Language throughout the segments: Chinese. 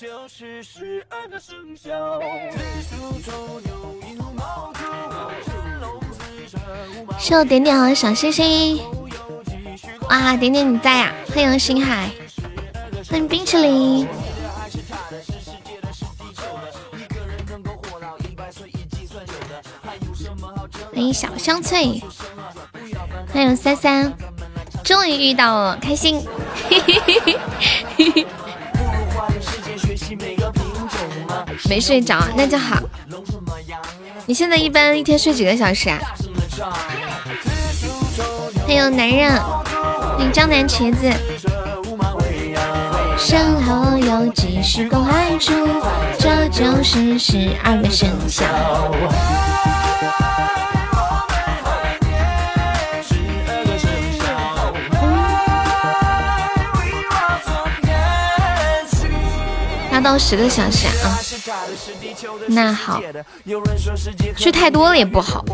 就是十二个生肖谢我点点好小星星，哇，点点你在呀？欢迎星海，欢迎冰淇淋，欢迎小香脆，欢迎三三，终于遇到了，开心，没睡着，那就好。你现在一般一天睡几个小时啊？还有男人，你江南茄子，身后有几十个坏处，这就是十二个生肖。八到十个小时啊，那好，睡太多了也不好。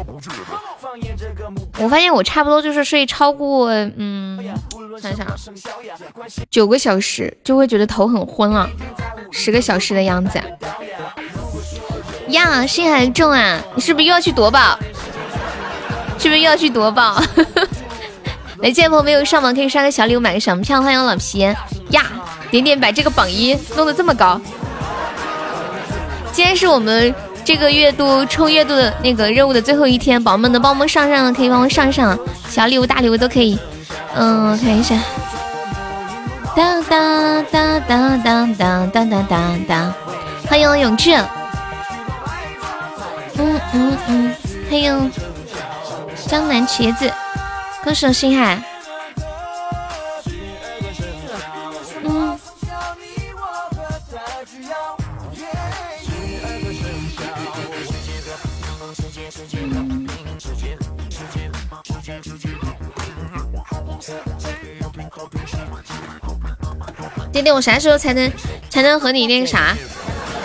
我发现我差不多就是睡超过，嗯，想想，九个小时就会觉得头很昏了，十个小时的样子。呀，心还重啊，你是不是又要去夺宝？是不是又要去夺宝？来，见朋友没有上榜可以刷个小礼物，买个什么票？欢迎老皮呀。点点把这个榜一弄得这么高，今天是我们这个月度冲月度的那个任务的最后一天，宝宝们能帮我们上上的可以帮我上上，小礼物大礼物都可以。嗯，我看一下，当当当当当当当当当当，欢迎永志，嗯嗯嗯，欢迎江南茄子，歌手星海。爹爹，我啥时候才能才能和你那个啥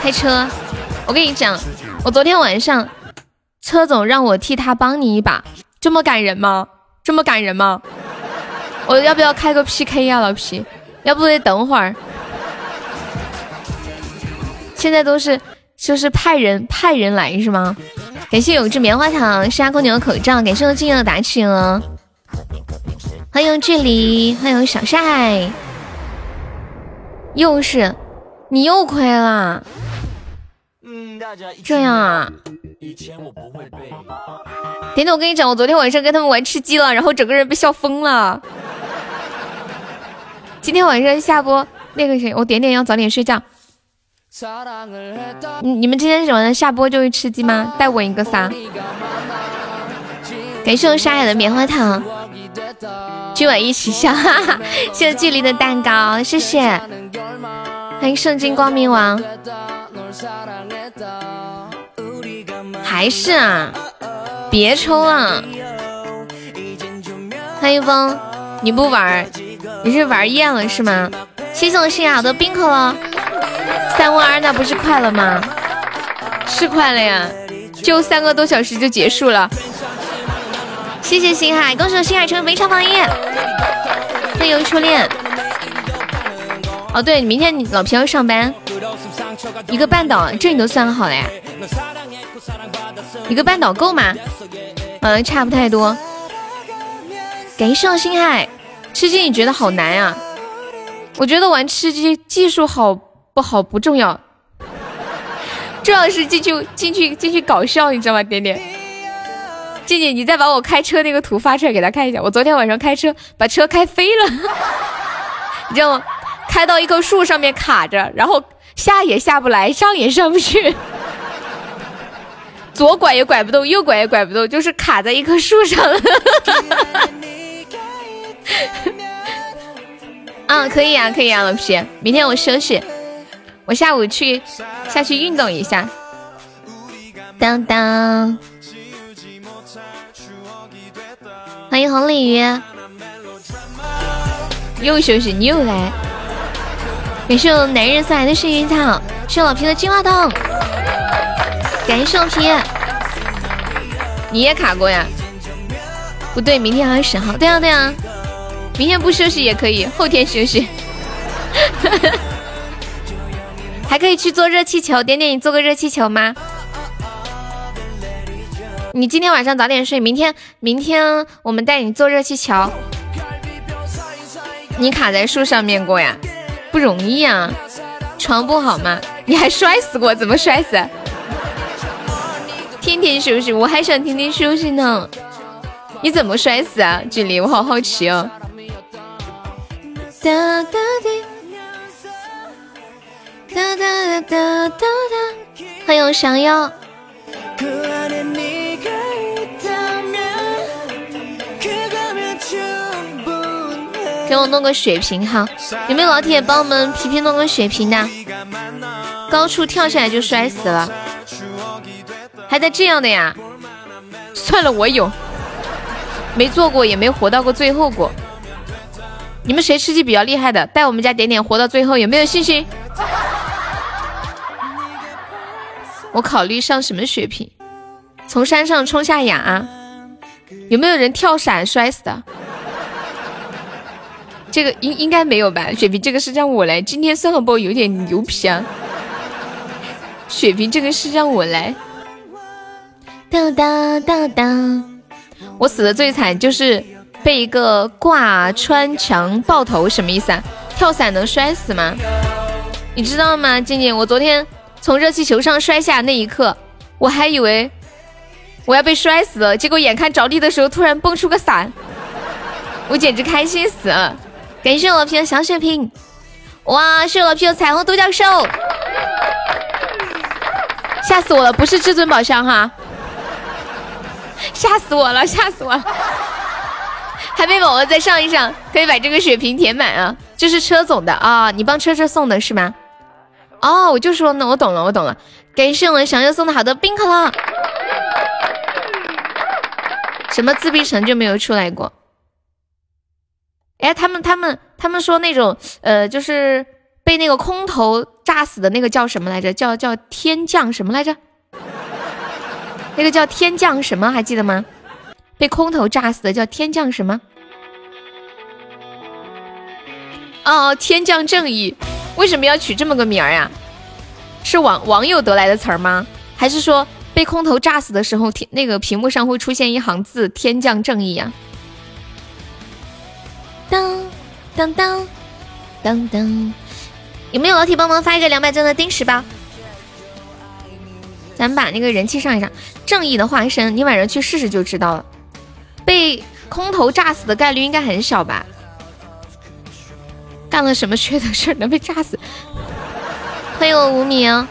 开车？我跟你讲，我昨天晚上车总让我替他帮你一把，这么感人吗？这么感人吗？我要不要开个 PK 呀，老皮？要不得等会儿。现在都是就是派人派人来是吗？感谢有只棉花糖，是阿空牛的口罩。感谢我静的打起了，欢迎距离，欢迎小帅。又是你又亏了，这样啊？点点，我跟你讲，我昨天晚上跟他们玩吃鸡了，然后整个人被笑疯了。今天晚上下播，那个谁，我点点要早点睡觉。你你们今天晚上下播就会吃鸡吗？带我一个撒。感谢我沙哑的棉花糖。今晚一起笑，哈哈！谢谢距离的蛋糕，谢谢。欢迎圣经光明王，还是啊？别抽了。欢迎风，你不玩，你是玩厌了是吗？谢谢我心雅的冰可乐，三万二那不是快了吗？是快了呀，就三个多小时就结束了。谢谢星海，恭喜星海成为超榜一，欢迎初恋。哦，对，明天你老皮要上班，一个半岛，这你都算好了呀？一个半岛够吗？嗯，差不太多。感谢星海，吃鸡你觉得好难呀？我觉得玩吃鸡技术好不好不重要，重要是进去进去进去搞笑，你知道吗？点点。静静，你再把我开车那个图发出来给他看一下。我昨天晚上开车把车开飞了，你知道吗？开到一棵树上面卡着，然后下也下不来，上也上不去，左拐也拐不动，右拐也拐不动，就是卡在一棵树上了。嗯，可以啊，可以啊，老皮，明天我休息，我下午去下去运动一下。当当。欢迎红鲤鱼，又休息，你又来。感谢我男人送来的幸运草，谢老皮的金话筒。感谢老皮，你也卡过呀？不对，明天二十号。对啊对啊，明天不休息也可以，后天休息。还可以去做热气球，点点你做个热气球吗？你今天晚上早点睡，明天明天我们带你坐热气球。你卡在树上面过呀？不容易啊，床不好吗？你还摔死过？怎么摔死？天天休息，我还想天天休息呢。你怎么摔死啊？距离我好好奇哦。哒哒哒哒哒哒哒，欢迎降妖。给我弄个血瓶哈，有没有老铁帮我们皮皮弄个血瓶的？高处跳下来就摔死了，还带这样的呀？算了，我有，没做过也没活到过最后过。你们谁吃鸡比较厉害的？带我们家点点活到最后，有没有信心？我考虑上什么血瓶？从山上冲下崖？有没有人跳伞摔死的？这个应应该没有吧？雪萍这个是让我来，今天算了不有点牛皮啊！雪萍这个是让我来。哒哒哒哒，我死的最惨就是。被一个挂穿墙爆头什么意思啊？跳伞能摔死吗？你知道吗，静静？我昨天从热气球上摔下那一刻，我还以为我要被摔死了，结果眼看着地的时候，突然蹦出个伞，我简直开心死了！感谢老皮的小血瓶，哇，谢老皮的彩虹独角兽，吓死我了！不是至尊宝箱哈，吓死我了，吓死我了！还没宝宝再上一上，可以把这个血瓶填满啊！这是车总的啊，你帮车车送的是吗？哦，我就说呢，我懂了，我懂了。感谢我想要送的好的冰可乐。什么自闭城就没有出来过？哎，他们他们他们说那种呃，就是被那个空投炸死的那个叫什么来着？叫叫天降什么来着？那个叫天降什么？还记得吗？被空投炸死的叫天降什么？哦，天降正义，为什么要取这么个名儿呀？是网网友得来的词儿吗？还是说被空投炸死的时候，天那个屏幕上会出现一行字“天降正义”呀？当当当当当，有没有老铁帮忙发一个两百钻的丁石包？咱们把那个人气上一上，正义的化身，你晚上去试试就知道了。被空投炸死的概率应该很小吧？干了什么缺德事能被炸死？欢迎我无名。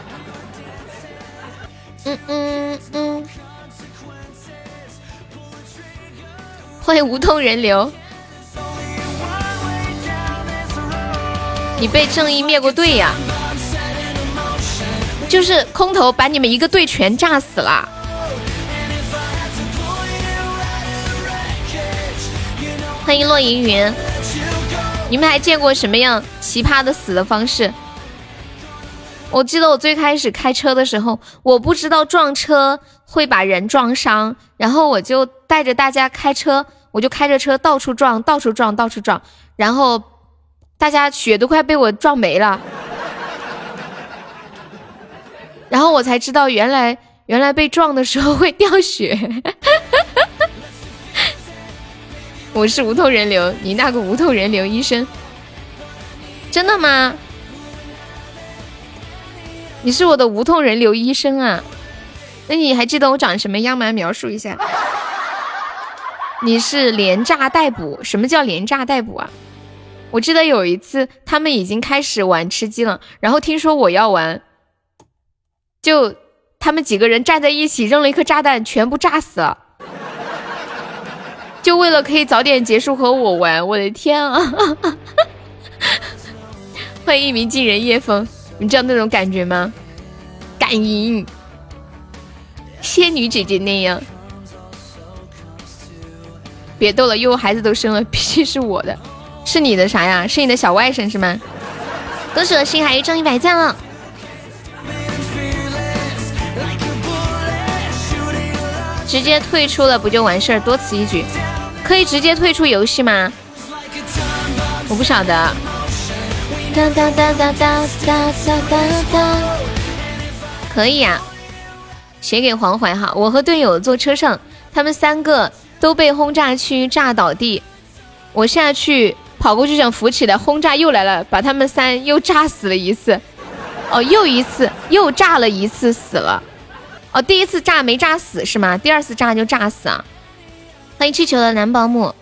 嗯嗯嗯。欢迎无痛人流。你被正义灭过队呀？就是空投把你们一个队全炸死了。欢迎落银云，你们还见过什么样奇葩的死的方式？我记得我最开始开车的时候，我不知道撞车会把人撞伤，然后我就带着大家开车，我就开着车到处撞，到处撞，到处撞，然后大家血都快被我撞没了，然后我才知道原来原来被撞的时候会掉血。我是无痛人流，你那个无痛人流医生，真的吗？你是我的无痛人流医生啊？那你还记得我长什么样吗？描述一下。你是连炸逮捕？什么叫连炸逮捕啊？我记得有一次他们已经开始玩吃鸡了，然后听说我要玩，就他们几个人站在一起扔了一颗炸弹，全部炸死了。就为了可以早点结束和我玩，我的天啊！欢迎一鸣惊人叶枫，你知道那种感觉吗？敢赢，仙女姐姐那样。别逗了，因为孩子都生了，毕竟是我的，是你的啥呀？是你的小外甥是吗？恭喜我心海又中一百赞了，直接退出了不就完事儿？多此一举。可以直接退出游戏吗？我不晓得。哒哒哒哒哒哒哒哒。可以呀，写给黄淮哈。我和队友坐车上，他们三个都被轰炸区炸倒地，我下去跑过去想扶起来，轰炸又来了，把他们三又炸死了一次。哦，又一次又炸了一次死了。哦，第一次炸没炸死是吗？第二次炸就炸死啊！欢迎气球的男保姆，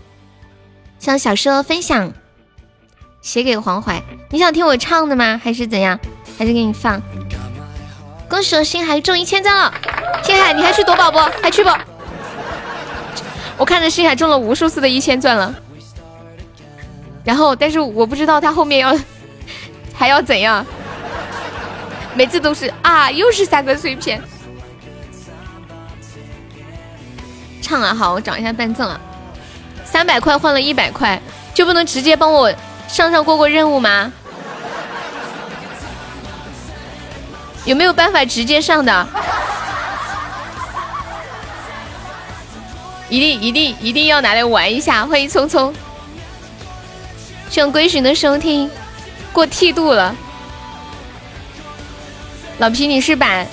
向小说分享，写给黄淮。你想听我唱的吗？还是怎样？还是给你放？恭喜我星海中一千赞了！星海，你还去夺宝不？还去不？我看着星海中了无数次的一千钻了。然后，但是我不知道他后面要 还要怎样。每次都是啊，又是三个碎片。唱啊，好，我找一下伴奏啊。三百块换了一百块，就不能直接帮我上上过过任务吗？有没有办法直接上的？一定一定一定要拿来玩一下！欢迎聪聪，向归寻的收听，过剃度了。老皮，你是把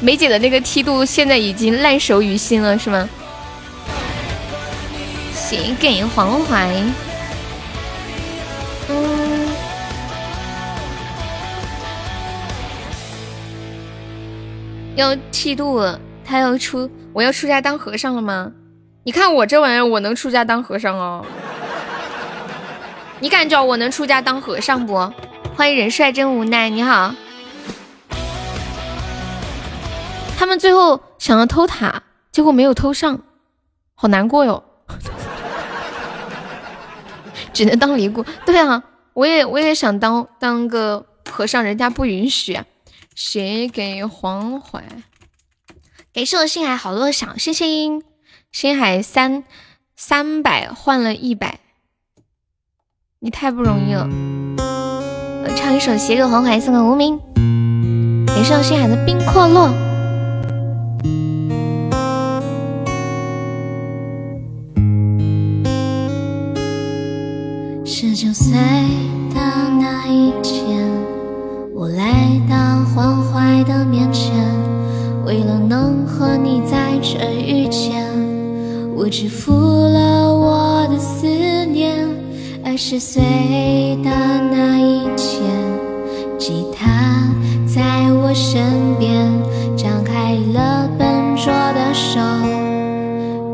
梅姐的那个梯度现在已经烂熟于心了是吗？写给黄淮。嗯，要剃度了，他要出，我要出家当和尚了吗？你看我这玩意儿，我能出家当和尚哦？你感觉我能出家当和尚不？欢迎人帅真无奈，你好。他们最后想要偷塔，结果没有偷上，好难过哟。只能当尼姑，对啊，我也我也想当当个和尚，人家不允许。写给黄淮，给我星海好多的小星星，星海三三百换了一百，你太不容易了。我唱一首写给黄淮，送个无名，给我星海的冰阔落。十九岁的那一天，我来到黄淮的面前，为了能和你在这遇见，我支付十岁的那一天，吉他在我身边，张开了笨拙的手，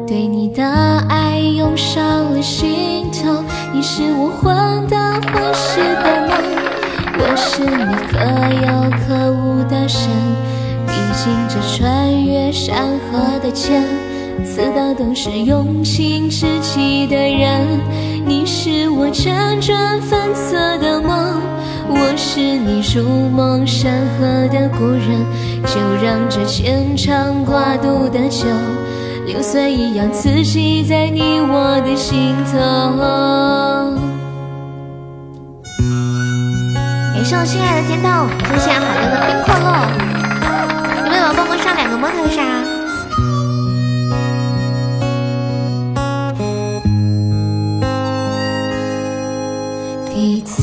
对你的爱涌上了心头。你是我患得患失的梦，我是你可有可无的神。毕竟这穿越山河的剑，刺的都是用情至极的人。你是我辗转反侧的梦，我是你如梦山河的故人。就让这牵肠挂肚的酒。流水一样刺激在你我的心头。感谢我心爱的甜筒，谢谢好多的冰可乐。有没有帮我上两个摸头杀？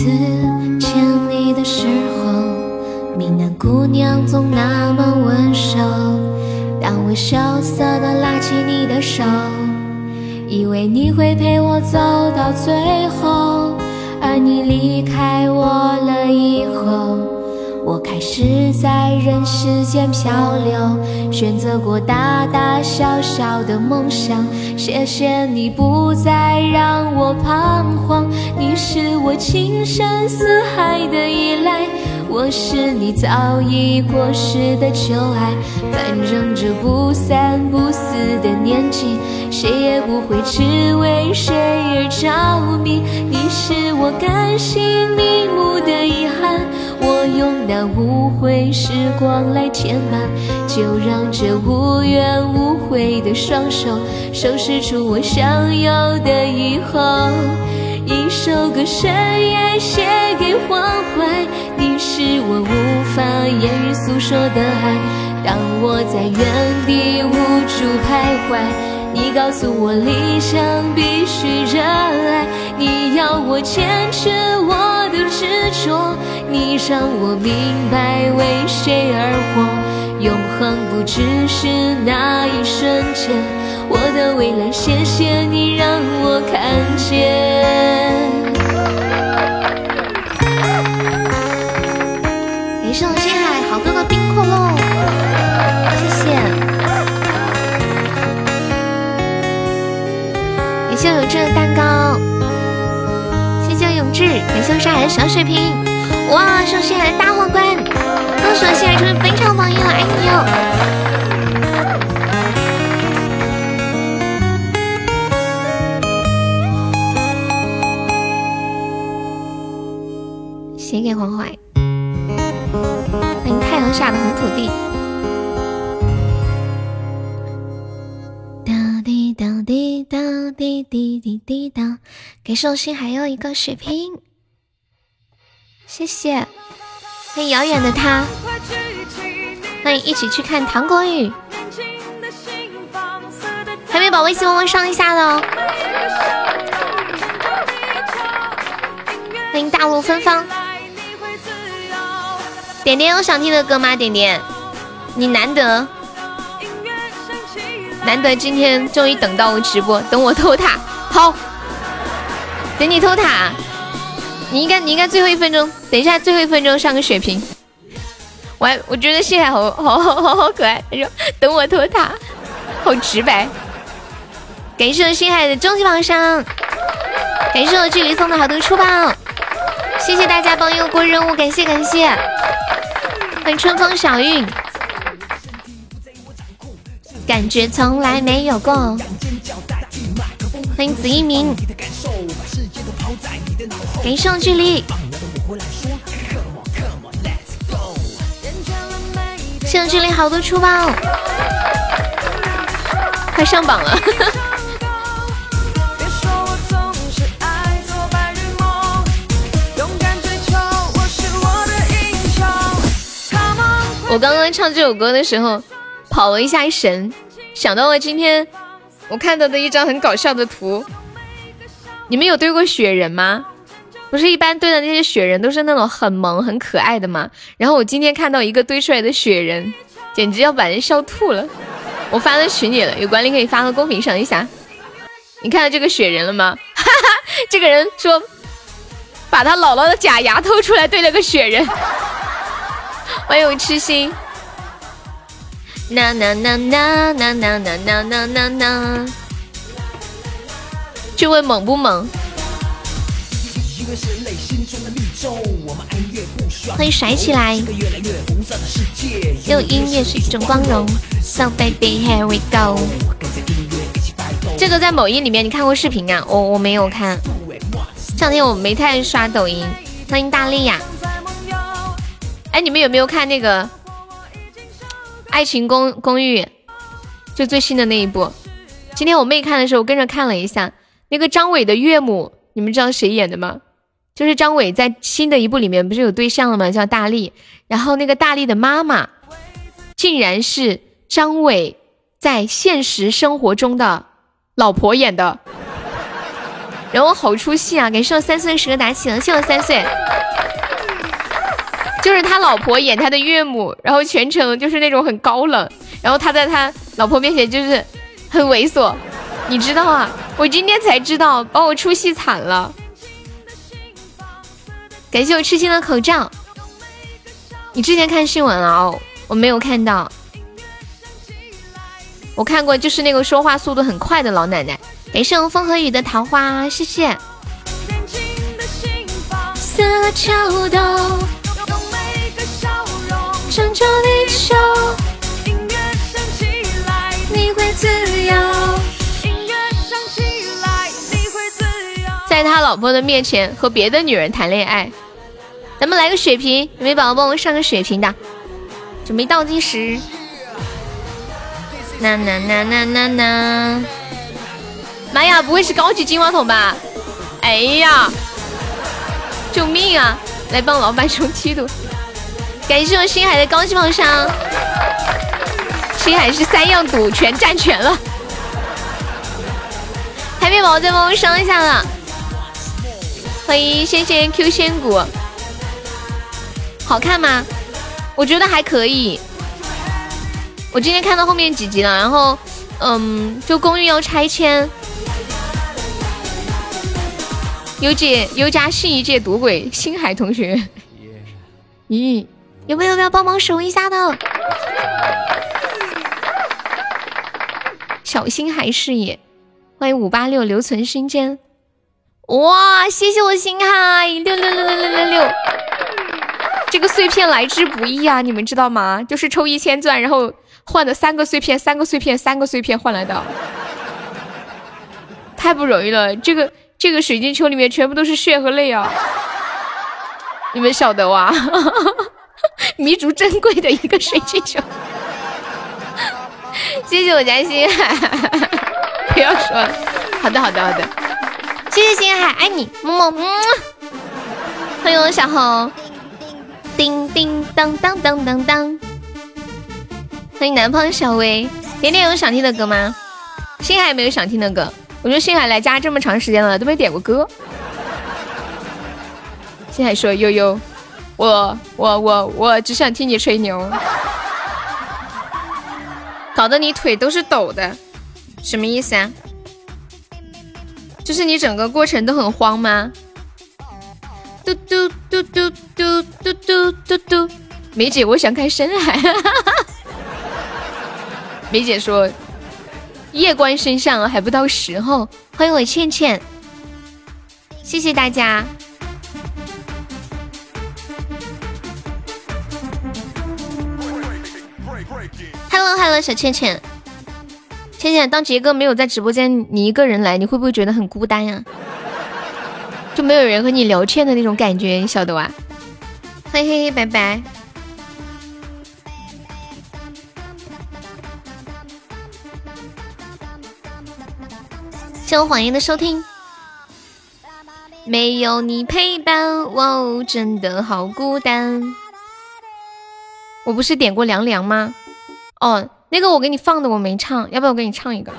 次见你的时候，闽南姑娘总那么温柔。当我羞涩的拉起你的手，以为你会陪我走到最后，而你离开我了以后，我开始在人世间漂流，选择过大大小小的梦想。谢谢你不再让我彷徨，你是我情深似海的依赖。我是你早已过时的旧爱，反正这不三不四的年纪，谁也不会只为谁而着迷。你是我甘心瞑目的遗憾，我用那无悔时光来填满，就让这无怨无悔的双手收拾出我想要的以后。一首歌深夜写给黄淮，你是我无法言语诉说的爱。当我在原地无助徘徊，你告诉我理想必须热爱。你要我坚持我的执着，你让我明白为谁而活，永恒不只是那一瞬间。我的未来，谢谢你让我看见。感谢我沙海的小水瓶，哇，谢谢海的大皇冠，恭喜我心海成为本场榜一了，爱你哟。写给黄淮。欢迎太阳下的红土地。滴滴滴滴答，给寿星还有一个水瓶，谢谢。欢迎遥远的他，欢迎一起去看糖果雨。还没把微信帮忙上一下的哦。欢迎大陆芬芳。点点有想听的歌吗？点点，你难得难得今天终于等到我直播，等我偷塔，好，等你偷塔，你应该你应该最后一分钟，等一下最后一分钟上个血瓶，我还我觉得心海好好好好好可爱，他说等我偷塔，好直白，感谢我心海的终极榜上，感谢我距离送的好多出宝。谢谢大家帮佑过任务，感谢感谢。欢迎春风小韵，感觉从来没有过。欢迎子一鸣，感谢距离，现在距离好多出宝，快上榜了。我刚刚唱这首歌的时候，跑了一下神，想到了今天我看到的一张很搞笑的图。你们有堆过雪人吗？不是一般堆的那些雪人都是那种很萌很可爱的吗？然后我今天看到一个堆出来的雪人，简直要把人笑吐了。我发到群里了，有管理可以发到公屏上一下。你看到这个雪人了吗？哈哈，这个人说把他姥姥的假牙偷出来堆了个雪人。欢迎痴心，呐呐呐呐呐呐呐呐呐呐呐，就问猛不猛？欢迎甩起来，用音乐是一种光荣。So baby here we go。这个在某音里面你看过视频啊？我我没有看，这两天我没太刷抖音。欢迎大力呀。哎，你们有没有看那个《爱情公公寓》？就最新的那一部。今天我妹看的时候，我跟着看了一下。那个张伟的岳母，你们知道谁演的吗？就是张伟在新的一部里面不是有对象了吗？叫大力。然后那个大力的妈妈，竟然是张伟在现实生活中的老婆演的。然后好出戏啊！感谢我三岁时刻打起了，谢我三岁。就是他老婆演他的岳母，然后全程就是那种很高冷，然后他在他老婆面前就是很猥琐，你知道啊？我今天才知道，把我出戏惨了。感谢我痴心的口罩。你之前看新闻了哦？我没有看到。我看过，就是那个说话速度很快的老奶奶。感谢我风和雨的桃花，谢谢。色桥豆。拯救地球，音乐响起来，你会自由。音乐响起来，你会自由。在他老婆的面前和别的女人谈恋爱，咱们来个血瓶，有没有宝宝帮我上个血瓶的？准备倒计时。呐呐呐呐呐呐！妈呀，不会是高级金话筒吧？哎呀，救命啊！来帮老板充梯度。感谢我星海的高级榜上，星海是三样赌全占全了，海绵宝宝再帮我上一下了，欢迎仙仙 Q 仙谷，好看吗？我觉得还可以。我今天看到后面几集了，然后，嗯，就公寓要拆迁，优姐优家新一届赌鬼星海同学，咦，有没有要帮忙守一下的？小星海视野，欢迎五八六留存心间。哇，谢谢我星海六六六六六六六，这个碎片来之不易啊，你们知道吗？就是抽一千钻，然后换的三个碎片，三个碎片，三个碎片换来的，太不容易了。这个这个水晶球里面全部都是血和泪啊，你们晓得哇？弥足珍贵的一个水 气球，谢谢我家星海，不要说了，好的好的好的。谢谢星海，爱你，么么嗯。欢迎我小红，叮叮当当当当当。欢迎南方小薇，点点有想听的歌吗？星海没有想听的歌，我觉得星海来家这么长时间了都没点过歌。星海说悠悠，我我我我只想听你吹牛，搞得你腿都是抖的，什么意思啊？就是你整个过程都很慌吗？嘟嘟嘟嘟嘟嘟嘟嘟嘟，梅姐，我想看深海。梅姐说，夜观深巷还不到时候。欢迎我倩倩，谢谢大家。Hello Hello，小倩倩。倩倩，当杰哥没有在直播间，你一个人来，你会不会觉得很孤单呀？就没有人和你聊天的那种感觉，你晓得吧？嘿嘿，拜拜。谢我谎言的收听。没有你陪伴，我真的好孤单。我不是点过凉凉吗？哦。那个我给你放的我没唱，要不要我给你唱一个？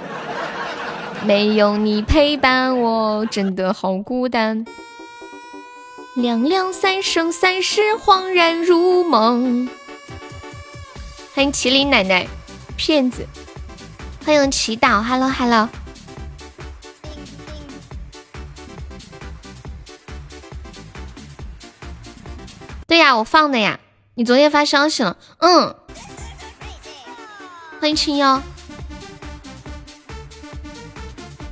没有你陪伴我真的好孤单。凉凉三生三世恍然如梦。欢迎麒麟奶奶，骗子。欢迎祈祷，Hello Hello。对呀，我放的呀。你昨天发消息了，嗯。欢迎青妖，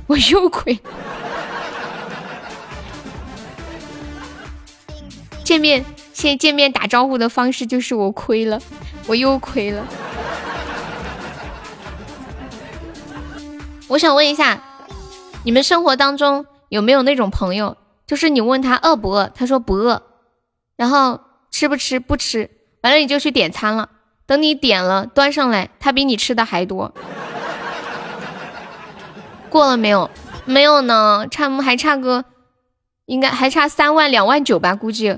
我又亏。见面，现在见面打招呼的方式就是我亏了，我又亏了。我想问一下，你们生活当中有没有那种朋友，就是你问他饿不饿，他说不饿，然后吃不吃不吃，完了你就去点餐了。等你点了，端上来，他比你吃的还多。过了没有？没有呢，差还差个，应该还差三万两万九吧，估计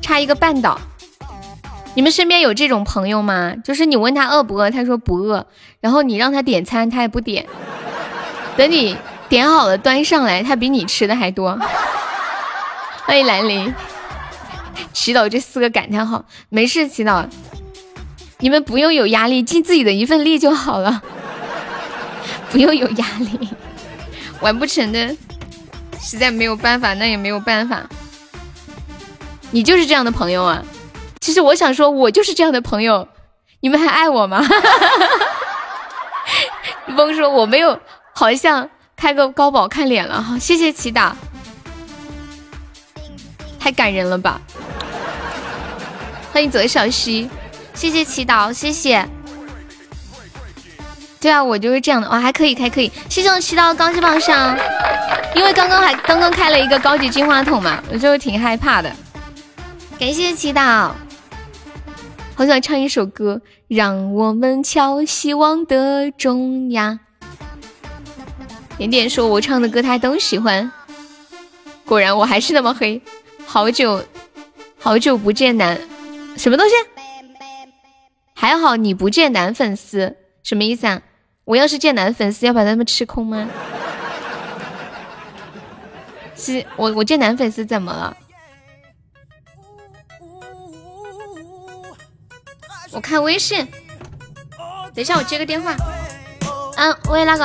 差一个半岛。你们身边有这种朋友吗？就是你问他饿不饿，他说不饿，然后你让他点餐，他也不点。等你点好了，端上来，他比你吃的还多。欢迎兰陵。祈祷这四个感叹号，没事，祈祷，你们不用有压力，尽自己的一份力就好了，不用有压力，完不成的，实在没有办法，那也没有办法。你就是这样的朋友啊？其实我想说，我就是这样的朋友，你们还爱我吗？翁说我没有，好像开个高保看脸了哈，谢谢祈祷，太感人了吧。欢迎左小溪，谢谢祈祷，谢谢。对啊，我就是这样的，哇，还可以，还可以。谢谢我祈祷高级榜上，因为刚刚还刚刚开了一个高级金话筒嘛，我就挺害怕的。感谢祈祷，好想唱一首歌，让我们敲希望的钟呀。点点说我唱的歌他都喜欢，果然我还是那么黑。好久好久不见男。什么东西？还好你不见男粉丝，什么意思啊？我要是见男粉丝，要把他们吃空吗？是我我见男粉丝怎么了？我看微信，等一下我接个电话。嗯，喂，那个？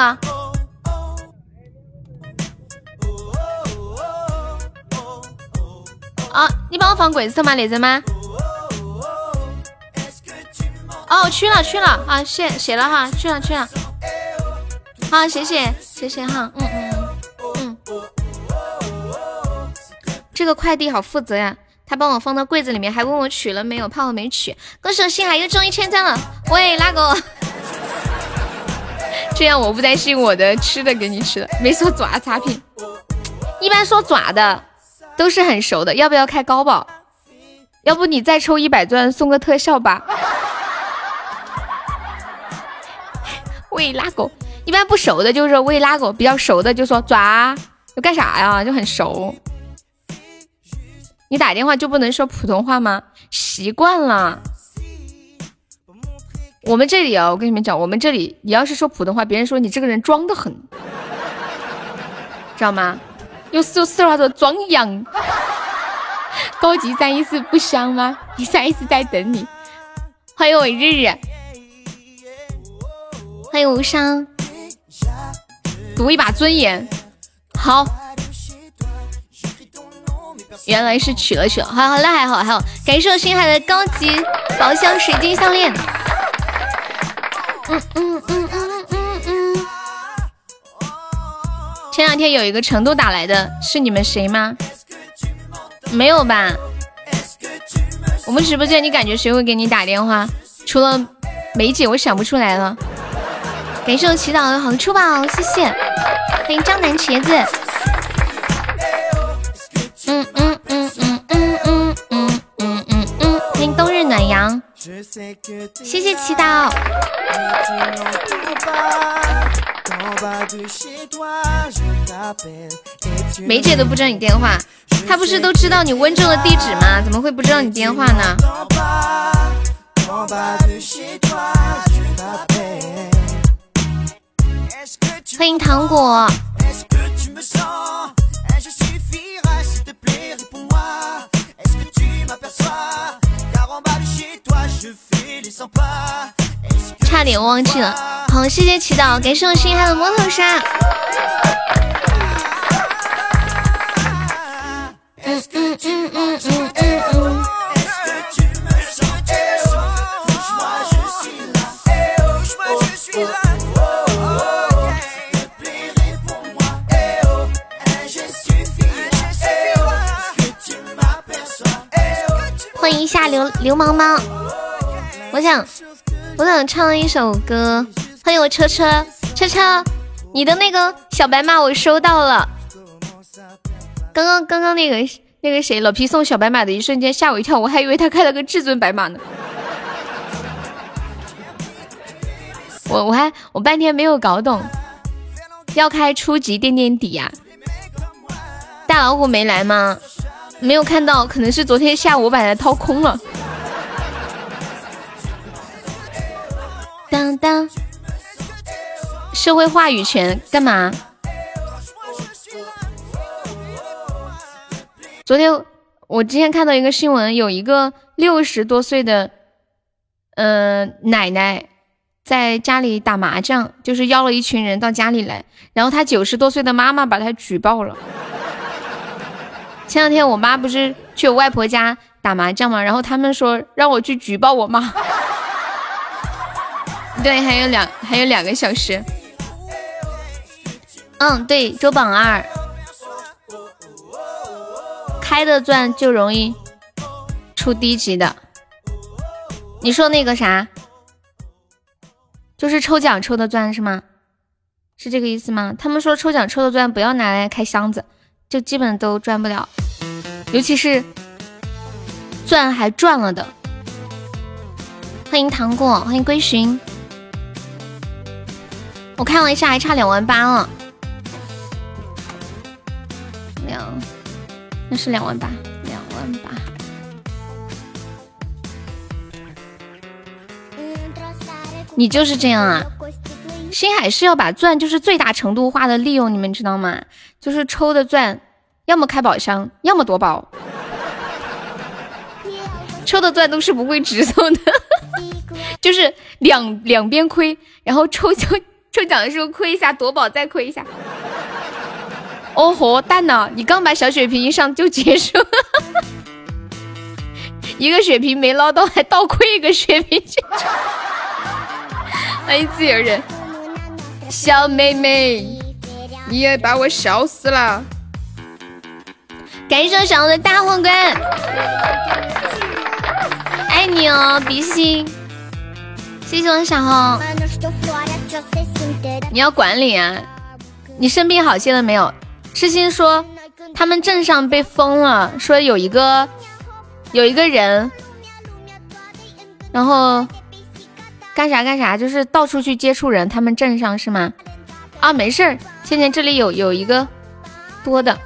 啊，你帮我放柜子吗？那阵吗？哦，去了去了，啊，谢谢了哈，去了去了。好，谢谢谢谢哈，嗯嗯嗯。这个快递好负责呀。他帮我放到柜子里面，还问我取了没有，怕我没取。恭喜星海又中一千赞了。喂，那个，这样我不担心我的吃的给你吃了。没说爪差评，一般说爪的都是很熟的。要不要开高保？要不你再抽一百钻送个特效吧。喂，那个，一般不熟的就是喂那个，比较熟的就说爪，要干啥呀？就很熟。你打电话就不能说普通话吗？习惯了。我们这里啊，我跟你们讲，我们这里你要是说普通话，别人说你这个人装的很，知道吗？用四四川话说装洋。高级三一四不香吗？第三一四在等你。欢迎我日日，欢迎无伤，赌一把尊严。好。原来是取了取了，好，好嘞，还好还好，感谢我星海的高级宝箱水晶项链。嗯嗯嗯嗯嗯嗯。前两天有一个成都打来的，是你们谁吗？没有吧？我们直播间你感觉谁会给你打电话？除了梅姐，我想不出来了。感谢祈祷的好出宝，谢谢。欢迎张南茄子。嗯嗯嗯嗯嗯嗯嗯嗯嗯，欢迎冬日。暖阳，谢谢祈祷。梅姐都不知道你电话，她不是都知道你温州的地址吗？怎么会不知道你电话呢？欢迎糖果。差点忘记了，好，谢谢祈祷，感谢我心海的摩托沙。嗯嗯嗯嗯嗯嗯嗯。欢迎一下流流氓猫。我想，我想唱一首歌。欢迎我车车车车，你的那个小白马我收到了。刚刚刚刚那个那个谁老皮送小白马的一瞬间吓我一跳，我还以为他开了个至尊白马呢。我我还我半天没有搞懂，要开初级垫垫底呀？大老虎没来吗？没有看到，可能是昨天下午把它掏空了。当当，社会话语权干嘛？昨天我之前看到一个新闻，有一个六十多岁的嗯奶奶在家里打麻将，就是邀了一群人到家里来，然后她九十多岁的妈妈把她举报了。前两天我妈不是去我外婆家打麻将吗，然后他们说让我去举报我妈。对，还有两还有两个小时。嗯，对，周榜二开的钻就容易出低级的。你说那个啥，就是抽奖抽的钻是吗？是这个意思吗？他们说抽奖抽的钻不要拿来开箱子，就基本都赚不了，尤其是钻还赚了的。欢迎糖果，欢迎归寻。我看了一下，还差两万八了，两，那是两万八，两万八。你就是这样啊？星海是要把钻就是最大程度化的利用，你们知道吗？就是抽的钻要么开宝箱，要么夺宝。抽的钻都是不会直送的，就是两两边亏，然后抽抽抽奖的时候亏一下，夺宝再亏一下。哦豁，蛋呢？你刚把小血瓶一上就结束，一个血瓶没捞到，还倒亏一个血瓶。欢 迎自由人，小妹妹，你也把我笑死了。感谢小红的大皇冠。爱你哦，比心！谢谢我小红。你要管理啊！你生病好些了没有？诗心说他们镇上被封了，说有一个有一个人，然后干啥干啥，就是到处去接触人。他们镇上是吗？啊，没事儿，倩倩这里有有一个多的，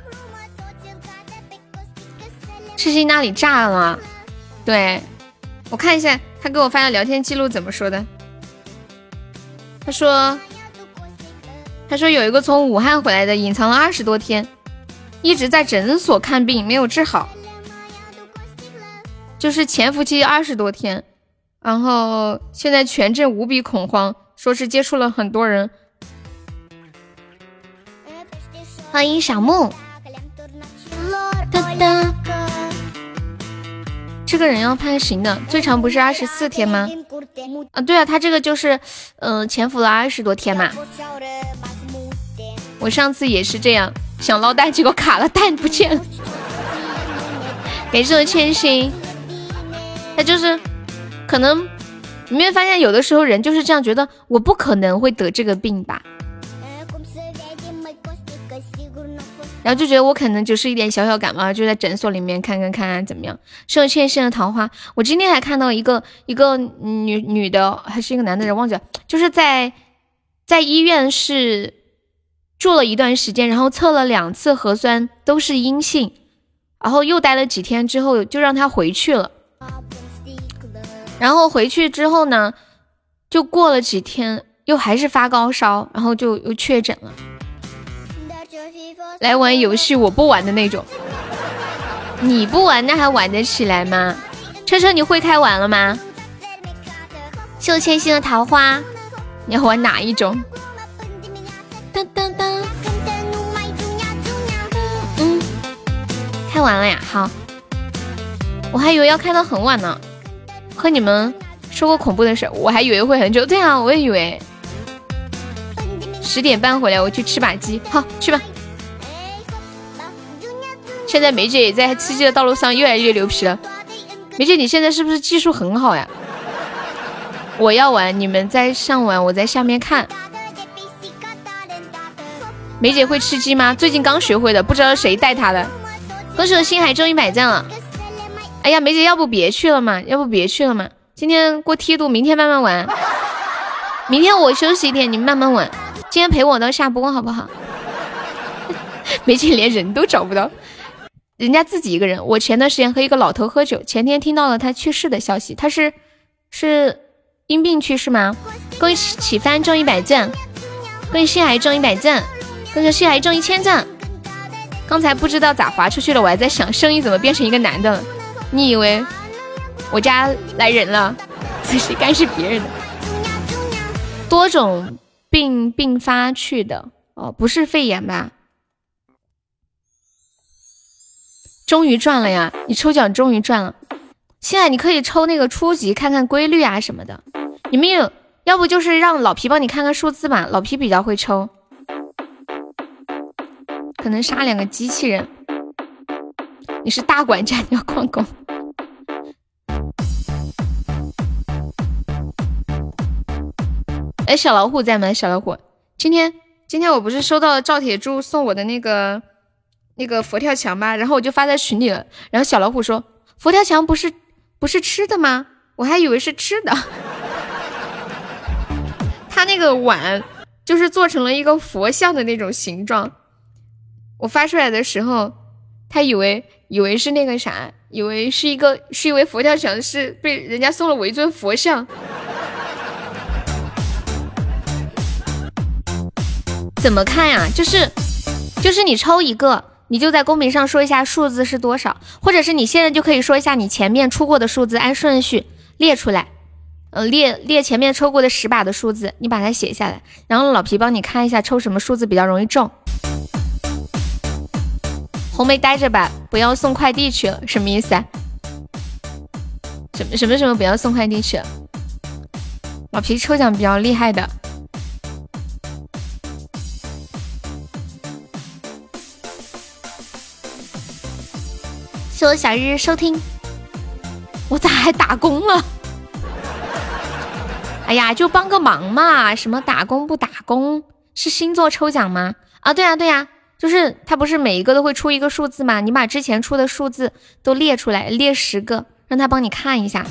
痴心那里炸了，对。我看一下他给我发的聊天记录怎么说的。他说，他说有一个从武汉回来的，隐藏了二十多天，一直在诊所看病，没有治好，就是潜伏期二十多天，然后现在全镇无比恐慌，说是接触了很多人。欢迎小木。这个人要判刑的，最长不是二十四天吗？啊，对啊，他这个就是，嗯，潜伏了二十多天嘛。我上次也是这样，想捞蛋，结果卡了，蛋不见了。感谢我千心，他就是，可能你没有发现，有的时候人就是这样觉得，我不可能会得这个病吧。然后就觉得我可能就是一点小小感冒，就在诊所里面看看看怎么样。圣欠线的桃花，我今天还看到一个一个女女的还是一个男的人忘记了，就是在在医院是住了一段时间，然后测了两次核酸都是阴性，然后又待了几天之后就让他回去了。然后回去之后呢，就过了几天又还是发高烧，然后就又确诊了。来玩游戏，我不玩的那种。你不玩，那还玩得起来吗？车车，你会开完了吗？秀千心的桃花，你要玩哪一种？当当当。嗯，开完了呀。好，我还以为要开到很晚呢。和你们说过恐怖的事，我还以为会很久。对啊，我也以为。十点半回来，我去吃把鸡。好，去吧。现在梅姐也在吃鸡的道路上越来越牛皮了。梅姐，你现在是不是技术很好呀？我要玩，你们在上玩，我在下面看。梅姐会吃鸡吗？最近刚学会的，不知道谁带她的。恭喜我星海终于百赞了。哎呀，梅姐，要不别去了嘛？要不别去了嘛？今天过梯度，明天慢慢玩。明天我休息一天，你们慢慢玩。今天陪我到下播好不好？梅姐连人都找不到。人家自己一个人。我前段时间和一个老头喝酒，前天听到了他去世的消息。他是是因病去世吗？恭喜启帆中一百赞，恭喜西海中一百赞，恭喜西海中一千赞。刚才不知道咋划出去了，我还在想声音怎么变成一个男的了。你以为我家来人了？其实该是别人的。多种病并发去的哦，不是肺炎吧？终于赚了呀！你抽奖终于赚了，现在你可以抽那个初级，看看规律啊什么的。你们有，要不就是让老皮帮你看看数字吧，老皮比较会抽。可能杀两个机器人。你是大管家，你要旷工。哎，小老虎在吗？小老虎，今天今天我不是收到了赵铁柱送我的那个。那个佛跳墙吧，然后我就发在群里了。然后小老虎说：“佛跳墙不是不是吃的吗？我还以为是吃的。”他那个碗就是做成了一个佛像的那种形状。我发出来的时候，他以为以为是那个啥，以为是一个是因为佛跳墙是被人家送了我一尊佛像。怎么看呀？就是就是你抽一个。你就在公屏上说一下数字是多少，或者是你现在就可以说一下你前面出过的数字，按顺序列出来。呃，列列前面抽过的十把的数字，你把它写下来，然后老皮帮你看一下抽什么数字比较容易中。红梅待着吧，不要送快递去了，什么意思啊？什么什么什么不要送快递去了？老皮抽奖比较厉害的。谢我小日日收听，我咋还打工了？哎呀，就帮个忙嘛，什么打工不打工？是星座抽奖吗？啊，对呀对呀，就是他不是每一个都会出一个数字吗？你把之前出的数字都列出来，列十个，让他帮你看一下。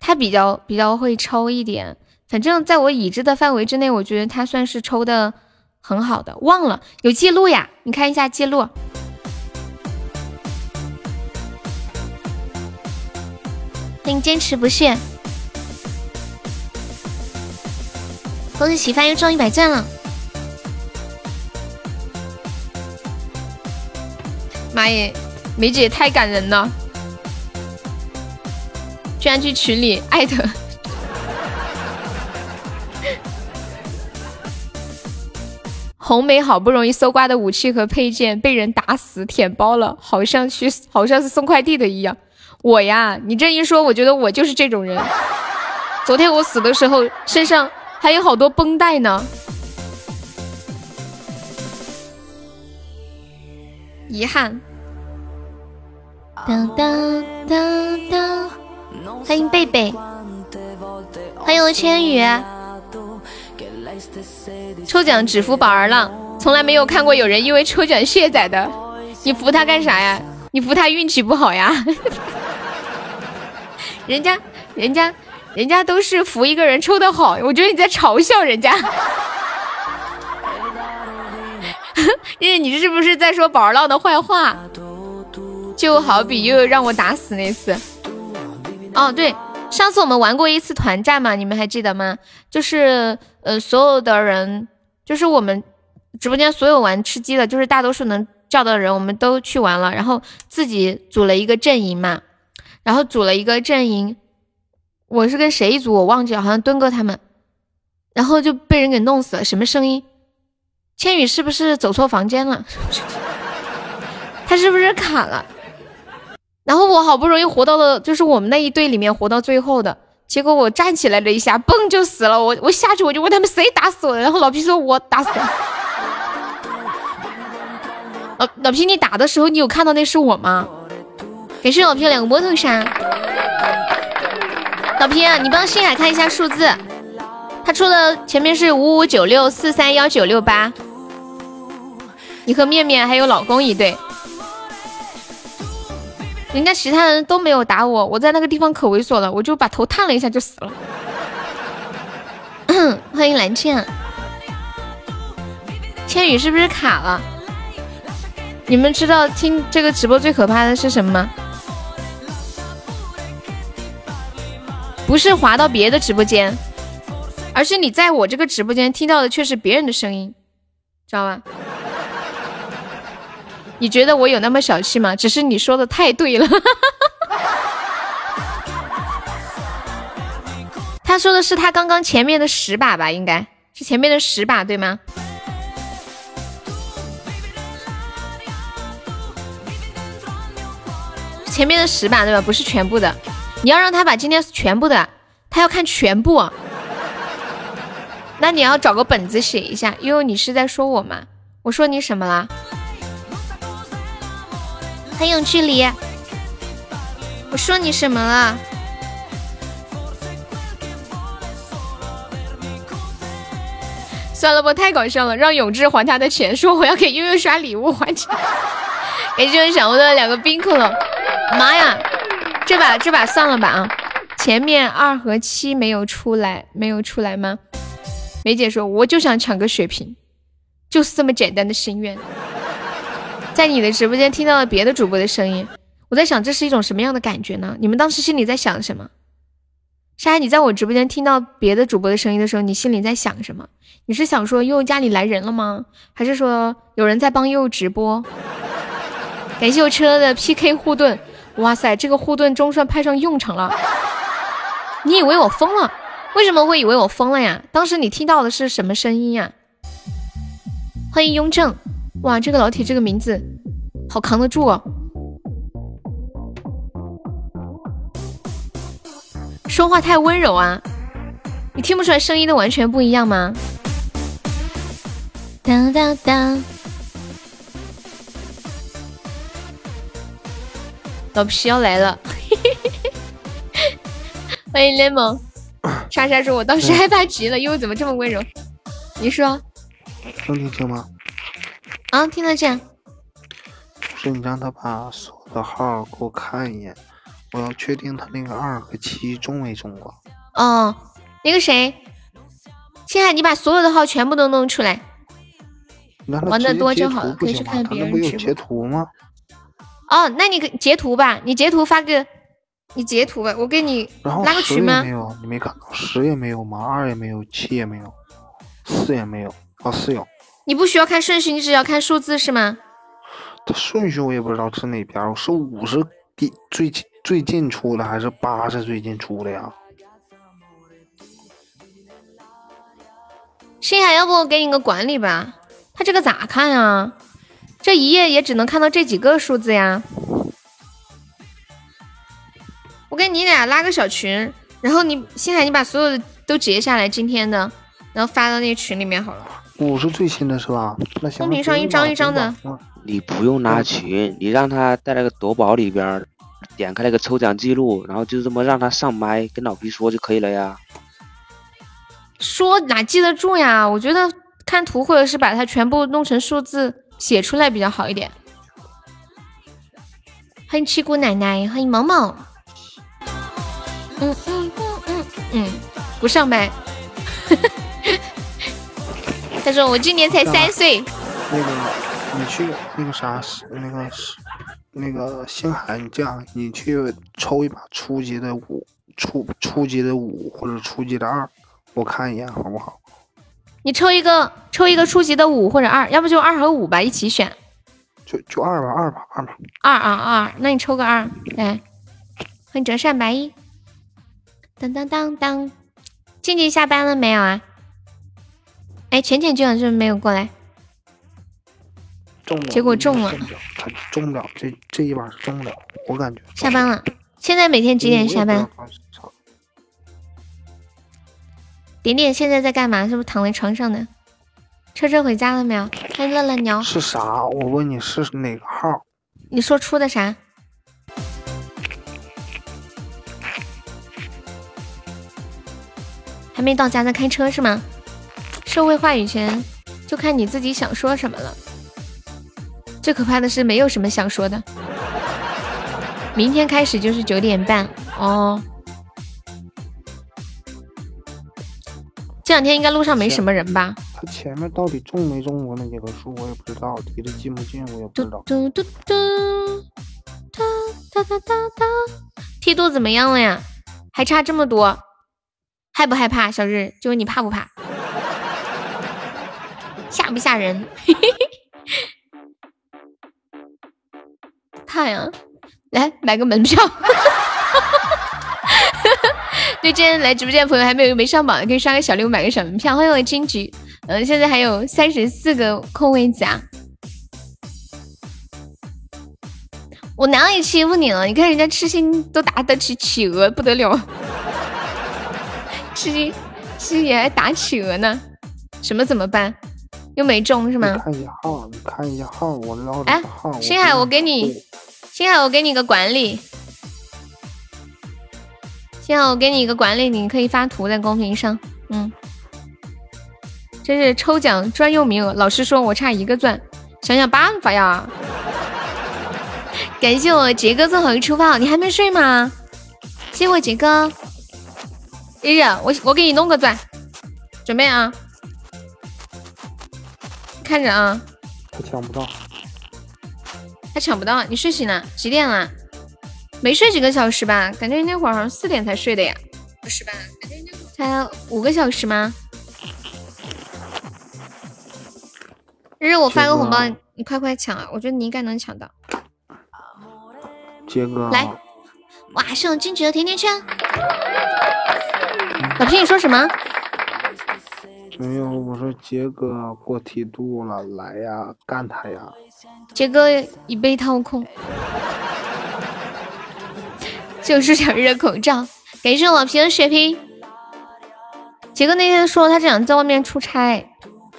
他比较比较会抽一点，反正在我已知的范围之内，我觉得他算是抽的很好的。忘了有记录呀，你看一下记录。欢坚持不懈。恭喜喜番又中一百钻了！妈耶，梅姐太感人了，居然去群里艾特。红梅好不容易搜刮的武器和配件被人打死舔包了，好像去好像是送快递的一样。我呀，你这一说，我觉得我就是这种人。昨天我死的时候身上。还有好多绷带呢，遗憾。当当当当，欢迎贝贝，欢迎千羽。抽奖只服宝儿浪，从来没有看过有人因为抽奖卸载的。你服他干啥呀？你服他运气不好呀？人家，人家。人家都是扶一个人抽的好，我觉得你在嘲笑人家。日日，你是不是在说宝儿浪的坏话？就好比悠悠让我打死那次。哦，对，上次我们玩过一次团战嘛，你们还记得吗？就是呃，所有的人，就是我们直播间所有玩吃鸡的，就是大多数能叫的人，我们都去玩了，然后自己组了一个阵营嘛，然后组了一个阵营。我是跟谁一组？我忘记了，好像墩哥他们，然后就被人给弄死了。什么声音？千羽是不是走错房间了？他是不是卡了？然后我好不容易活到了，就是我们那一队里面活到最后的，结果我站起来了一下，嘣就死了。我我下去我就问他们谁打死我的，然后老皮说我打死的。老老皮，你打的时候你有看到那是我吗？感谢老皮两个摸头杀。老皮，你帮星海看一下数字，他出的前面是五五九六四三幺九六八。你和面面还有老公一对，人家其他人都没有打我，我在那个地方可猥琐了，我就把头探了一下就死了。欢迎蓝倩，千羽是不是卡了？你们知道听这个直播最可怕的是什么吗？不是滑到别的直播间，而是你在我这个直播间听到的却是别人的声音，知道吗？你觉得我有那么小气吗？只是你说的太对了。他说的是他刚刚前面的十把吧，应该是前面的十把对吗？前面的十把对吧？不是全部的。你要让他把今天全部的，他要看全部，那你要找个本子写一下。悠悠你是在说我吗？我说你什么了？很有距离。我说你什么了？算了吧，太搞笑了。让永志还他的钱，说我要给悠悠刷礼物还钱。感谢我小欧的两个冰可乐，妈呀！这把这把算了吧啊，前面二和七没有出来，没有出来吗？梅姐说我就想抢个血瓶，就是这么简单的心愿。在你的直播间听到了别的主播的声音，我在想这是一种什么样的感觉呢？你们当时心里在想什么？沙海，你在我直播间听到别的主播的声音的时候，你心里在想什么？你是想说悠悠家里来人了吗？还是说有人在帮悠悠直播？感谢我车的 PK 护盾，哇塞，这个护盾终算派上用场了。你以为我疯了？为什么会以为我疯了呀？当时你听到的是什么声音呀？欢迎雍正，哇，这个老铁这个名字好扛得住哦。说话太温柔啊，你听不出来声音都完全不一样吗？当当当，老皮要来了，欢迎 lemon。莎莎说：“我当时害怕极了，又怎么这么温柔？”你说，能听清吗？啊，听得见。是你让他把所有的号给我看一眼。我要确定他那个二和七中没中过。哦，那个谁，青海，你把所有的号全部都弄出来。玩的多就好了，可以去看别人直播。截图吗？哦，那你截图吧，你截图发个，你截图吧，我给你拉个群吗？没有，你没看到十也没有吗？二也没有，七也没有，四也没有，哦，四有。你不需要看顺序，你只要看数字是吗？它顺序我也不知道是哪边，是五十第最近。最近出的还是八是最近出的呀？星海，要不我给你个管理吧？他这个咋看呀？这一页也只能看到这几个数字呀。我给你俩拉个小群，然后你星海，你把所有的都截下来，今天的，然后发到那个群里面好了。我是最新的是吧？公屏上一张一张的。你不用拉群，你让他在那个夺宝里边。点开那个抽奖记录，然后就这么让他上麦跟老皮说就可以了呀。说哪记得住呀？我觉得看图或者是把它全部弄成数字写出来比较好一点。欢迎七姑奶奶，欢迎萌萌。嗯嗯嗯嗯嗯，不上麦。他说我今年才三岁。那个，你去那个啥，那个是。那个星海，你这样，你去抽一把初级的五，初初级的五或者初级的二，我看一眼好不好？你抽一个，抽一个初级的五或者二，要不就二和五吧，一起选。就就二吧，二吧，二吧。二啊二，那你抽个二来。欢迎折扇白衣。当当当当，静静下班了没有啊？哎，浅浅居然是没有过来。中了结果中了，他中不了，这这一把是中不了，我感觉。下班了，现在每天几点下班？点点现在在干嘛？是不是躺在床上呢？车车回家了没有？欢迎乐乐鸟。是啥？我问你是哪个号？你说出的啥？还没到家在开车是吗？社会话语权就看你自己想说什么了。最可怕的是没有什么想说的。明天开始就是九点半哦。这两天应该路上没什么人吧？他前面到底种没种过那几棵树，我也不知道。离得近不近，我也不知道。嘟嘟嘟，哒哒哒哒哒。梯度怎么样了呀？还差这么多，害不害怕？小日，就问你怕不怕？吓不吓人？怕呀！来买个门票。对，今天来直播间的朋友还没有没上榜的，可以刷个小礼物买个小门票。欢迎我金桔，嗯，现在还有三十四个空位子啊！我哪里欺负你了？你看人家痴心都打得起企鹅，不得了！痴心痴心也还打企鹅呢？什么怎么办？又没中是吗？看一下号，你看一下号，我捞着号。星海，我给你。星海，我给你个管理。星海，我给你一个管理，你可以发图在公屏上。嗯，这是抽奖专用名额。老师说我差一个钻，想想办法呀。感谢我杰哥做好出发，你还没睡吗？谢谢我杰哥。日日，我我给你弄个钻，准备啊。看着啊。他抢不到。他抢不到，你睡醒了？几点了？没睡几个小时吧？感觉那会儿好像四点才睡的呀。不是吧？才五个小时吗？日日，我发个红包，你快快抢啊！我觉得你应该能抢到。杰哥，来，哇，是金桔的甜甜圈。老皮，你说什么？没有，我说杰哥过梯度了，来呀，干他呀！杰哥已被掏空，就是想热口罩。感谢老皮的血瓶。杰哥那天说他想在外面出差，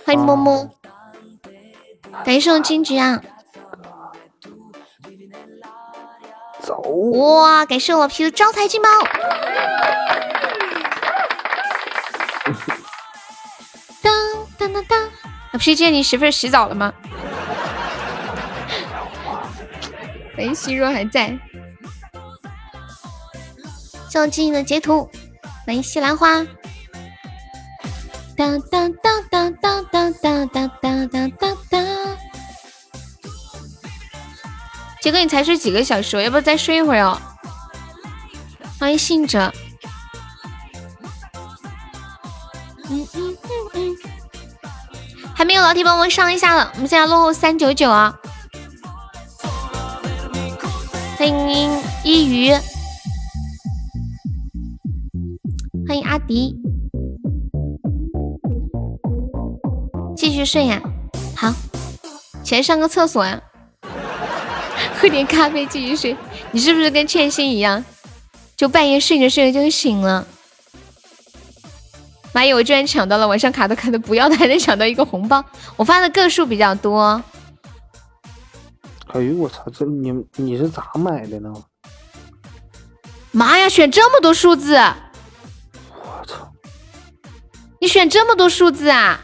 欢迎摸摸。感谢我金桔啊！走！哇，感谢老皮的招财进宝。当当当当！老皮，见你媳妇洗澡了吗？欢迎心若还在。谢静静的截图，欢迎西兰花。当当当当当当当当当当当当。杰哥，你才睡几个小时？要不再睡一会儿哦？欢迎信哲。嗯嗯嗯嗯。还没有老铁帮忙上一下了，我们现在落后三九九啊。欢迎一鱼。欢迎阿迪，继续睡呀。好，起来上个厕所呀，喝点咖啡继续睡。你是不是跟欠薪一样，就半夜睡着睡着就醒了？妈呀，我居然抢到了！晚上卡都卡的不要的，还能抢到一个红包。我发的个数比较多。哎呦我操，这你你是咋买的呢？妈呀，选这么多数字！你选这么多数字啊！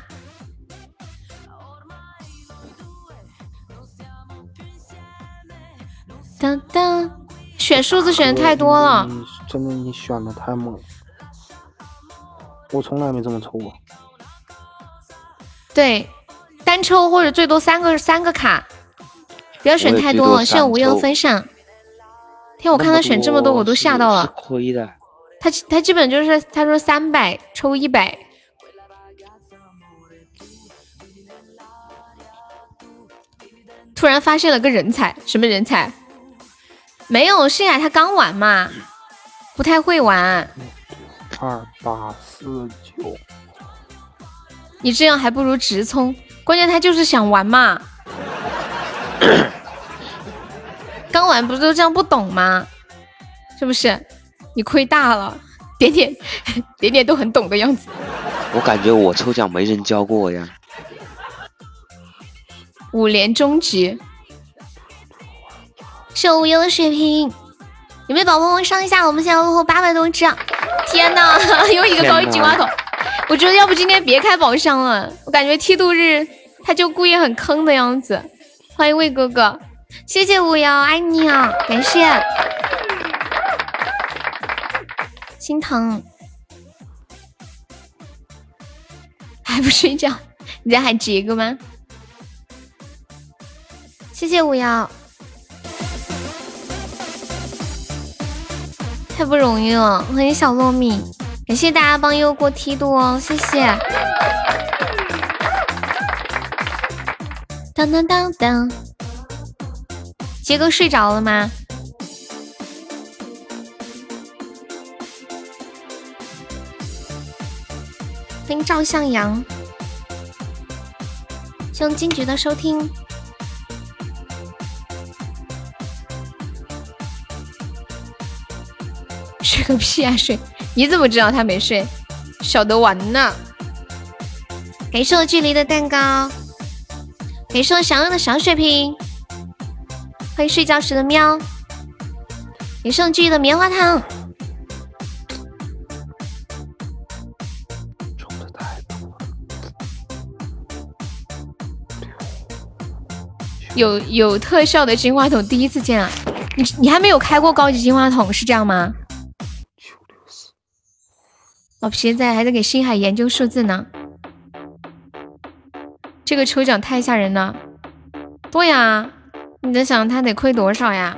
当当，选数字选的太多了。真的，你选的太猛了，我从来没这么抽过。对，单抽或者最多三个三个卡，不要选太多了。谢谢无忧分享。天，我看他选这么多，我都吓到了。亏的。他他基本就是他说三百抽一百。突然发现了个人才，什么人才？没有，是呀，他刚玩嘛，不太会玩。二八四九，你这样还不如直冲，关键他就是想玩嘛。刚玩不是都这样不懂吗？是不是？你亏大了，点点 点点都很懂的样子。我感觉我抽奖没人教过我呀。五连终极，是无忧的水平，有没有宝宝们上一下？我们现在落后八百多只，天哪，又一个高级金话筒！我觉得要不今天别开宝箱了，我感觉梯度日他就故意很坑的样子。欢迎魏哥哥，谢谢无忧，爱你啊，感谢，心疼，还不睡觉？你在喊杰哥吗？谢谢五幺，太不容易了！欢迎小糯米，感谢大家帮优过梯度哦，谢谢。当当当当，杰哥睡着了吗？欢迎赵向阳，谢金桔的收听。睡个屁啊睡！你怎么知道他没睡？晓得玩呢。感谢我距离的蛋糕，感谢我想要的小水瓶，欢迎睡觉时的喵，感谢我距离的棉花糖。有有特效的金话筒第一次见啊！你你还没有开过高级金话筒是这样吗？老皮在还在给星海研究数字呢，这个抽奖太吓人了。对呀，你在想他得亏多少呀？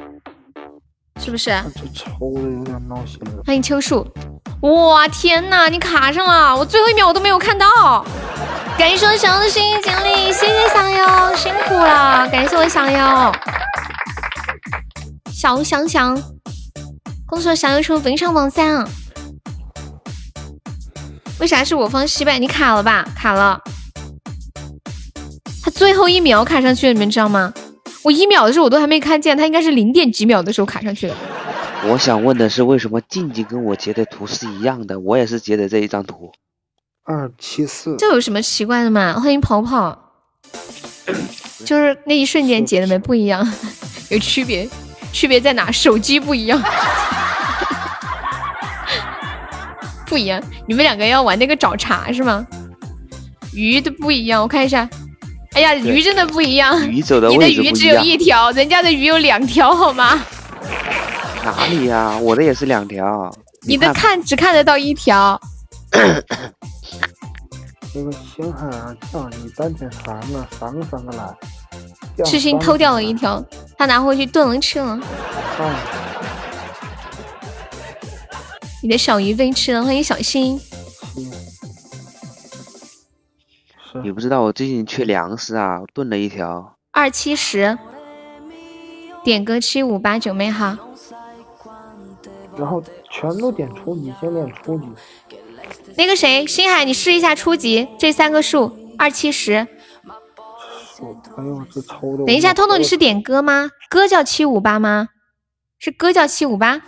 是不是？这抽的有点闹心了。欢迎秋树，哇天呐，你卡上了，我最后一秒我都没有看到。感谢我小的心经历，谢谢小优，辛苦了，感谢我小优，小香香，恭喜我小友成本场榜三。为啥是我方失败？你卡了吧？卡了。他最后一秒卡上去了，你们知道吗？我一秒的时候我都还没看见，他应该是零点几秒的时候卡上去的。我想问的是，为什么静静跟我截的图是一样的？我也是截的这一张图。二七四，这有什么奇怪的吗？欢迎跑跑，就是那一瞬间截的没不一样，有区别，区别在哪？手机不一样，不一样。你们两个要玩那个找茬是吗？鱼都不一样，我看一下。哎呀，鱼真的不一样，鱼走的你的鱼只有一条，人家的鱼有两条，好吗？哪里呀？我的也是两条。你的看只看得到一条。那个星海啊，叫你单点三个，三个三个来。赤心偷掉了一条，他拿回去炖了吃了。你的小鱼被吃了，欢迎小新。你不知道我最近缺粮食啊，炖了一条。二七十，点歌七五八九妹哈。然后全都点初级，先点初级。那个谁，星海，你试一下初级这三个数，二七十。哎呦，这抽的。等一下，彤彤，你是点歌吗？歌叫七五八吗？是歌叫七五八？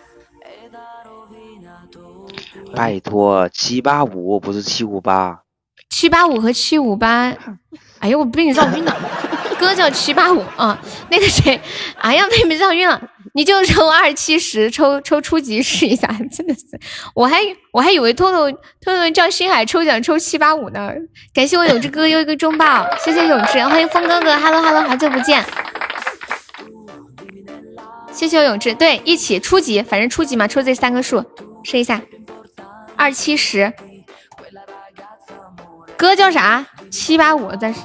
拜托，七八五不是七五八。七八五和七五八，哎呀，我被你绕晕了。哥叫七八五啊，那个谁，哎呀，被你绕晕了。你就抽二七十，抽抽初级试一下，真的是，我还我还以为彤彤彤彤叫星海抽奖抽七八五呢。感谢我永志哥又一个中宝，谢谢永志，欢迎风哥哥，Hello Hello，好久不见。谢谢我永志，对，一起初级，反正初级嘛，抽这三个数，试一下，二七十。哥叫啥？七八五，暂时。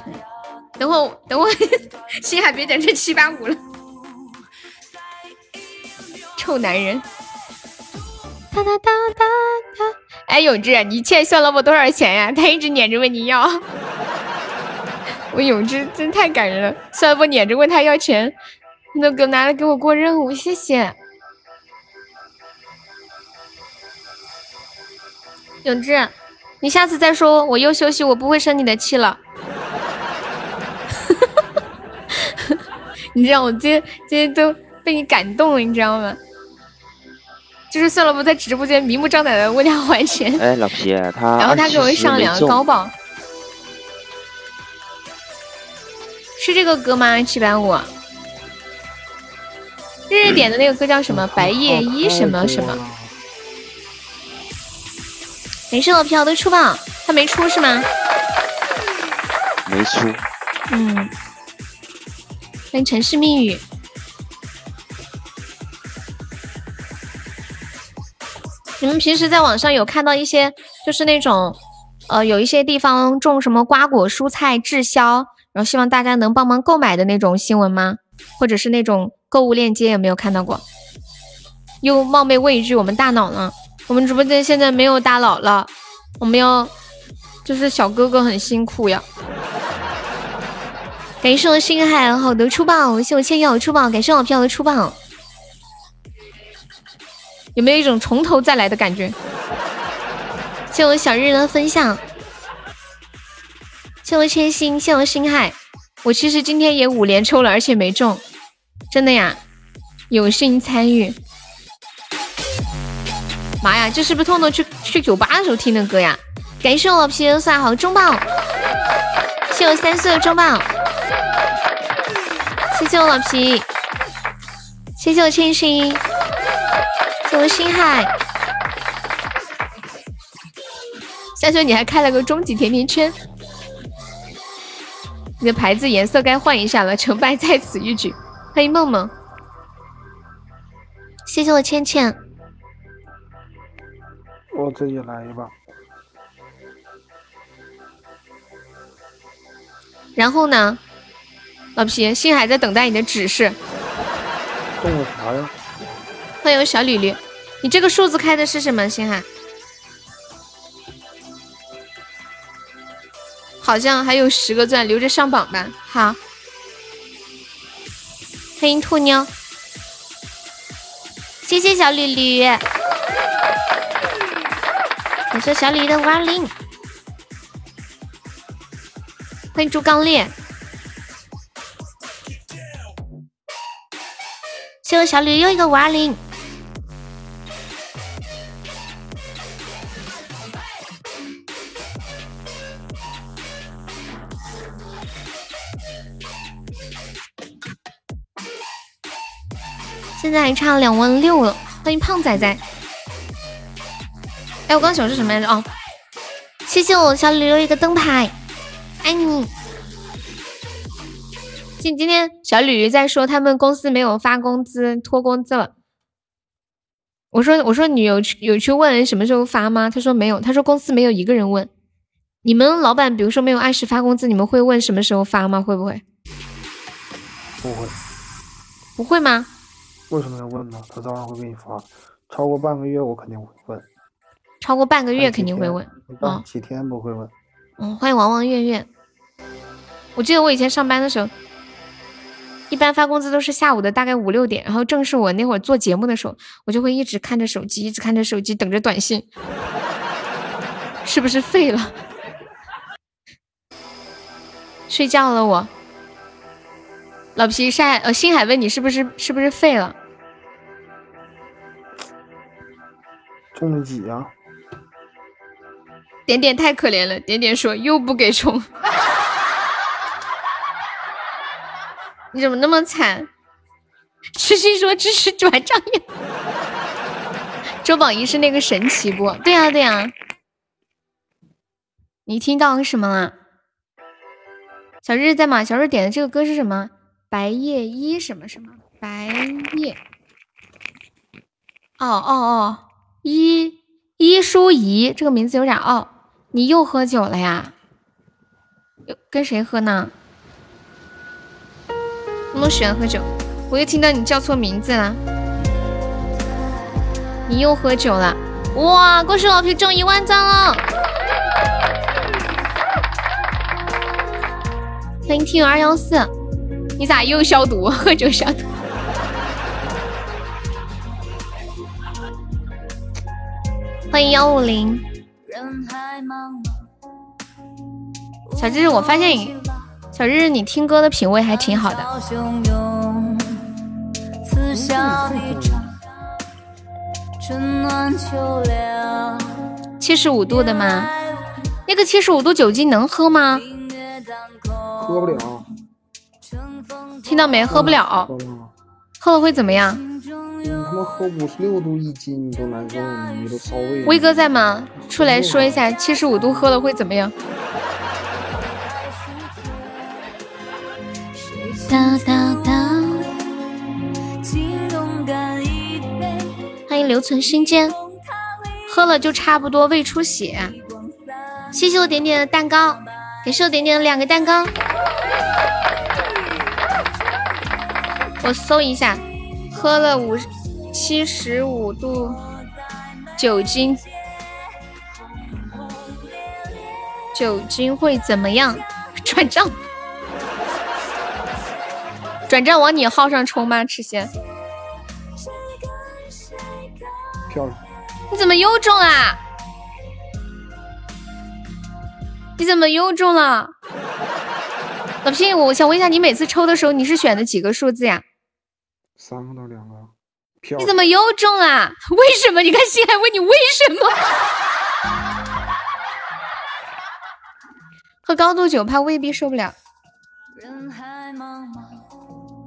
等会等会，心海别点成七八五了。臭男人。哒哒哒哒哒。哎，永志，你欠肖老板多少钱呀？他一直撵着问你要。我永志真太感人了，肖老板撵着问他要钱，那给拿来给我过任务，谢谢。永志。你下次再说，我又休息，我不会生你的气了。你知道我今天今天都被你感动了，你知道吗？就是算了，不在直播间明目张胆的问他还钱。哎，老皮，他然后他给我上两个高保，是这个歌吗？七百五。日日点的那个歌叫什么？白夜一什么什么？没事，我飘的出吧，他没出是吗？没出。嗯。欢迎城市密语。你们平时在网上有看到一些，就是那种，呃，有一些地方种什么瓜果蔬菜滞销，然后希望大家能帮忙购买的那种新闻吗？或者是那种购物链接有没有看到过？又冒昧问一句，我们大脑呢？我们直播间现在没有大佬了，我们要就是小哥哥很辛苦呀。感谢我星海好的出宝，谢我千瑶出宝，感谢我飘的出宝，有没有一种从头再来的感觉？谢我小日的分享，谢我千星，谢我星海，我其实今天也五连抽了，而且没中，真的呀，有幸参与。妈呀，这是不是痛痛去去酒吧的时候听的歌呀？感谢我老皮送好中宝，谢我三岁的中宝，谢谢我老皮，谢谢我千心，谢我星海，三岁你还开了个终极甜甜圈，你的牌子颜色该换一下了，成败在此一举。欢迎梦梦，谢谢我倩倩。我自己来一把，然后呢？老皮心海在等待你的指示。欢迎小吕吕，你这个数字开的是什么？心海好像还有十个钻留着上榜吧。好，欢迎兔妞，谢谢小吕吕。感谢小李的五二零，欢迎猪刚烈，谢谢小李又一个五二零。现在还差两万六了，欢迎胖仔仔。哎，我刚想说什么来着？哦，谢谢我小李六一个灯牌，爱你。今今天小吕在说他们公司没有发工资，拖工资了。我说我说你有去有去问什么时候发吗？他说没有，他说公司没有一个人问。你们老板比如说没有按时发工资，你们会问什么时候发吗？会不会？不会。不会吗？为什么要问呢？他早晚会给你发，超过半个月我肯定会问。超过半个月肯定会问，啊，几天不会问。嗯，欢迎王王月月。我记得我以前上班的时候，一般发工资都是下午的大概五六点，然后正是我那会儿做节目的时候，我就会一直看着手机，一直看着手机，等着短信。是不是废了？睡觉了我。老皮晒呃，星海问你是不是是不是废了？中了几呀？点点太可怜了，点点说又不给充，你怎么那么惨？痴心说支持转账呀。周榜一是那个神奇不？对呀对呀。你听到什么了？小日在吗？小日点的这个歌是什么？白夜一什么什么？白夜。哦哦哦，一一舒怡这个名字有点傲。你又喝酒了呀？又跟谁喝呢？那么喜欢喝酒，我又听到你叫错名字了。你又喝酒了？哇！恭喜老皮中一万赞了！欢迎听友二幺四，你咋又消毒？喝酒消毒？欢迎幺五零，小日日，我发现小日日你听歌的品味还挺好的。七十五度的吗？那个七十五度酒精能喝吗？喝不了。听到没？喝不了。喝了会怎么样？喝五十六度一斤你都难受，你都烧胃。威哥在吗？出来说一下，七十五度喝了会怎么样？哒哒哒。欢迎留存心间。喝了就差不多胃出血。谢谢我点点的蛋糕，感谢我点点的两个蛋糕。我搜一下，喝了五十。七十五度酒精，酒精会怎么样？转账，转账往你号上充吗？吃仙，漂亮！你怎么又中啦？你怎么又中了？老皮，我想问一下，你每次抽的时候，你是选的几个数字呀？三个到两个。你怎么又中啊？为什么？你看心还问你为什么？喝高度酒怕胃壁受不了。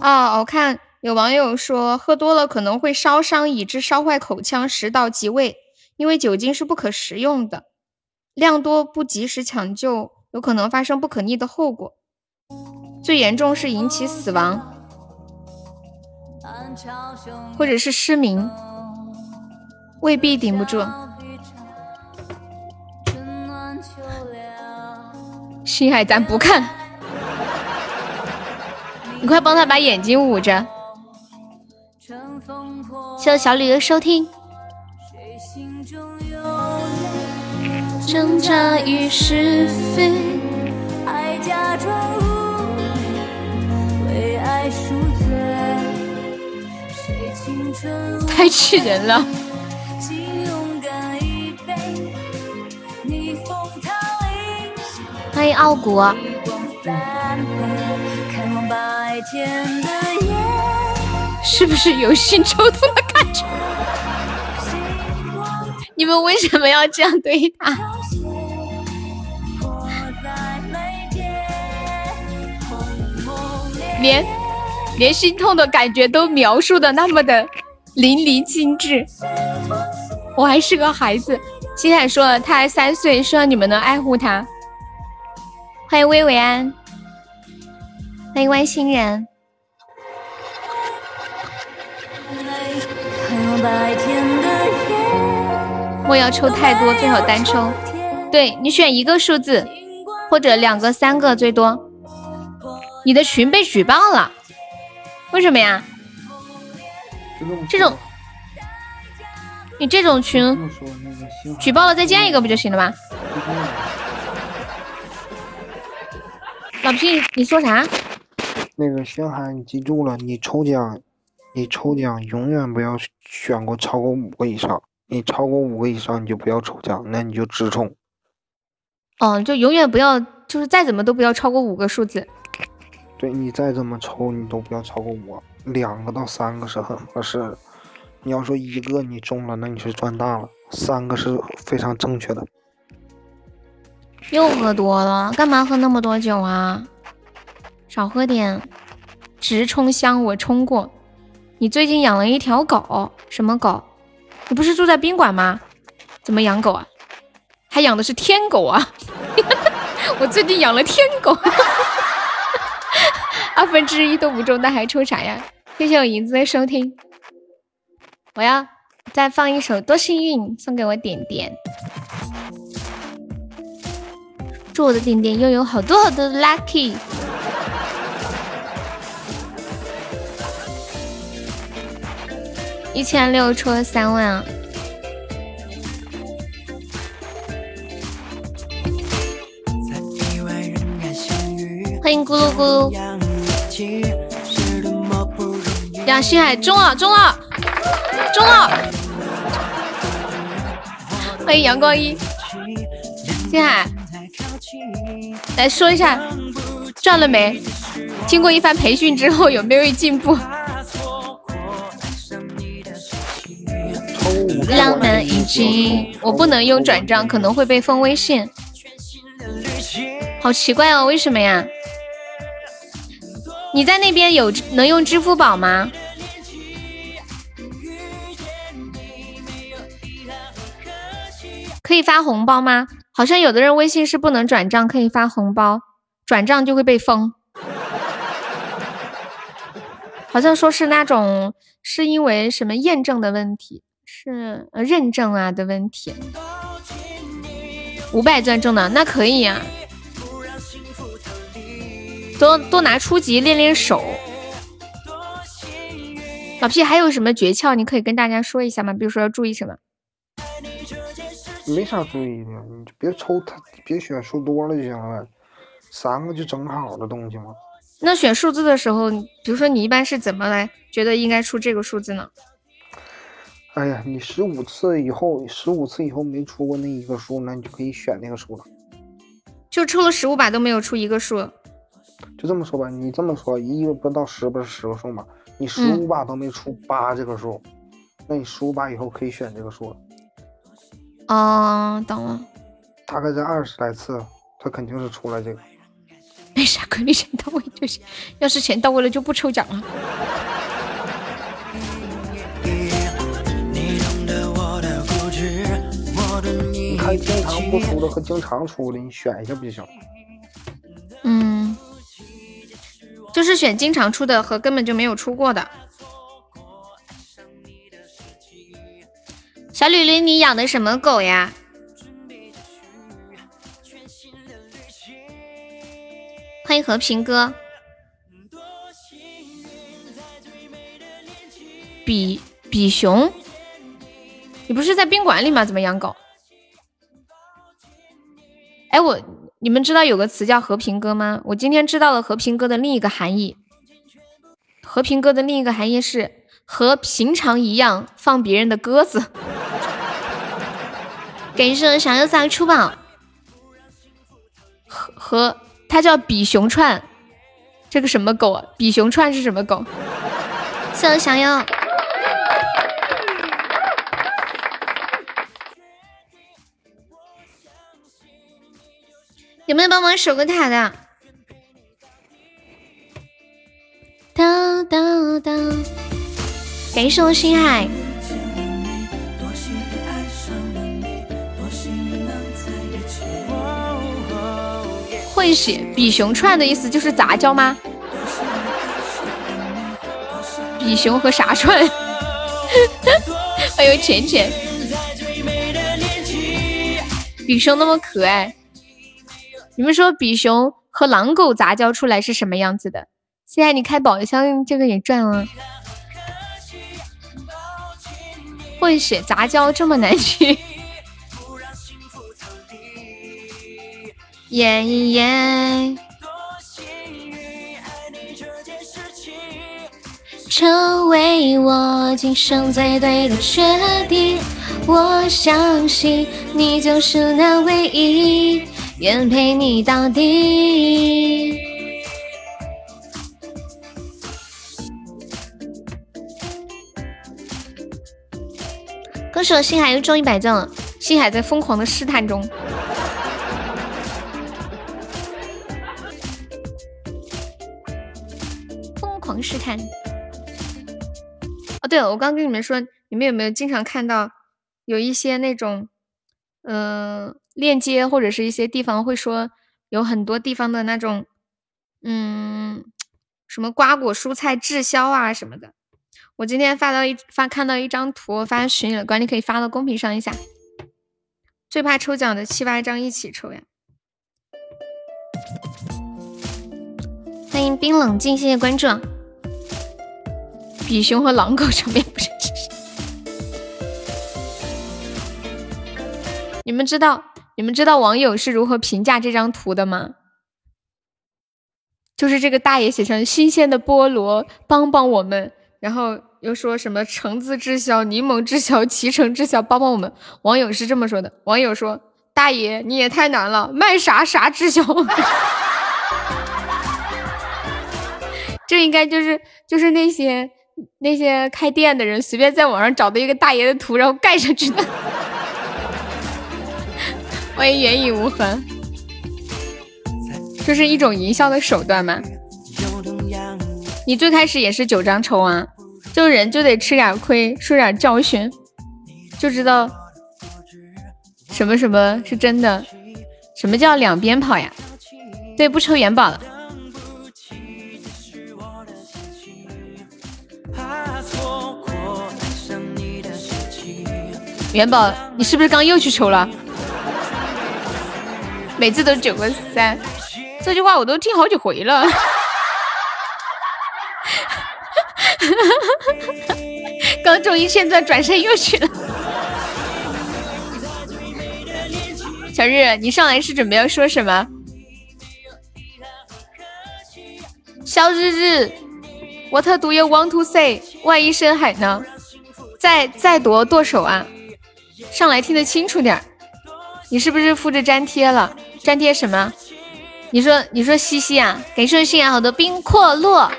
哦，我看有网友说喝多了可能会烧伤，以致烧坏口腔、食道及胃，因为酒精是不可食用的，量多不及时抢救，有可能发生不可逆的后果，最严重是引起死亡。或者是失明，未必顶不住。心海，咱不看，你快帮他把眼睛捂着。谢谢小李的收听。挣扎于是非，太气人了！欢迎傲骨。是不是有心抽痛的感觉？你们为什么要这样对他？连连心痛的感觉都描述的那么的淋漓尽致。我还是个孩子，星海说了，他还三岁，希望你们能爱护他。欢迎薇薇安，欢迎外星人。莫要抽太多，最好单抽。对你选一个数字，或者两个、三个最多。你的群被举报了，为什么呀？这种，你这种群举报了再建一个不就行了吗？老皮，你说啥？那个星海，你记住了，你抽奖，你抽奖永远不要选过超过五个以上。你超过五个以上，你就不要抽奖，那你就直冲。哦，就永远不要，就是再怎么都不要超过五个数字。对你再怎么抽，你都不要超过五，两个到三个是很合适。你要说一个你中了，那你是赚大了；三个是非常正确的。又喝多了，干嘛喝那么多酒啊？少喝点。直冲香我冲过。你最近养了一条狗，什么狗？你不是住在宾馆吗？怎么养狗啊？还养的是天狗啊！我最近养了天狗，二分之一都不中，那还抽啥呀？谢谢我银子的收听，我要再放一首《多幸运》，送给我点点，祝我的点点拥有好多好多的 lucky。一千六抽了三万啊！欢迎咕噜咕噜。杨星海中了，中了，中了！欢迎阳光一。星海，来说一下赚了没？经过一番培训之后，有没有进步？浪漫已经，我不能用转账，可能会被封微信。好奇怪哦，为什么呀？你在那边有能用支付宝吗？可以发红包吗？好像有的人微信是不能转账，可以发红包，转账就会被封。好像说是那种是因为什么验证的问题。是认证啊的问题，五百钻中的那可以呀，多多拿初级练练手。老屁还有什么诀窍？你可以跟大家说一下吗？比如说要注意什么？没啥注意的，你就别抽它，别选数多了就行了，三个就整好的东西嘛。那选数字的时候，比如说你一般是怎么来觉得应该出这个数字呢？哎呀，你十五次以后，十五次以后没出过那一个数，那你就可以选那个数了。就抽了十五把都没有出一个数，就这么说吧，你这么说，一不到十不是十个数吗？你十五把都没出八这个数，那你十五把以后可以选这个数了。哦，懂了。大概在二十来次，他肯定是出来这个。没啥，规律钱到位就行。要是钱到位了，就不抽奖了。你看经常不出的和经常出的，你选一下不就行？嗯，就是选经常出的和根本就没有出过的。小吕吕，你养的什么狗呀？欢迎和平哥。比比熊，你不是在宾馆里吗？怎么养狗？哎，我你们知道有个词叫和平鸽吗？我今天知道了和平鸽的另一个含义。和平鸽的另一个含义是和平常一样放别人的鸽子。感谢想要撒出宝。和和它叫比熊串，这个什么狗啊？比熊串是什么狗？谢想要。有没有帮忙守个塔的？当当当！感谢我心海。混血比熊串的意思就是杂交吗？比熊和啥串？欢迎浅浅。比熊那么可爱。你们说比熊和狼狗杂交出来是什么样子的？现在你开宝箱，这个也赚了。混血杂交这么难听？耶耶！成为我今生最对的决定，我相信你就是那唯一。愿陪你到底。恭喜我星海又中一百赞了，星海在疯狂的试探中，疯狂试探。哦，对了，我刚跟你们说，你们有没有经常看到有一些那种，嗯。链接或者是一些地方会说有很多地方的那种，嗯，什么瓜果蔬菜滞销啊什么的。我今天发到一发看到一张图，发群里了，管理可以发到公屏上一下。最怕抽奖的七八张一起抽呀！欢迎冰冷静，谢谢关注。比熊和狼狗场面不是，你们知道？你们知道网友是如何评价这张图的吗？就是这个大爷写成新鲜的菠萝，帮帮我们，然后又说什么橙子滞销、柠檬滞销、脐橙滞销，帮帮我们。网友是这么说的：网友说，大爷你也太难了，卖啥啥滞销。这应该就是就是那些那些开店的人随便在网上找的一个大爷的图，然后盖上去的。欢迎缘已无痕，这是一种营销的手段吗？你最开始也是九张抽啊，就人就得吃点亏，受点教训，就知道什么什么是真的，什么叫两边跑呀？对，不抽元宝了。元宝，你是不是刚又去抽了？每次都九个三，这句话我都听好几回了。刚中一千钻，转身又去了。小日，你上来是准备要说什么？小日日，What do you want to say？万一深海呢？再再夺剁手啊！上来听得清楚点。你是不是复制粘贴了？粘贴什么？你说你说西西啊，感谢信仰好的冰阔落。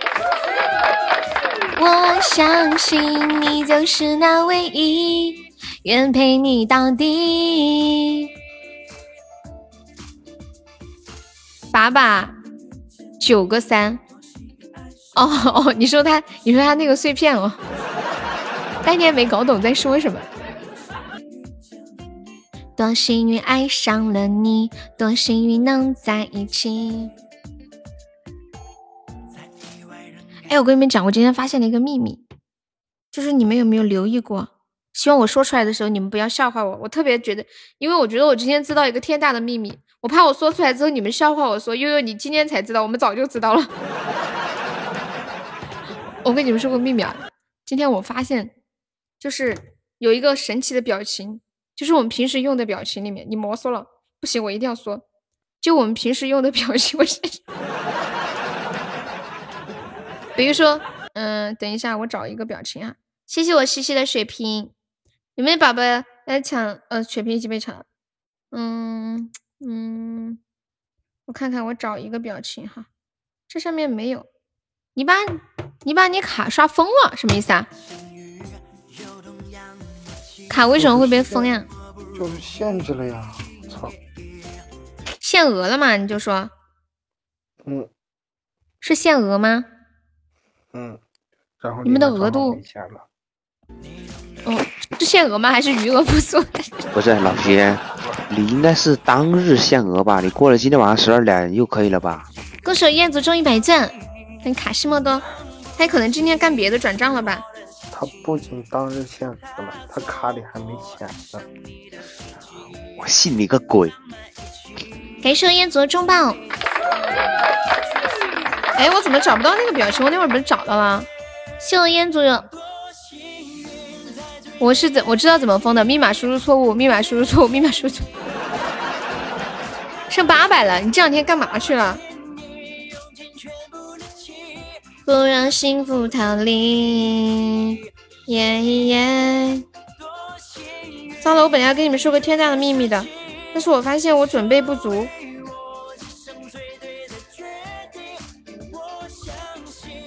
我相信你就是那唯一，愿陪你到底。把把九个三。哦哦，你说他，你说他那个碎片哦，半天没搞懂在说什么。多幸运爱上了你，多幸运能在一起。哎，我跟你们讲，我今天发现了一个秘密，就是你们有没有留意过？希望我说出来的时候，你们不要笑话我。我特别觉得，因为我觉得我今天知道一个天大的秘密，我怕我说出来之后你们笑话我说悠悠，你今天才知道，我们早就知道了。我跟你们说个秘密啊，今天我发现，就是有一个神奇的表情。就是我们平时用的表情里面，你摩挲了不行，我一定要说。就我们平时用的表情，我是。比如说，嗯，等一下，我找一个表情啊。谢谢我西西的水瓶，有没有宝宝来抢？呃，水瓶已经被抢了。嗯嗯，我看看，我找一个表情哈。这上面没有。你把，你把你卡刷封了，什么意思啊？卡为什么会被封呀？就是限制了呀！操，限额了吗？你就说，嗯，是限额吗？嗯，然后你们的额度，哦，是限额吗？还是余额不足？不是老皮，你应该是当日限额吧？你过了今天晚上十二点又可以了吧？歌手燕子中一百钻，等卡西莫多，他可能今天干别的转账了吧？他不仅当日限额了，他卡里还没钱呢。我信你个鬼！感谢彦祖的中报。哎，我怎么找不到那个表情？我那会儿不是找到了？谢我彦祖。我是怎我知道怎么封的？密码输入错误，密码输入错误，密码输入错。剩八百了，你这两天干嘛去了？不让幸福逃离，耶耶！糟了，我本来要跟你们说个天大的秘密的，但是我发现我准备不足。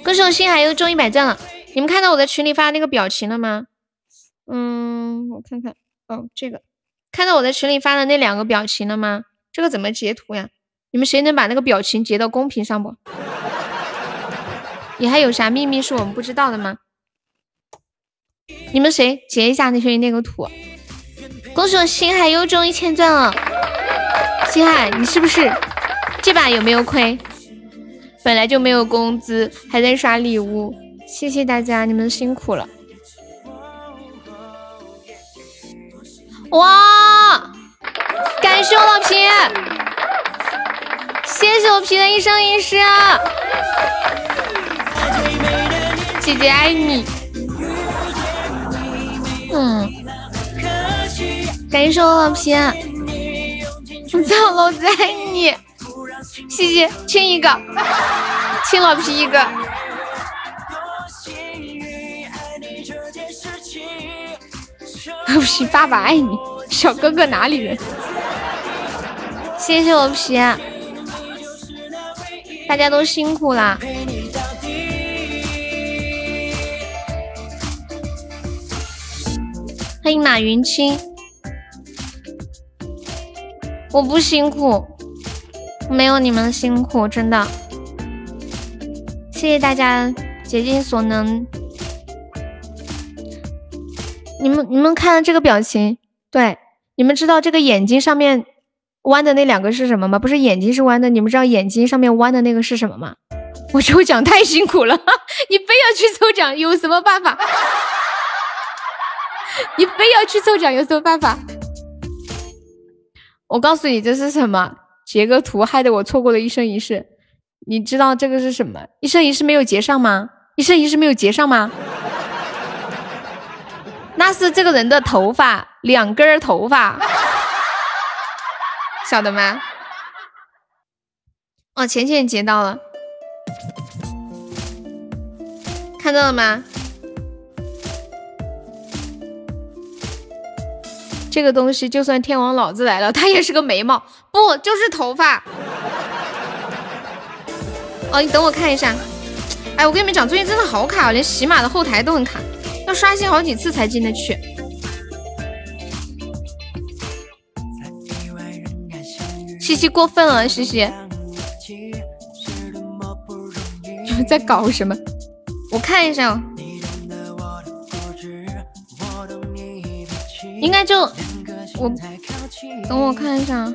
歌手心海又中一百赞了，你们看到我在群里发那个表情了吗？嗯，我看看，哦，这个，看到我在群里发的那两个表情了吗？这个怎么截图呀？你们谁能把那个表情截到公屏上不？你还有啥秘密是我们不知道的吗？你们谁截一下那群那个图？恭喜我星海又中一千钻了！星海，你是不是这把有没有亏？本来就没有工资，还在刷礼物，谢谢大家，你们辛苦了！哇，感谢我老皮，谢谢我皮的一生一世。姐姐爱你，嗯，感谢我老皮，我操，老子爱你，谢谢，亲一个，亲老皮一个，老皮爸爸爱你，小哥哥哪里人？谢谢我皮，大家都辛苦啦。欢迎马云清，我不辛苦，没有你们辛苦，真的。谢谢大家竭尽所能。你们你们看这个表情，对，你们知道这个眼睛上面弯的那两个是什么吗？不是眼睛是弯的，你们知道眼睛上面弯的那个是什么吗？我抽奖太辛苦了，你非要去抽奖，有什么办法？你非要去抽奖，有什么办法？我告诉你这是什么？截个图，害得我错过了一生一世。你知道这个是什么？一生一世没有截上吗？一生一世没有截上吗？那是这个人的头发，两根头发，晓得吗？哦，浅浅截到了，看到了吗？这个东西就算天王老子来了，他也是个眉毛，不就是头发？哦，你等我看一下。哎，我跟你们讲，最近真的好卡，连喜马的后台都很卡，要刷新好几次才进得去。西西过分了，西西，你们 在搞什么？我看一下。应该就我等我看一下，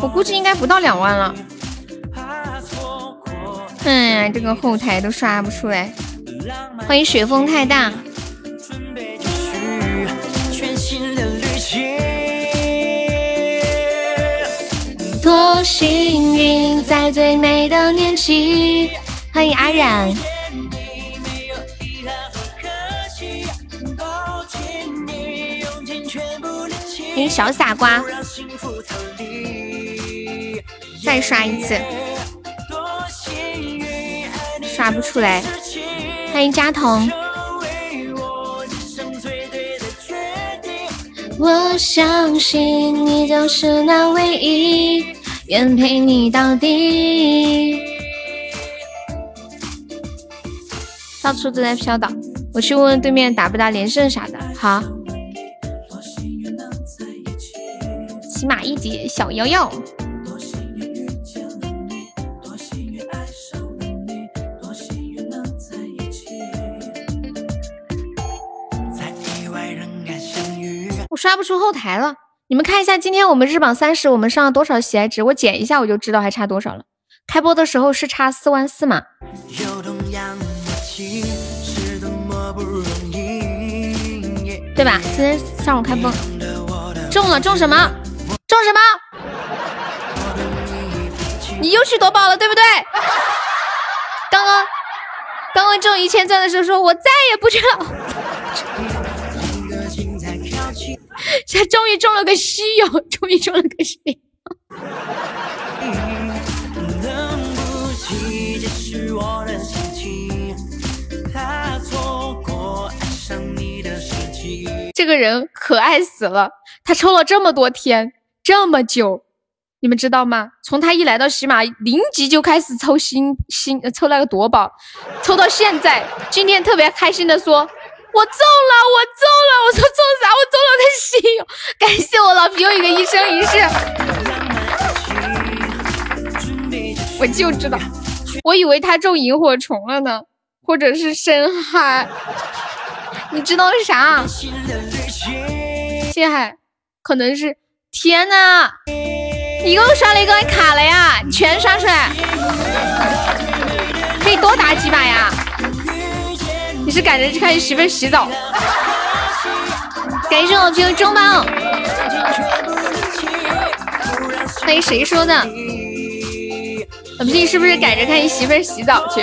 我估计应该不到两万了。哎呀，这个后台都刷不出来。欢迎雪风太大。多幸运，在最美的年纪。欢迎阿冉。小傻瓜，再刷一次，刷不出来。欢迎佳彤。我相信你就是那唯一，愿陪你到底。到处都在飘荡，我去问问对面打不打连胜啥的。好，起码一级小瑶瑶。刷不出后台了，你们看一下，今天我们日榜三十，我们上了多少喜爱值？我减一下，我就知道还差多少了。开播的时候是差四万四嘛？对吧？今天上午开播，中了，中什么？中什么？你又去夺宝了，对不对？刚刚刚刚中一千钻的时候，说我再也不去了。现在终于中了个稀有，终于中了个稀有。这个人可爱死了，他抽了这么多天，这么久，你们知道吗？从他一来到喜马，零级就开始抽新新抽那个夺宝，抽到现在，今天特别开心的说。我中了，我中了！我说中啥？我中了个稀有，感谢我老皮又一个一生一世。我就知道，我以为他中萤火虫了呢，或者是深海。你知道是啥？深海，可能是。天呐，一共刷了一个卡了呀！全刷出来，可以多打几把呀！你是赶着去看你媳妇洗澡？感谢我朋友中宝，欢迎谁说的？老皮是不是赶着看你媳妇洗澡去？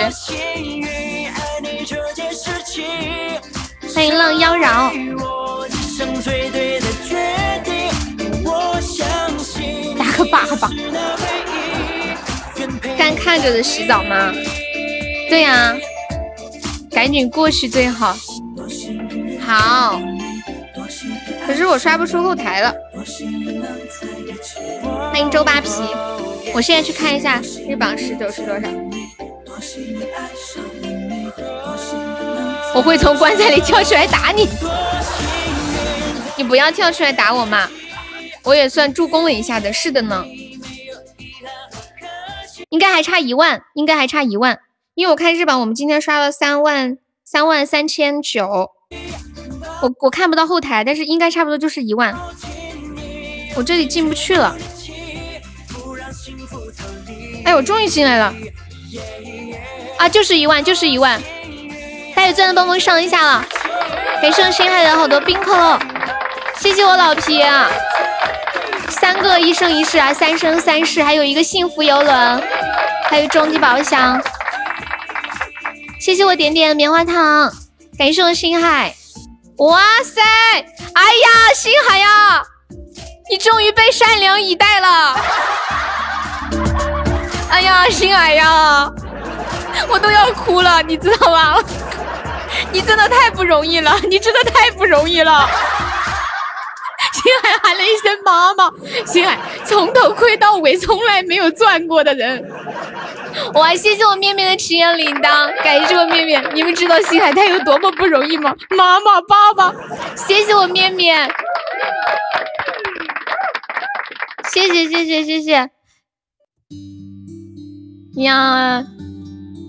欢迎浪妖娆，个爸爸，干看着的洗澡吗？对呀。赶紧过去最好，好。可是我刷不出后台了。欢迎周扒皮，我现在去看一下日榜十九是多少。我会从棺材里跳出来打你，你不要跳出来打我嘛，我也算助攻了一下的，是的呢。应该还差一万，应该还差一万。因为我看日榜，我们今天刷了三万三万三千九，我我看不到后台，但是应该差不多就是一万，我这里进不去了。哎，我终于进来了，啊，就是一万，就是一万，大有钻的帮忙上一下了，感谢我心海的好多冰可乐谢谢我老皮，三个一生一世啊，三生三世，还有一个幸福游轮，还有终极宝箱。谢谢我点点棉花糖，感谢我星海，哇塞，哎呀，星海呀，你终于被善良以待了，哎呀，星海呀，我都要哭了，你知道吗？你真的太不容易了，你真的太不容易了。星海喊了一声妈妈，星海从头亏到尾，从来没有赚过的人。哇！谢谢我面面的祈愿铃铛，感谢我面面。你们知道星海他有多么不容易吗？妈妈、爸爸，谢谢我面面，谢谢谢谢谢谢。呀，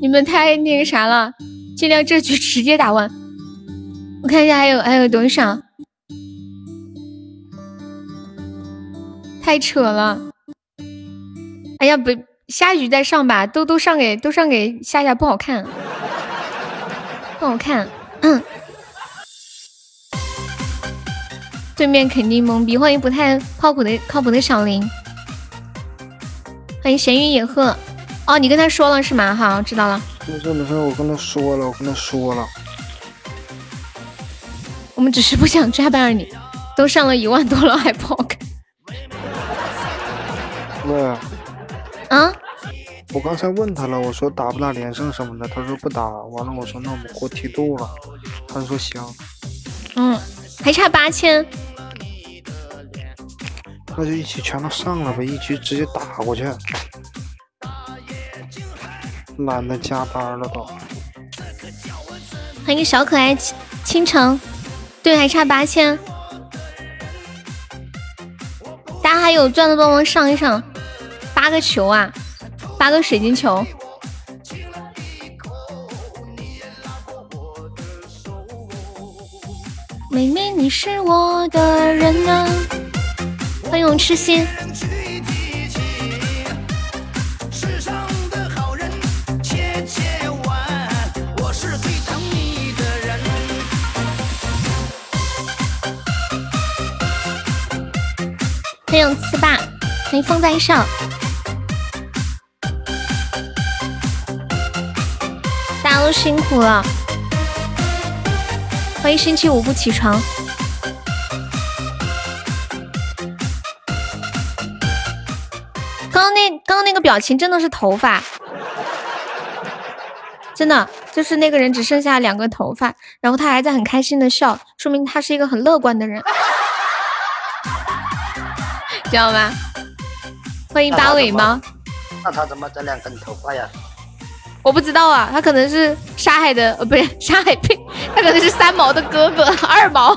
你们太那个啥了，尽量这局直接打完。我看一下还有还有多少，太扯了。哎呀，不。下一局再上吧，都都上给都上给夏夏不好看，不好看。嗯，对面肯定懵逼。欢迎不太靠谱的靠谱的小林，欢迎闲云野鹤。哦，你跟他说了是吗？好，知道了。没事没事，我跟他说了，我跟他说了。我们只是不想加班而已，都上了一万多了还不好看。对。刚才问他了，我说打不打连胜什么的，他说不打。完了，我说那我们过梯度了，他说行。嗯，还差八千，那就一起全都上了呗，一局直接打过去。懒得加班了都。欢迎小可爱倾倾城，对，还差八千。大家还有钻的帮忙上一上，八个球啊，八个水晶球。妹妹，你是我的人啊！欢迎我痴心。欢迎刺霸，欢迎风在上，都辛苦了。欢迎星期五不起床。刚刚那刚刚那个表情真的是头发，真的就是那个人只剩下两个头发，然后他还在很开心的笑，说明他是一个很乐观的人，知道吗？欢迎八尾猫。那他怎么这两根头发呀？我不知道啊，他可能是沙海的，呃，不是沙海呸，他可能是三毛的哥哥 二毛。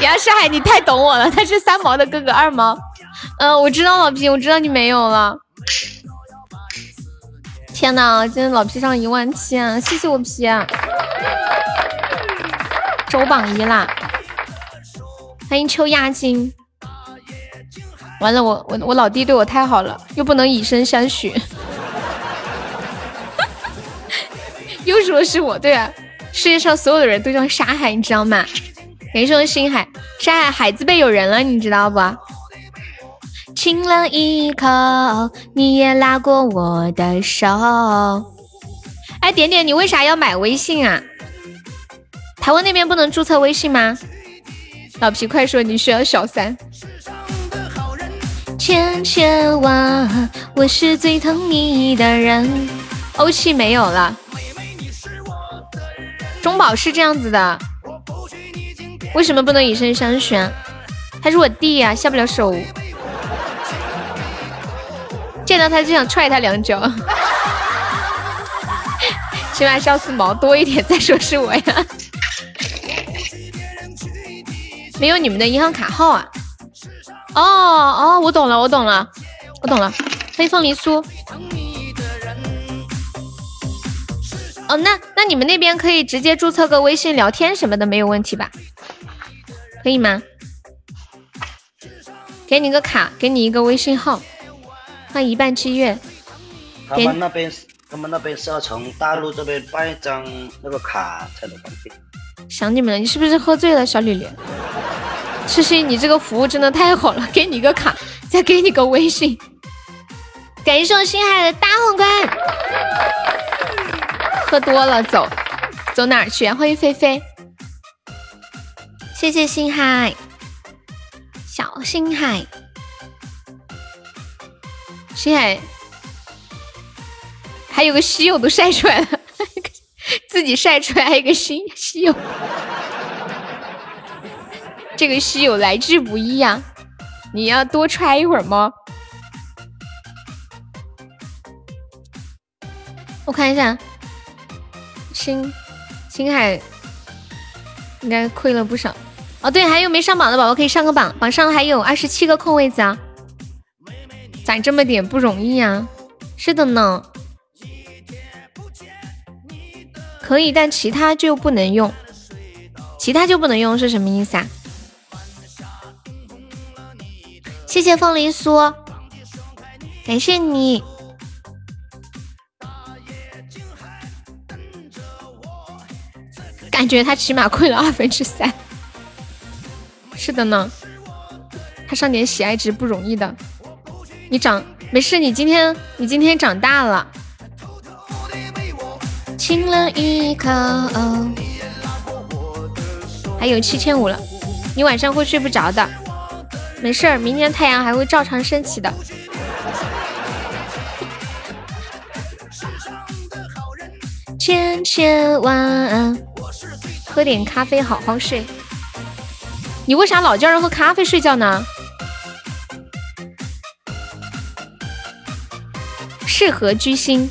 呀，沙海，你太懂我了，他是三毛的哥哥二毛。嗯，我知道老皮，我知道你没有了。天呐，今天老皮上一万七啊！谢谢我皮，啊周榜一啦！欢迎秋押金。完了，我我我老弟对我太好了，又不能以身相许。又说是我对啊，世界上所有的人都叫沙海，你知道吗？人生星海，沙海海字辈有人了，你知道不？亲了一口，你也拉过我的手。哎，点点，你为啥要买微信啊？台湾那边不能注册微信吗？老皮，快说，你需要小三。千千万，我是最疼你的人。欧气没有了。中宝是这样子的，为什么不能以身相许？他是我弟呀，下不了手。见到他就想踹他两脚，起码笑四毛多一点再说是我呀。没有你们的银行卡号啊？哦哦，我懂了，我懂了，我懂了。欢迎凤梨酥。哦，那那你们那边可以直接注册个微信聊天什么的，没有问题吧？可以吗？给你个卡，给你一个微信号，换一半七月。他们那边，他们那边是要从大陆这边办一张那个卡才能方便。想你们了，你是不是喝醉了，小吕吕？痴心，你这个服务真的太好了，给你个卡，再给你个微信。感谢我心海的大皇冠。喝多了，走走哪儿去？欢迎菲菲，谢谢星海，小星海，星海，还有个稀有都晒出来了，自己晒出来还有个稀稀有，这个稀有来之不易呀！你要多揣一会儿吗？我看一下。青青海应该亏了不少哦。对，还有没上榜的宝宝可以上个榜，榜上还有二十七个空位子啊！攒这么点不容易啊！是的呢，可以，但其他就不能用，其他就不能用是什么意思啊？谢谢凤梨酥，感谢你。感觉他起码亏了二分之三。是的呢，他上点喜爱值不容易的。你长没事，你今天你今天长大了。亲了一口，还有七千五了，你晚上会睡不着的。没事儿，明天太阳还会照常升起的。千千万。喝点咖啡，好好睡。你为啥老叫人喝咖啡睡觉呢？适合居心。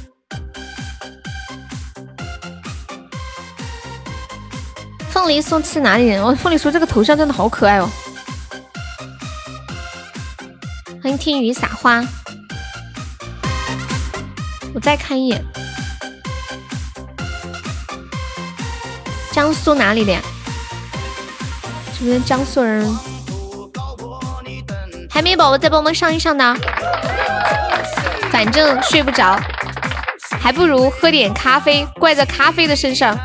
凤梨酥是哪里人？哦，凤梨酥这个头像真的好可爱哦。欢迎听雨撒花。我再看一眼，江苏哪里的呀？是不是江苏人？海绵宝宝再帮我们上一上呢？反正睡不着，还不如喝点咖啡，怪在咖啡的身上。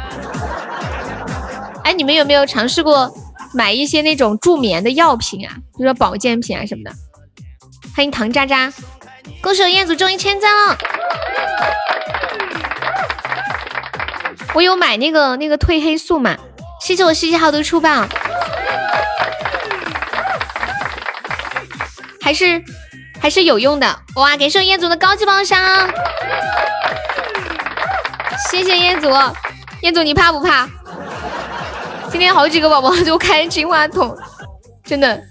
哎，你们有没有尝试过买一些那种助眠的药品啊？比如说保健品啊什么的？欢迎唐渣渣，恭喜我彦祖终于签赞了。我有买那个那个褪黑素嘛？谢谢我十七号的出棒，还是还是有用的哇！感谢我彦祖的高级宝箱，谢谢彦祖，彦祖你怕不怕？今天好几个宝宝都开金话筒，真的，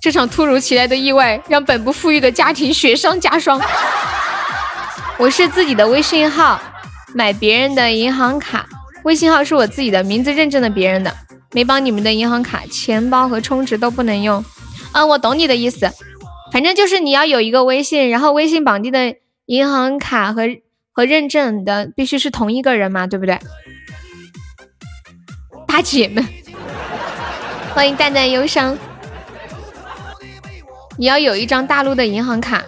这场突如其来的意外让本不富裕的家庭雪上加霜。我是自己的微信号买别人的银行卡，微信号是我自己的名字认证的别人的，没绑你们的银行卡，钱包和充值都不能用。嗯，我懂你的意思，反正就是你要有一个微信，然后微信绑定的银行卡和和认证的必须是同一个人嘛，对不对？大姐们，欢迎淡淡忧伤。你要有一张大陆的银行卡。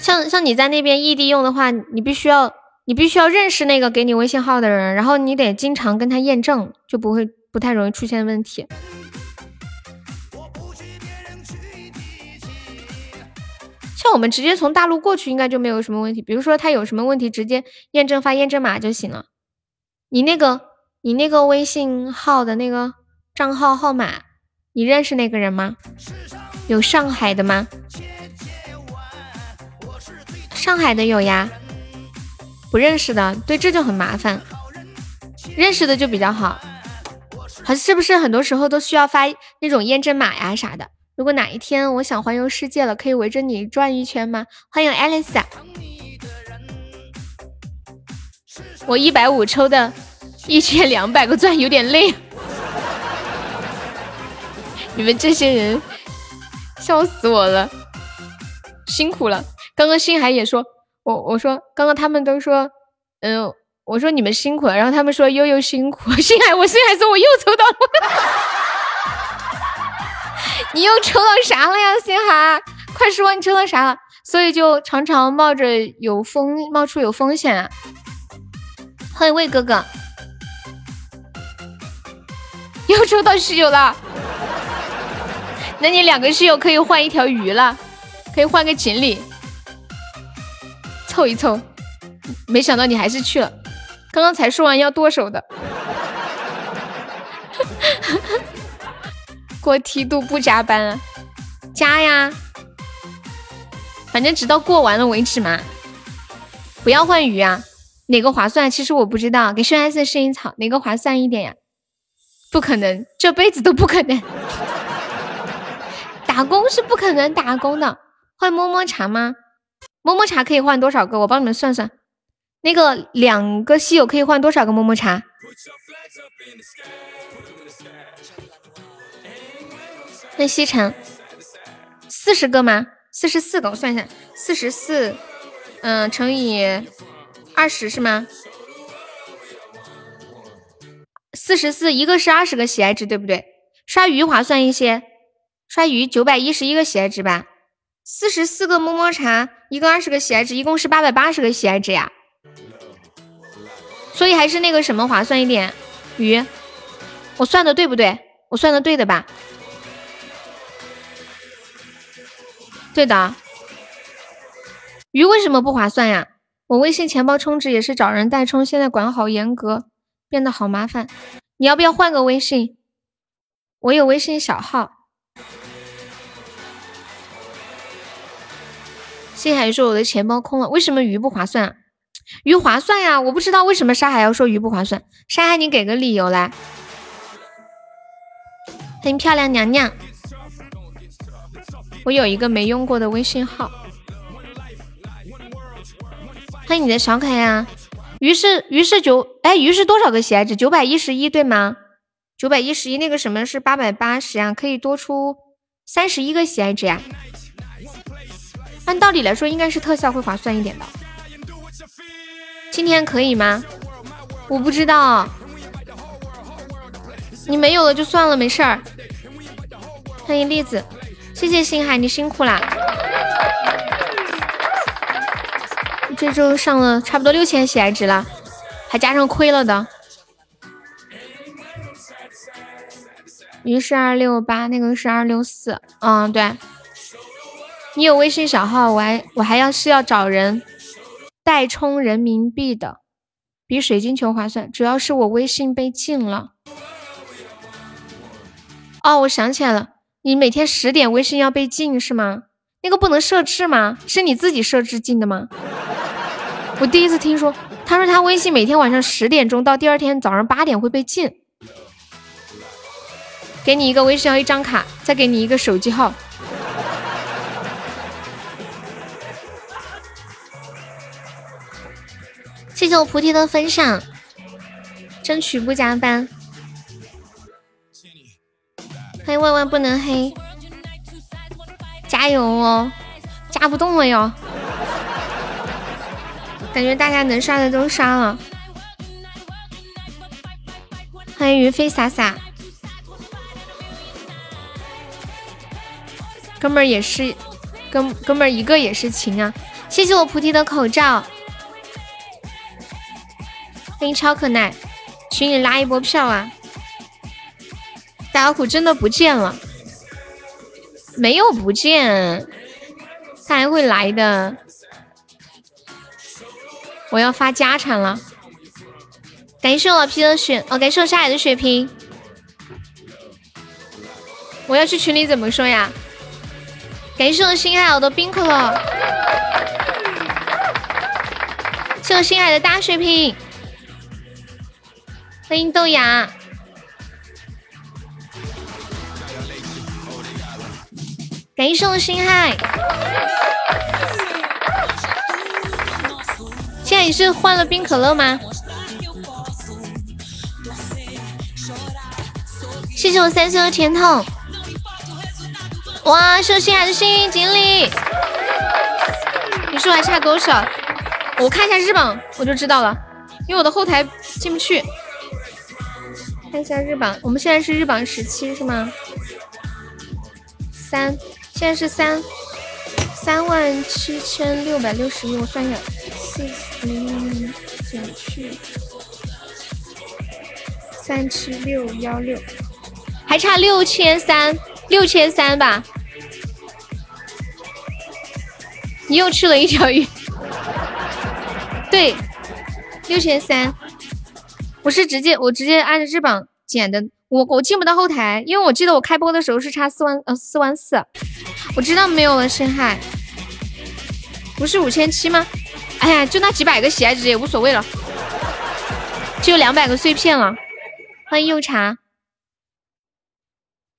像像你在那边异地用的话，你必须要你必须要认识那个给你微信号的人，然后你得经常跟他验证，就不会不太容易出现问题。像我们直接从大陆过去，应该就没有什么问题。比如说他有什么问题，直接验证发验证码就行了。你那个你那个微信号的那个账号号码，你认识那个人吗？有上海的吗？上海的有呀，不认识的，对，这就很麻烦。认识的就比较好，好是不是很多时候都需要发那种验证码呀啥的？如果哪一天我想环游世界了，可以围着你转一圈吗？欢迎 Alice，我一百五抽的一千两百个钻有点累，你们这些人笑死我了，辛苦了。刚刚星海也说，我我说刚刚他们都说，嗯，我说你们辛苦了，然后他们说悠悠辛苦，星海我星海说我又抽到了，你又抽到啥了呀？星海，快说你抽到啥了？所以就常常冒着有风冒出有风险！欢迎魏哥哥，又抽到室友了，那你两个室友可以换一条鱼了，可以换个锦鲤。凑一凑，没想到你还是去了。刚刚才说完要剁手的，过梯度不加班啊？加呀，反正直到过完了为止嘛。不要换鱼啊，哪个划算？其实我不知道。给轩 S 试一草，哪个划算一点呀？不可能，这辈子都不可能。打工是不可能打工的。换摸摸茶吗？么么茶可以换多少个？我帮你们算算，那个两个稀有可以换多少个么么茶？那西城四十个吗？四十四个，我算一下，四十四，嗯，乘以二十是吗？四十四，一个是二十个喜爱值，对不对？刷鱼划算一些，刷鱼九百一十一个喜爱值吧。四十四个么么茶，一个二十个喜爱值，一共是八百八十个喜爱值呀。所以还是那个什么划算一点，鱼，我算的对不对？我算的对的吧？对的。鱼为什么不划算呀？我微信钱包充值也是找人代充，现在管好严格，变得好麻烦。你要不要换个微信？我有微信小号。星海说我的钱包空了，为什么鱼不划算？鱼划算呀，我不知道为什么沙海要说鱼不划算。沙海，你给个理由来。欢迎漂亮娘娘，我有一个没用过的微信号。欢迎你的小可爱呀！鱼是鱼是九哎，鱼是多少个喜爱值？九百一十一对吗？九百一十一，那个什么是八百八十呀？可以多出三十一个喜爱值呀。按道理来说，应该是特效会划算一点的。今天可以吗？我不知道。你没有了就算了，没事儿。欢迎栗子，谢谢星海，你辛苦啦。这周上了差不多六千喜爱值了，还加上亏了的。鱼是二六八，那个是二六四。嗯，对。你有微信小号，我还我还要是要找人代充人民币的，比水晶球划算。主要是我微信被禁了。哦，我想起来了，你每天十点微信要被禁是吗？那个不能设置吗？是你自己设置禁的吗？我第一次听说，他说他微信每天晚上十点钟到第二天早上八点会被禁。给你一个微信号一张卡，再给你一个手机号。谢谢我菩提的分享，争取不加班。欢迎万万不能黑，加油哦！加不动了哟，感觉大家能刷的都刷了。欢迎云飞洒洒，哥们儿也是，哥哥们儿一个也是情啊！谢谢我菩提的口罩。欢迎超可耐，群里拉一波票啊！大老虎真的不见了，没有不见，他还会来的。我要发家产了，感谢我老皮的血，哦，感谢我沙海的血瓶。我要去群里怎么说呀？感谢我心海我的冰可乐，谢我心海的大血瓶。欢迎豆芽，感谢我心海。现在你是换了冰可乐吗？谢谢我三岁的甜筒。哇，谢心海的幸运锦鲤。你说还差多少？我看一下日榜，我就知道了，因为我的后台进不去。看一下日榜，我们现在是日榜十七是吗？三，现在是三三万七千六百六十一，我算一下，四零零减去三七六幺六，还差六千三，六千三吧？你又吃了一条鱼，对，六千三。我是直接我直接按着日榜减的，我我进不到后台，因为我记得我开播的时候是差四万呃四万四，我知道没有了深海，不是五千七吗？哎呀，就那几百个喜爱值也无所谓了，就两百个碎片了。欢迎柚茶，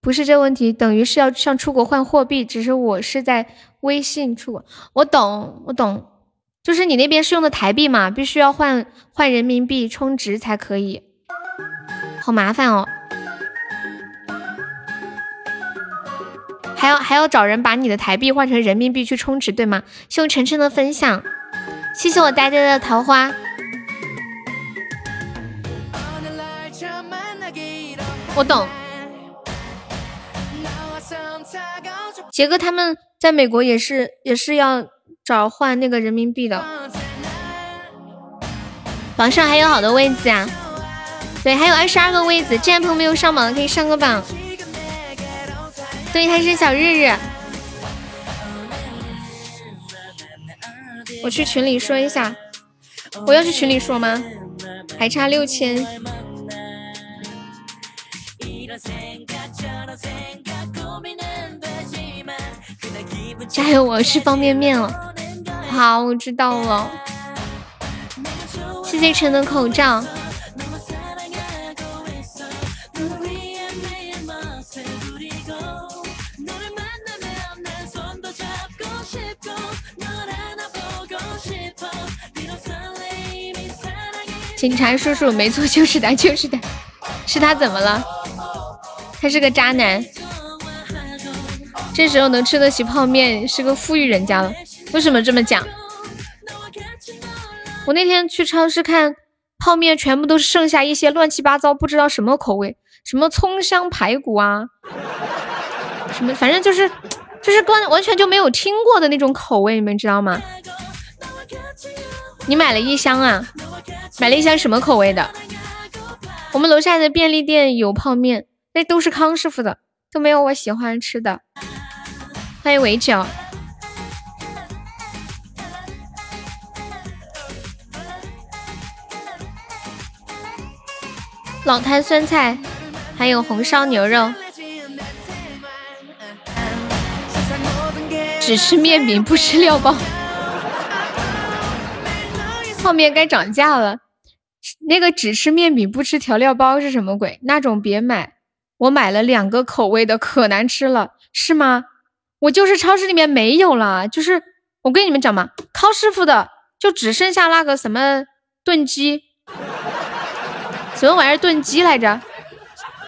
不是这问题，等于是要向出国换货币，只是我是在微信出国，我懂我懂。就是你那边是用的台币嘛，必须要换换人民币充值才可以，好麻烦哦，还要还要找人把你的台币换成人民币去充值，对吗？谢谢晨晨的分享，谢谢我呆呆的桃花，我懂。杰哥他们在美国也是也是要。找换那个人民币的，榜上还有好多位子啊！对，还有二十二个位子，这朋友没有上榜的可以上个榜。对，他是小日日，我去群里说一下，我要去群里说吗？还差六千，加油！我要吃方便面了。好，我知道了。谢谢陈的口罩。警察叔叔，没错，就是他，就是他，是他怎么了？他是个渣男。这时候能吃得起泡面，是个富裕人家了。为什么这么讲？我那天去超市看泡面，全部都是剩下一些乱七八糟，不知道什么口味，什么葱香排骨啊，什么反正就是就是完完全就没有听过的那种口味，你们知道吗？你买了一箱啊？买了一箱什么口味的？我们楼下的便利店有泡面，那都是康师傅的，都没有我喜欢吃的。欢迎围剿，老坛酸菜，还有红烧牛肉，只吃面饼不吃料包。泡面该涨价了，那个只吃面饼不吃调料包是什么鬼？那种别买，我买了两个口味的，可难吃了，是吗？我就是超市里面没有了，就是我跟你们讲嘛，康师傅的就只剩下那个什么炖鸡，什么玩意儿炖鸡来着？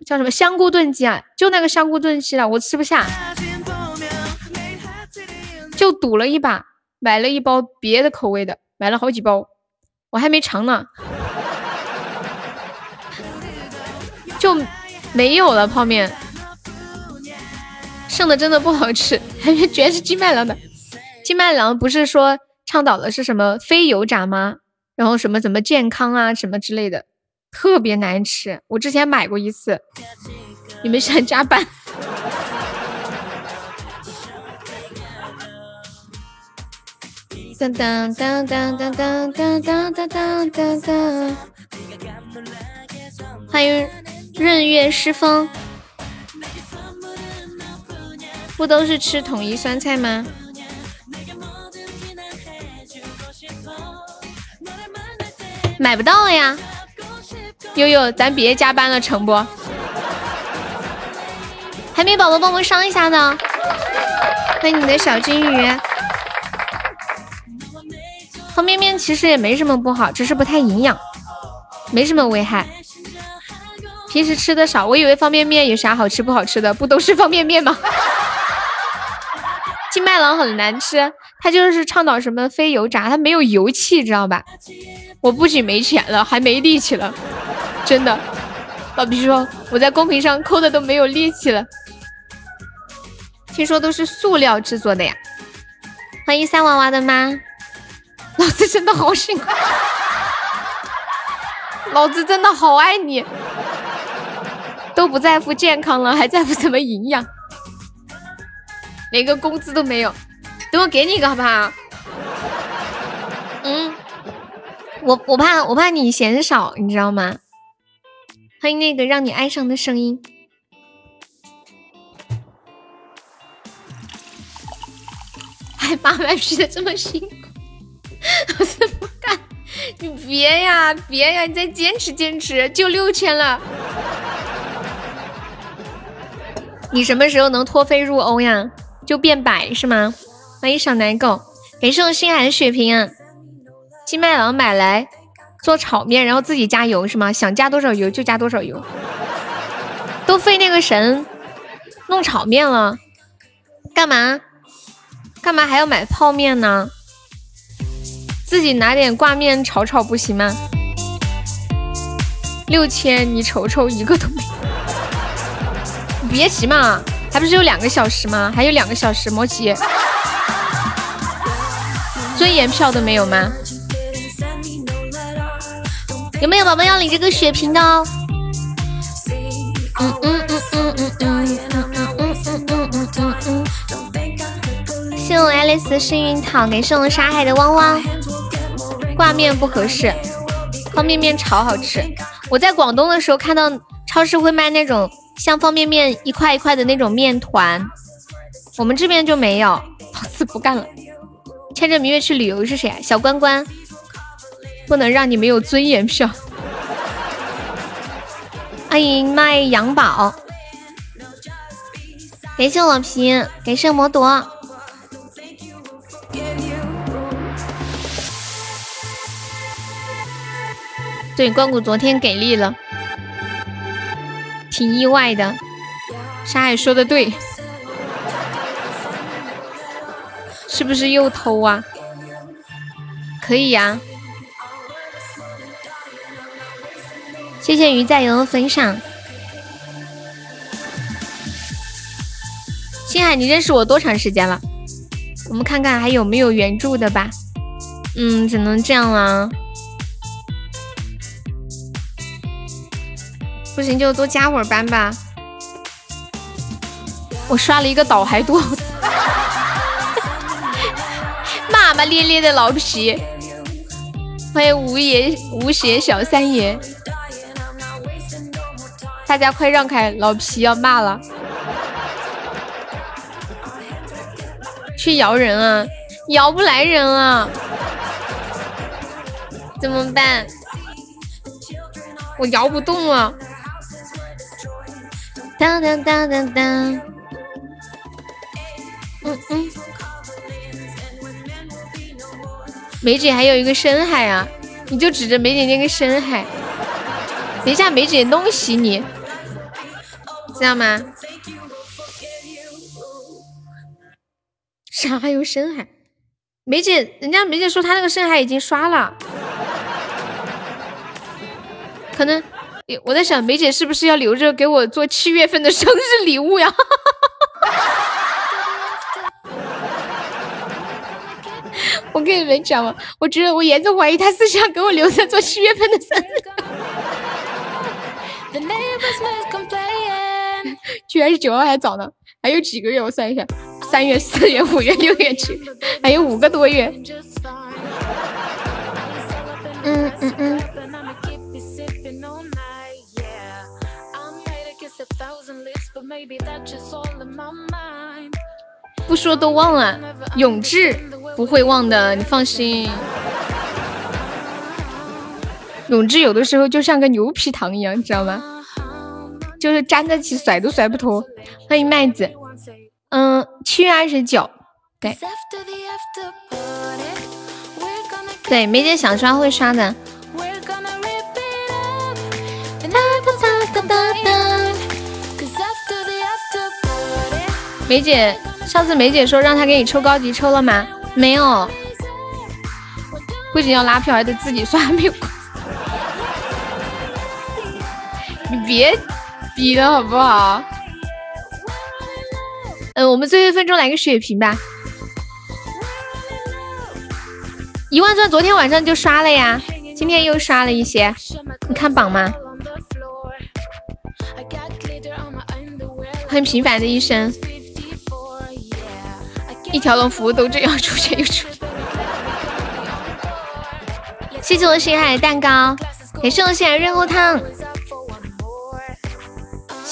叫什么香菇炖鸡啊？就那个香菇炖鸡了，我吃不下，就赌了一把，买了一包别的口味的，买了好几包。我还没尝呢，就没有了泡面，剩的真的不好吃，还全是金麦郎的。金麦郎不是说倡导的是什么非油炸吗？然后什么怎么健康啊什么之类的，特别难吃。我之前买过一次，你们想加班？当当当当当当当当当当当！欢迎润月诗风，不都是吃统一酸菜吗？买不到呀！悠悠，咱别加班了，成不？海绵宝宝帮忙上一下呢！欢迎你的小金鱼。方便面其实也没什么不好，只是不太营养，没什么危害。平时吃的少，我以为方便面有啥好吃不好吃的，不都是方便面吗？金麦郎很难吃，他就是倡导什么非油炸，他没有油气，知道吧？我不仅没钱了，还没力气了，真的。老皮说我在公屏上扣的都没有力气了。听说都是塑料制作的呀。欢迎三娃娃的妈。老子真的好喜欢，老子真的好爱你，都不在乎健康了，还在乎什么营养？连个工资都没有，等我给你一个好不好？嗯，我我怕我怕你嫌少，你知道吗？欢迎那个让你爱上的声音，还八百皮的这么辛苦。我是不干，你别呀，别呀，你再坚持坚持，就六千了。你什么时候能脱飞入欧呀？就变白是吗？欢迎小奶狗，感谢我星海的血瓶啊！金麦郎买来做炒面，然后自己加油是吗？想加多少油就加多少油，都费那个神弄炒面了，干嘛？干嘛还要买泡面呢？自己拿点挂面炒炒不行吗？六千，你瞅瞅一个都没。你别急嘛，还不是有两个小时吗？还有两个小时，莫急。尊严票都没有吗？有没有宝宝要领这个血瓶的？嗯嗯嗯嗯嗯嗯嗯嗯嗯嗯嗯嗯。谢我爱丽丝幸运草，感谢我沙海的汪汪。挂面不合适，方便面炒好吃。我在广东的时候看到超市会卖那种像方便面一块一块的那种面团，我们这边就没有。老子不干了，牵着明月去旅游是谁啊？小关关，不能让你没有尊严票。欢迎卖羊宝，感谢我皮，感谢魔朵。对，关谷昨天给力了，挺意外的。沙海说的对，是不是又偷啊？可以呀。谢谢鱼仔油的分享。星海，你认识我多长时间了？我们看看还有没有原著的吧。嗯，只能这样了。不行就多加会儿班吧。我刷了一个岛还多，骂骂咧咧的老皮。欢迎无爷无邪小三爷。大家快让开，老皮要骂了。去摇人啊，摇不来人啊，怎么办？我摇不动啊。当当当当当。嗯嗯。梅姐还有一个深海啊，你就指着梅姐那个深海。等一下，梅姐弄死你。知道吗？啥还有深海？梅姐，人家梅姐说她那个深海已经刷了，可能我在想梅姐是不是要留着给我做七月份的生日礼物呀？我跟你们讲嘛，我觉得我严重怀疑她是想给我留着做七月份的生日。居然是九号还早呢，还有几个月？我算一下，三月、四月、五月、六月、七，还有五个多月。嗯嗯嗯。不说都忘了，永志不会忘的，你放心。永志有的时候就像个牛皮糖一样，知道吗？就是粘在一起，甩都甩不脱。欢迎麦子，嗯，七月二十九，对，对，梅姐想刷会刷的。梅姐，上次梅姐说让她给你抽高级，抽了吗？没有，不仅要拉票，还得自己刷，没有。你别。逼的好不好？嗯，我们最后一分钟来个血瓶吧。一万钻昨天晚上就刷了呀，今天又刷了一些，你看榜吗？很平凡的一生，一条龙服务都这样出现又出。谢谢我心海的蛋糕，也是我心海润喉汤。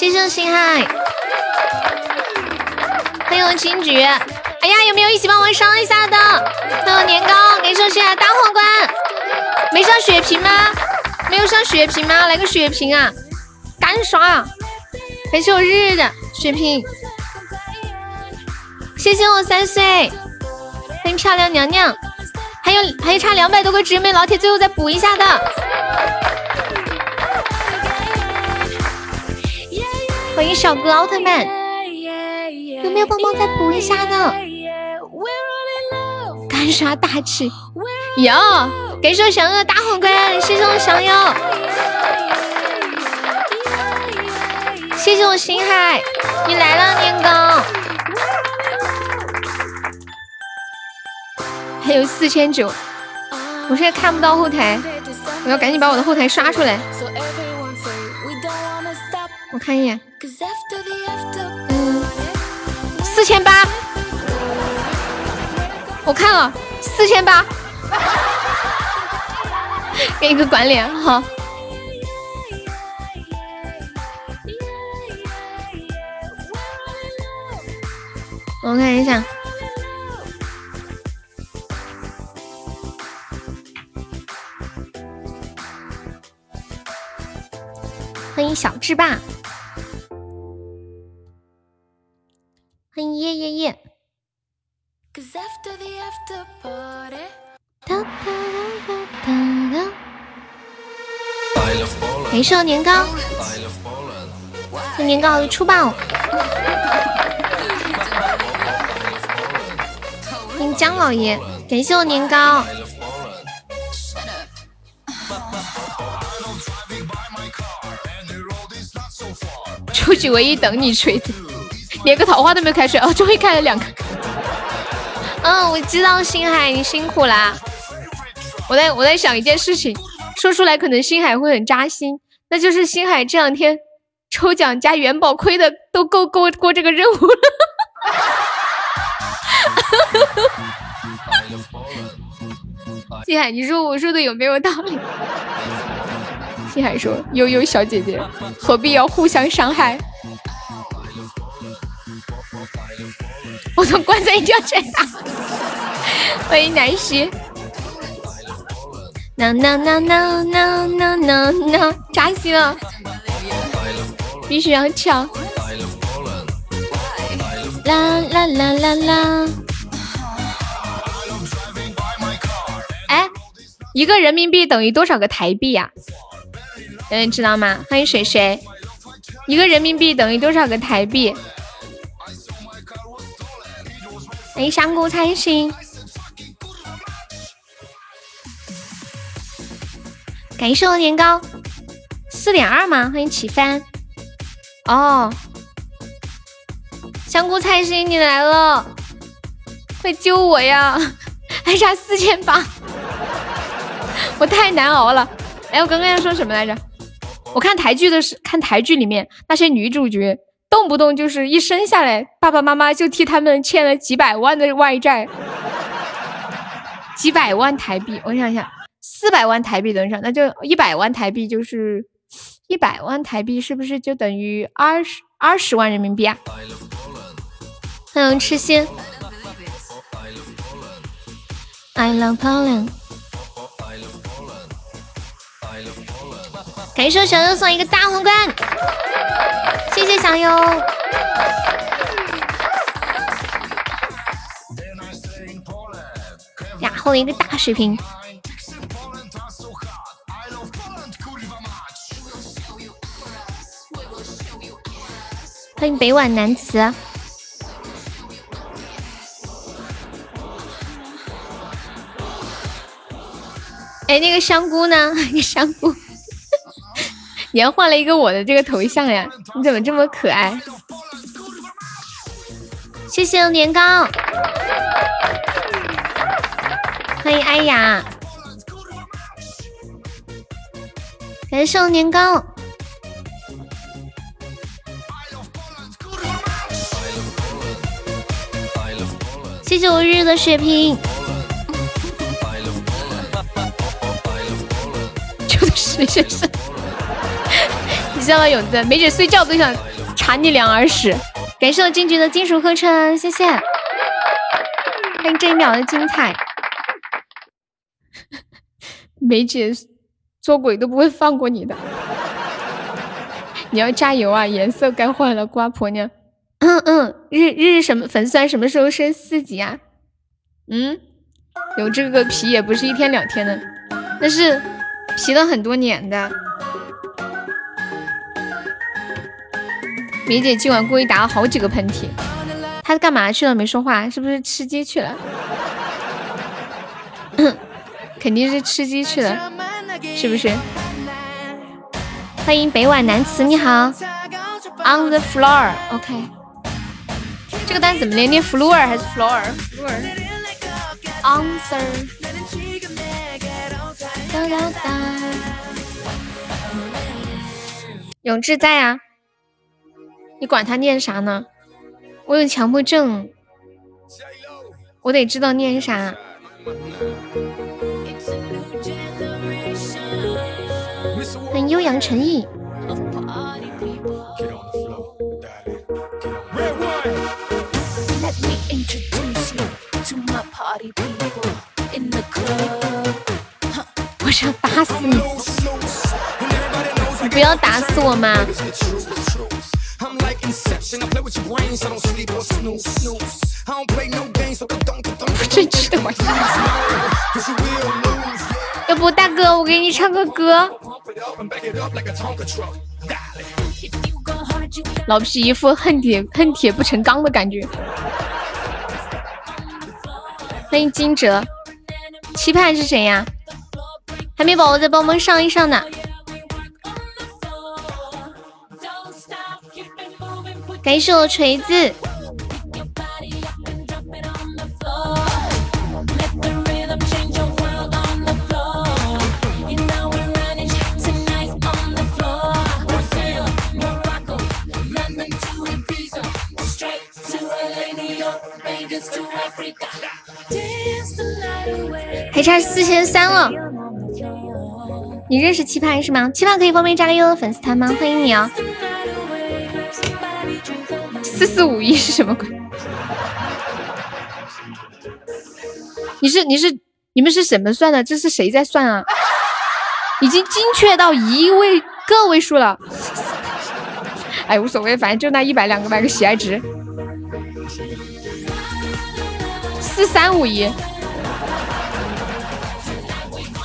谢谢星海，欢迎我青桔。哎呀，有没有一起帮我上一下的？欢迎年糕，感谢星海大皇冠。没上血瓶吗？没有上血瓶吗？来个血瓶啊！干刷！感谢我日日的血瓶。谢谢我三岁，欢迎漂亮娘娘。还有还有差两百多个值，没老铁最后再补一下的。欢迎小哥奥特曼，有没有帮忙再补一下的？干啥大气？哟，感谢我小哥大皇冠，谢谢我小友，谢谢我星海，你来了年糕，还有四千九，我现在看不到后台，我要赶紧把我的后台刷出来，我看一眼。四千八，我看了四千八，给一个管理好。我看一下，欢迎小智霸。欢迎耶耶耶。哒哒哒哒哒。感谢我年糕，年糕出爆。欢迎姜老爷，感谢我年糕。出去唯一等你锤子，连个桃花都没有开出来，哦，终于开了两个。嗯，我知道星海你辛苦啦。我在我在想一件事情，说出来可能星海会很扎心，那就是星海这两天抽奖加元宝亏的都够够过这个任务了。星海，你说我说的有没有道理？星海说：“悠悠小姐姐，何必要互相伤害？”我从棺材一掉出来，欢迎南希。No no no no no no no no，扎心了，必须要抢。啦啦啦啦啦！哎，一个人民币等于多少个台币呀？有人知道吗？欢迎水水，一个人民币等于多少个台币？欢迎香菇菜心，感谢我年糕，四点二吗？欢迎起帆，哦，香菇菜心你来了，快救我呀！还差四千八，我太难熬了。哎，我刚刚要说什么来着？我看台剧的是看台剧里面那些女主角，动不动就是一生下来，爸爸妈妈就替他们欠了几百万的外债，几百万台币。我想想，四百万台币等于啥？那就一百万台币，就是一百万台币，是不是就等于二十二十万人民币啊？欢迎痴心，I love Poland。感谢小优送一个大皇冠，谢谢小优。呀，后一个大水瓶。欢迎北晚南词。哎，那个香菇呢？那个香菇。你还换了一个我的这个头像呀？你怎么这么可爱？谢谢年糕，欢迎艾雅，感谢年糕，谢谢我日日的血瓶，就是谢谢。你知道吗，勇子？梅姐睡觉都想查你两耳屎。感谢我金菊的金属合成，谢谢。欢迎这一秒的精彩。梅姐做鬼都不会放过你的，你要加油啊！颜色该换了，瓜婆娘。嗯嗯，日日什么粉丝团什么时候升四级啊？嗯，有这个皮也不是一天两天的，那是皮了很多年的。梅姐今晚故意打了好几个喷嚏，她干嘛去了？没说话，是不是吃鸡去了？肯定是吃鸡去了，是不是？欢迎北晚南词，你好。On the floor，OK。这个单怎么念？念 floor 还是 floor？Floor。Answer。永志在啊。你管他念啥呢？我有强迫症，我得知道念啥。欢迎悠扬诚意。我想打死你！你不要打死我嘛！真气的我！要不大哥，我给你唱个歌。老皮一副恨铁恨铁不成钢的感觉。欢迎金哲，期盼是谁呀？海绵宝宝再帮忙上一上呢。感谢我锤子。还差四千三了，你认识期盼是吗？期盼可以方便加个悠悠粉丝团吗？欢迎你啊！四四五一是什么鬼？你是你是你们是怎么算的？这是谁在算啊？已经精确到一位个位数了。哎，无所谓，反正就那一百两个百个喜爱值。四三五一，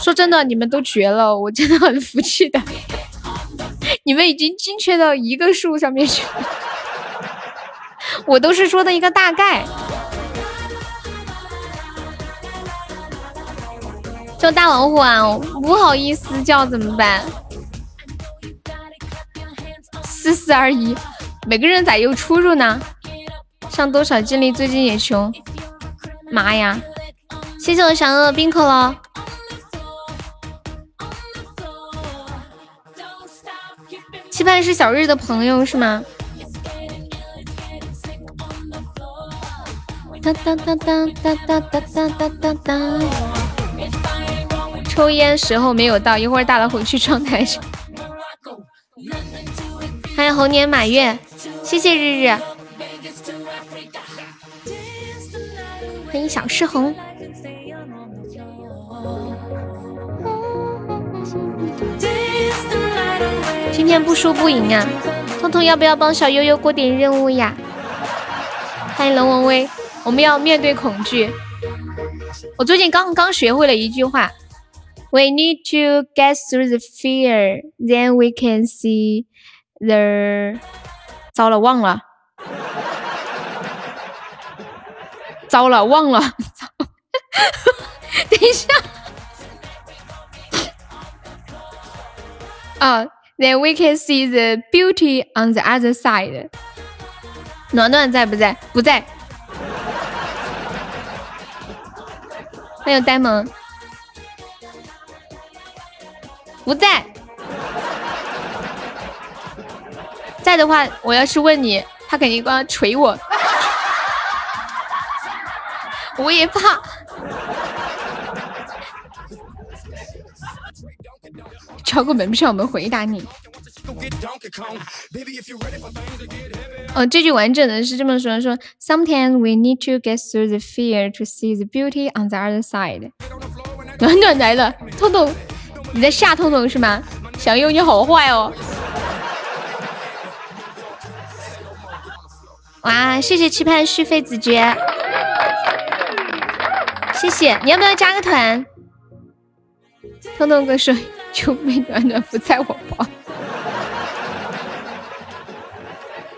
说真的，你们都绝了，我真的很服气的。你们已经精确到一个数上面去了，我都是说的一个大概。叫大老虎啊，不好意思叫怎么办？四四二一，每个人咋又出入呢？上多少精力？最近也穷。妈呀！谢谢我小鹅冰可乐。期盼是小日的朋友是吗？哒哒哒哒哒哒哒哒哒哒。抽烟时候没有到，一会儿大老虎去窗台上。还有猴年马月，谢谢日日。欢迎小赤红。今天不输不赢啊！彤彤要不要帮小悠悠过点任务呀？欢迎龙王威，我们要面对恐惧。我最近刚刚学会了一句话：We need to get through the fear, then we can see the…… 糟了，忘了。糟了，忘了。等一下。啊，Then we can see the beauty on the other side。暖暖在不在？不在。还有呆萌，不在。在的话，我要是问你，他肯定光捶我。我也怕，交个门票，我们回答你。哦，这句完整的是这么说：说，Sometimes we need to get through the fear to see the beauty on the other side。暖暖来了，痛痛，你在吓痛痛是吗？小优你好坏哦！哇，谢谢期盼续费子爵。谢谢，你要不要加个团？痛痛哥说：“救命，暖暖不在我房。”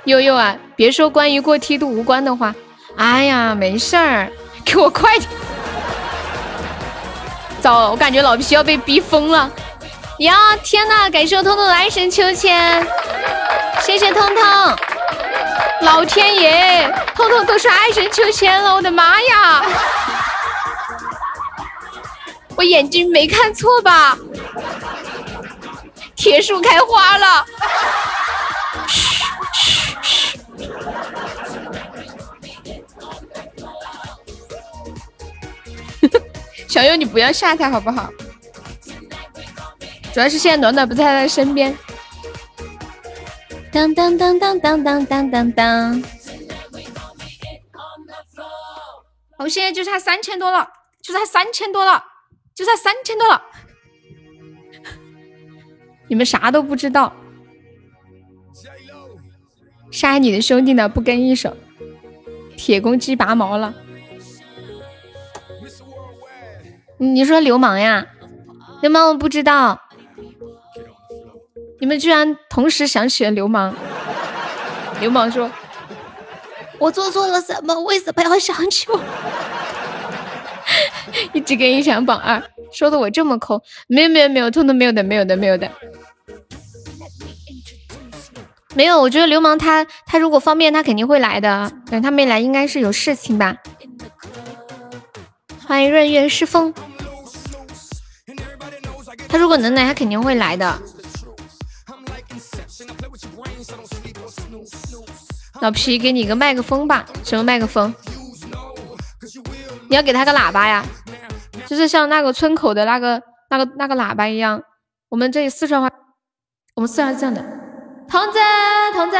悠悠啊，别说关于过梯度无关的话。哎呀，没事儿，给我快点！糟了，我感觉老皮要被逼疯了。呀，天呐，感谢我彤彤的爱神秋千，谢谢彤彤。老天爷，彤彤都是爱神秋千了，我的妈呀！我眼睛没看错吧？铁树开花了！嘘小优，你不要吓他好不好？主要是现在暖暖不在他身边。当当当当当当当当当！我现在就差三千多了，就差三千多了。就差三千多了，你们啥都不知道。杀你的兄弟呢，不跟一手，铁公鸡拔毛了。你说流氓呀？流氓我不知道。你们居然同时想起了流氓。流氓说：“我做错了什么？为什么要想起我？” 一直跟一场榜二，说的我这么抠，没有没有没有，通通没有的，没有的，没有的。没有，我觉得流氓他他如果方便，他肯定会来的。等他没来，应该是有事情吧。欢迎润月诗风。他如果能来，他肯定会来的。老皮，给你个麦克风吧。什么麦克风？你要给他个喇叭呀？就是像那个村口的那个、那个、那个喇叭一样。我们这里四川话，我们四川是这样的。童子，童子，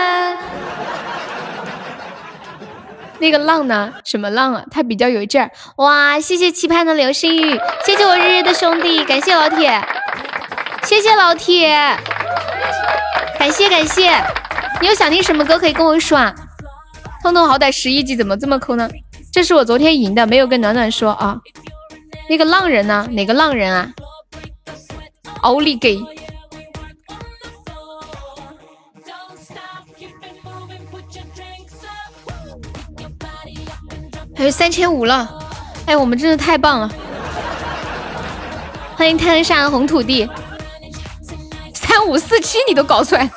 那个浪呢？什么浪啊？他比较有劲儿。哇，谢谢期盼的流星雨，谢谢我日日的兄弟，感谢老铁，谢谢老铁，感谢感谢。你有想听什么歌可以跟我说啊？彤彤好歹十一级，怎么这么抠呢？这是我昨天赢的，没有跟暖暖说啊。那个浪人呢？哪个浪人啊？奥利给！还有三千五了，哎，我们真的太棒了！欢迎滩上红土地，三五四七你都搞出来，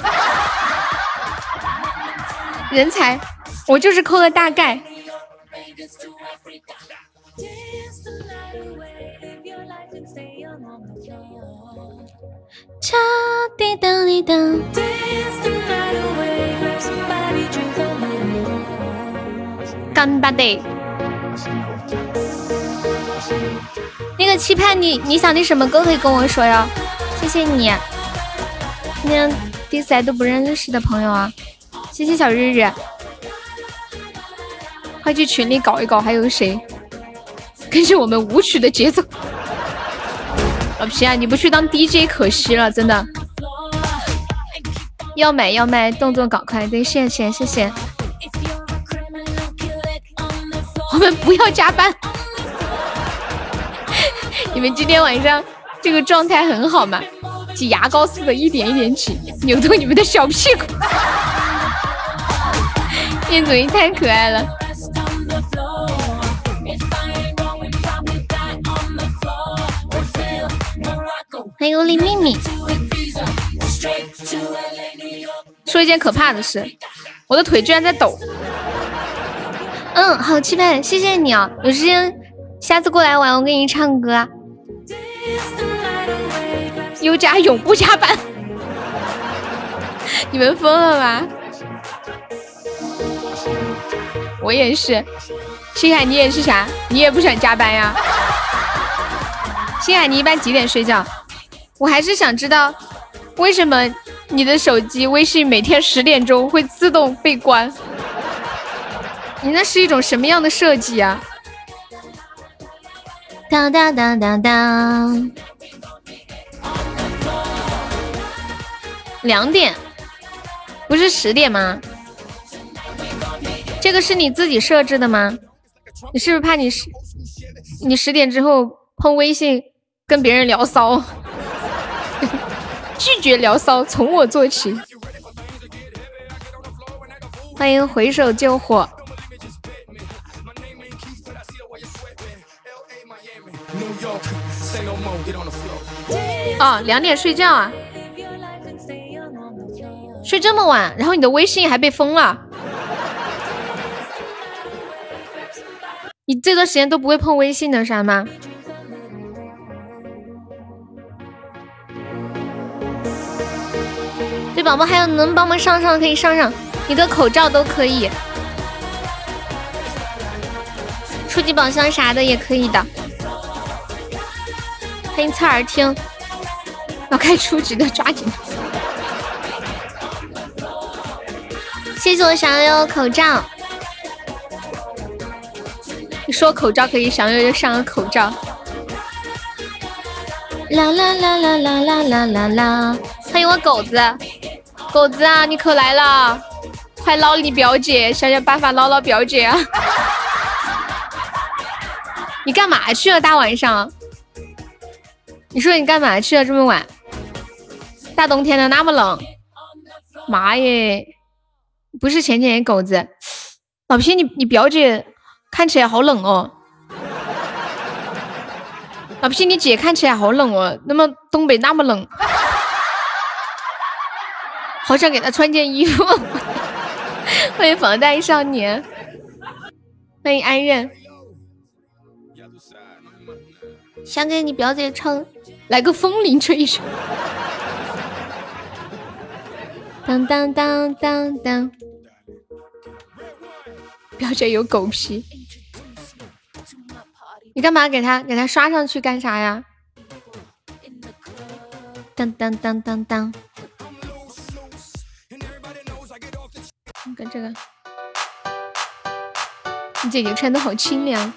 人才！我就是抠了大概。干巴的。期盼你，你想听什么歌可以跟我说哟，谢谢你。今天第一次来都不认识的朋友啊，谢谢小日日。快去群里搞一搞，还有谁？跟着我们舞曲的节奏。老皮啊，你不去当 DJ 可惜了，真的。要买要卖，动作搞快，对，谢谢谢谢。我们不要加班。你们今天晚上这个状态很好嘛？挤牙膏似的，一点一点挤，扭动你们的小屁股。燕祖你太可爱了。欢迎李秘密。说一件可怕的事，我的腿居然在抖。嗯，好期待，谢谢你啊！有时间下次过来玩，我给你唱歌。优家永不加班，你们疯了吗？我也是，星海你也是啥？你也不想加班呀？星海你一般几点睡觉？我还是想知道，为什么你的手机微信每天十点钟会自动被关？你那是一种什么样的设计啊？当当当当当，两点，不是十点吗？这个是你自己设置的吗？你是不是怕你十你十点之后碰微信跟别人聊骚？拒绝聊骚，从我做起。欢迎回首救火。哦，两点睡觉啊？睡这么晚，然后你的微信还被封了？你这段时间都不会碰微信的啥吗？对，宝宝还有能帮忙上上可以上上，一个口罩都可以，初级宝箱啥的也可以的。欢迎侧耳听，要开初级的抓紧。谢谢我小悠悠口罩，你说口罩可以，小悠悠上个口罩。啦啦啦啦啦啦啦啦啦！欢迎我狗子，狗子啊，你可来了！快捞你表姐，想想办法捞捞表姐啊！你干嘛去了？大晚上？你说你干嘛去了？这么晚？大冬天的那么冷，妈耶！不是浅浅狗子，老皮，你你表姐看起来好冷哦。老皮，你姐看起来好冷哦，那么东北那么冷，好想给她穿件衣服。欢迎防弹少年，欢迎安任，想给你表姐唱，来个风铃吹一吹。当当当当当，表姐有狗皮，你干嘛给他给他刷上去干啥呀？当当当当当，你看这个，你姐姐穿的好清凉。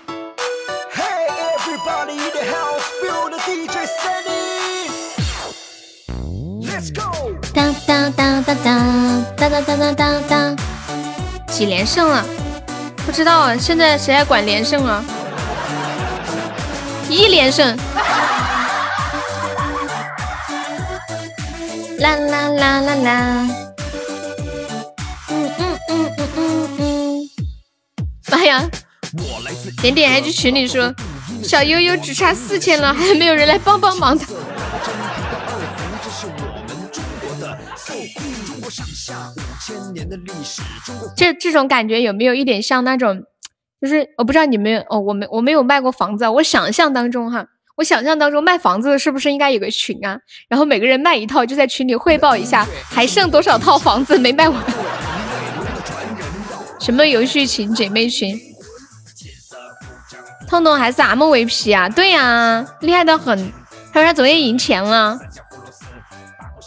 当当当当当当当当当当当，几连胜了？不知道啊，现在谁还管连胜啊？一连胜！啦啦啦啦啦！嗯嗯嗯嗯嗯嗯！妈呀！点点还去群里说，小悠悠只差四千了，还没有人来帮帮忙的。这这种感觉有没有一点像那种，就是我不知道你们哦，我没我没有卖过房子，我想象当中哈，我想象当中卖房子的是不是应该有个群啊？然后每个人卖一套，就在群里汇报一下还剩多少套房子没卖完。什么游戏群、姐妹群？痛痛还是 MVP 啊？对呀，厉害的很。他说他昨天赢钱了，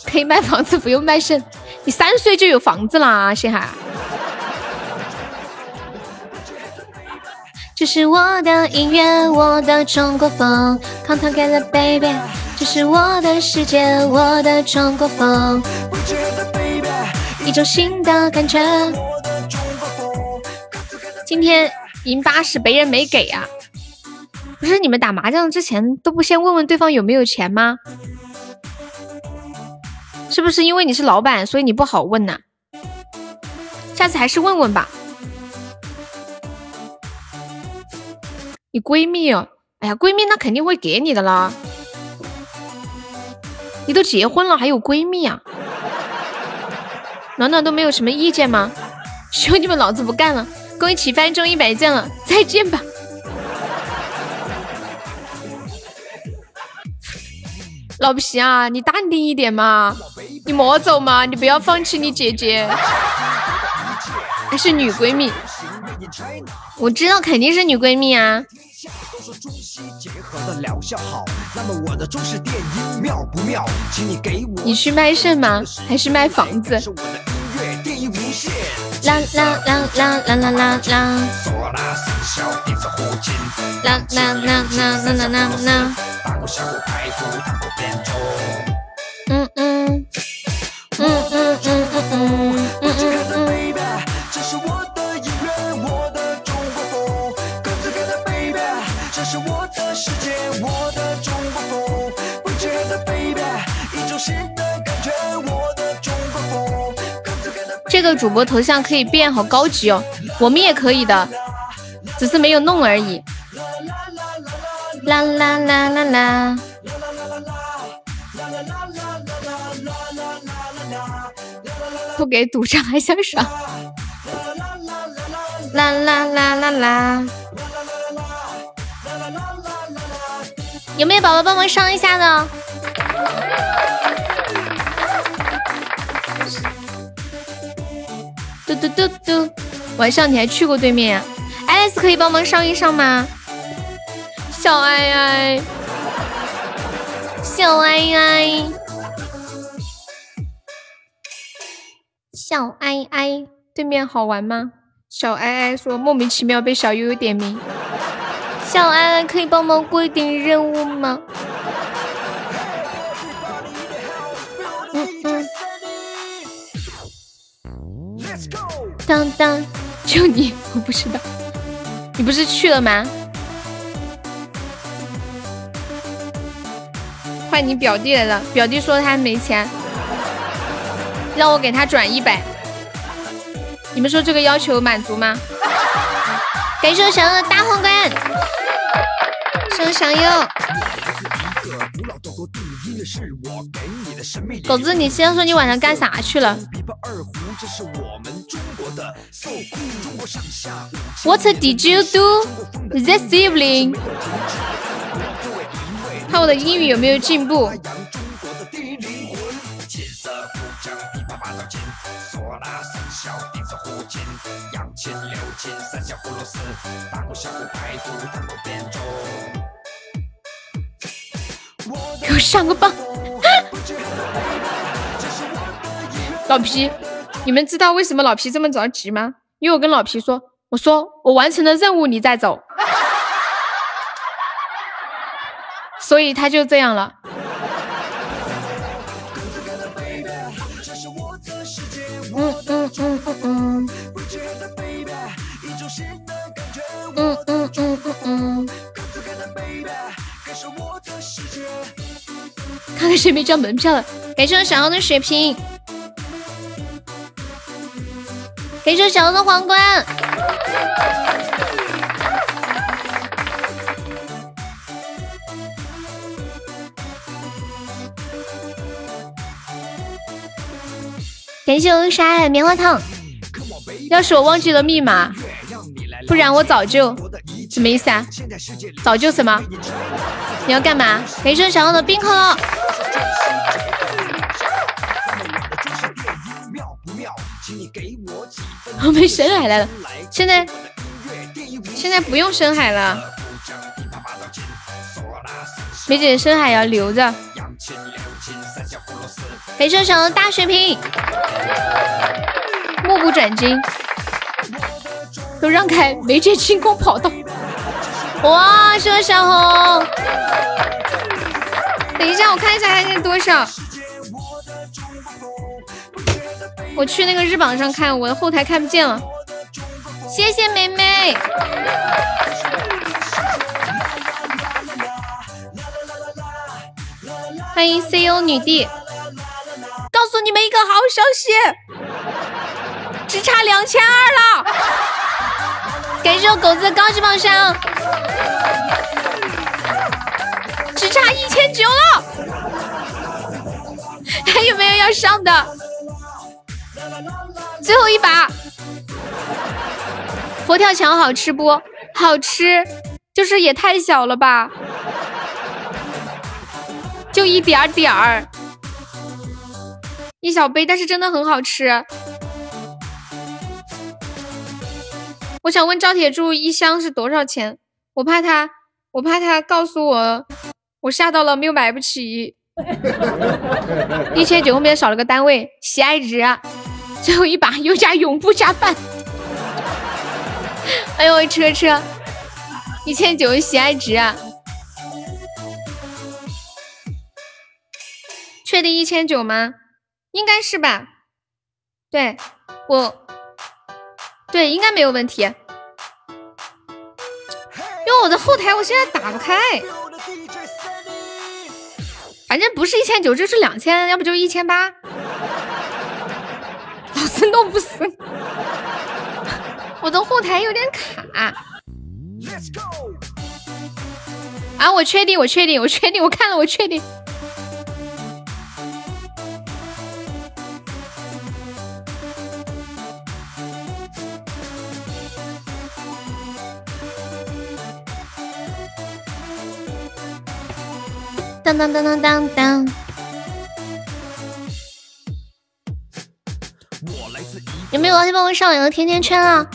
可以卖房子，不用卖肾。你三岁就有房子啦，谢海。这是我的音乐，我的中国风，Come together baby。这是我的世界，我的中国风，一种新的感觉。今天赢八十，别人没给啊？不是你们打麻将之前都不先问问对方有没有钱吗？是不是因为你是老板，所以你不好问呢？下次还是问问吧。你闺蜜哦，哎呀，闺蜜那肯定会给你的啦。你都结婚了，还有闺蜜啊？暖暖都没有什么意见吗？兄弟们，老子不干了！恭喜起翻中一百件了，再见吧。老皮啊，你淡定一点嘛，你莫走嘛，你不要放弃你姐姐，还是女闺蜜，我知道肯定是女闺蜜啊。你去卖肾吗？还是卖房子？啦啦啦啦啦啦啦啦！啦啦啦啦啦啦啦！嗯嗯嗯嗯个主播头像可以变，好高级哦！我们也可以的，只是没有弄而已。啦啦啦啦啦！不给赌上还想耍？啦啦啦啦啦！有没有宝宝帮忙上一下的？嘟嘟嘟嘟！晚上你还去过对面？S 可以帮忙上一上吗？小爱爱，小爱爱，小爱爱，对面好玩吗？小爱爱说莫名其妙被小悠悠点名，小爱爱可以帮忙规定任务吗？嗯嗯。当当，就你，我不知道，你不是去了吗？换你表弟来了，表弟说他没钱，让我给他转一百。你们说这个要求满足吗？感谢我小的大皇冠，谢小优。狗子，你先说你晚上干啥去了？What did you do this evening？看我的英语有没有进步？上个榜！老皮，你们知道为什么老皮这么着急吗？因为我跟老皮说，我说我完成了任务，你再走，所以他就这样了。嗯嗯嗯嗯嗯。嗯嗯嗯嗯嗯。看看谁没交门票了，感谢我小欧的血瓶，感谢我小欧的皇冠，感谢我沙爱棉花糖。要是我忘记了密码，不然我早就什么意思啊？早就什么？你要干嘛？感谢小欧的冰可乐。我们深海来了，现在现在不用深海了。梅姐深海要留着。感谢小的大血瓶，目不转睛，都让开，梅姐清空跑道。哇，谢谢小红。等一下，我看一下还剩多少。我去那个日榜上看，我的后台看不见了。谢谢梅梅，欢迎 CEO 女帝。告诉你们一个好消息，只差两千二了。感谢我狗子的高级宝箱，只差一千九了。还有没有要上的？最后一把，佛跳墙好吃不？好吃，就是也太小了吧，就一点点儿，一小杯，但是真的很好吃。我想问赵铁柱，一箱是多少钱？我怕他，我怕他告诉我，我吓到了，没有买不起。一千九后面少了个单位，喜爱值。最后一把又加永不加饭，哎呦车车，一千九喜爱值啊，确定一千九吗？应该是吧，对我，对应该没有问题，因为我的后台我现在打不开，反正不是一千九就是两千，要不就一千八。老是弄不死，我的后台有点卡。啊，我确定，我确定，我确定，我看了，我确定。当当当当当当。有没有老铁帮我上两个甜甜圈啊？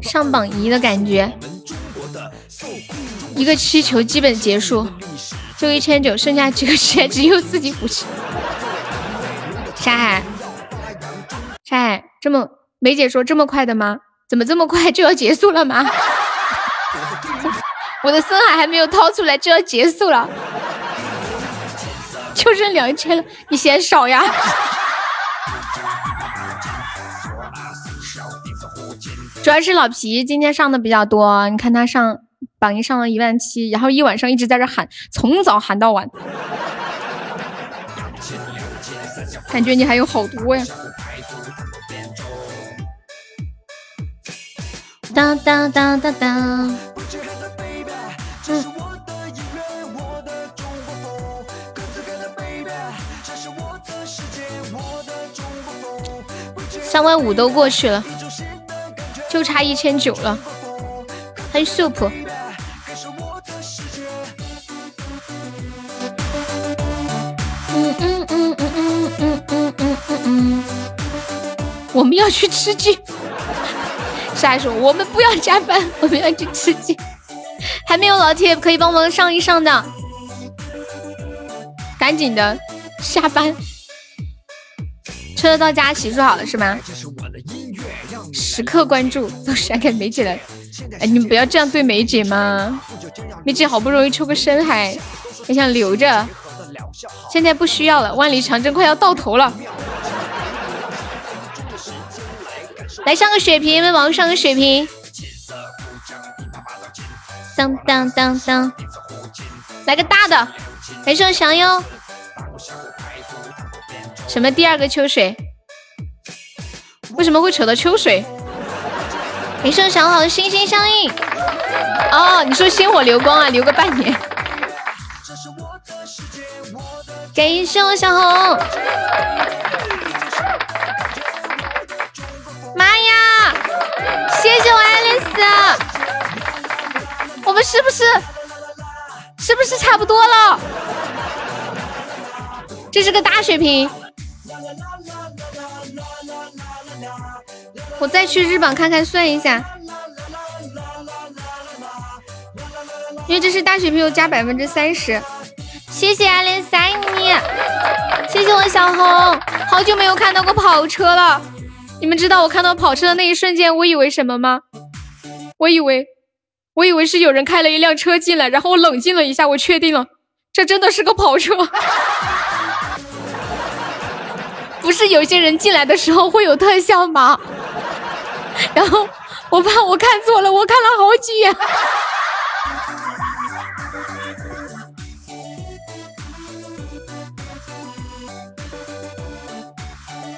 上榜一的感觉，一个气球基本结束，就一千九，剩下几个钱只有自己补齐。沙海，沙海，这么梅姐说这么快的吗？怎么这么快就要结束了吗？我的深海还没有掏出来就要结束了。就剩两千了你嫌少呀？主要是老皮今天上的比较多你看他上榜一上了一万七然后一晚上一直在这喊从早喊到晚。感觉你还有好多呀。哒哒哒哒哒。三万五都过去了，就差一千九了。还有 soup。嗯嗯嗯嗯嗯嗯嗯嗯嗯。我们要去吃鸡。下一首我们不要加班，我们要去吃鸡。还没有老铁可以帮忙上一上的，赶紧的下班。车到家洗漱好了是吗？时刻关注，都甩给梅姐了。哎，你们不要这样对梅姐嘛！梅姐好不容易抽个身还还想留着，现在不需要了。万里长征快要到头了，来上个血瓶，为王上个血瓶。当当当当，来个大的，来上翔哟。什么第二个秋水？为什么会扯到秋水？一声想好，心心相印。哦，你说星火流光啊，留个半年。感谢我小红。妈呀！谢谢我爱丽丝。我们是不是是不是差不多了？这是个大血瓶。我再去日榜看看，算一下，因为这是大血瓶，加百分之三十。谢谢阿莲塞尼，谢谢我小红，好久没有看到过跑车了。你们知道我看到跑车的那一瞬间，我以为什么吗？我以为，我以为是有人开了一辆车进来，然后我冷静了一下，我确定了，这真的是个跑车。不是有些人进来的时候会有特效吗？然后我怕我看错了，我看了好几眼。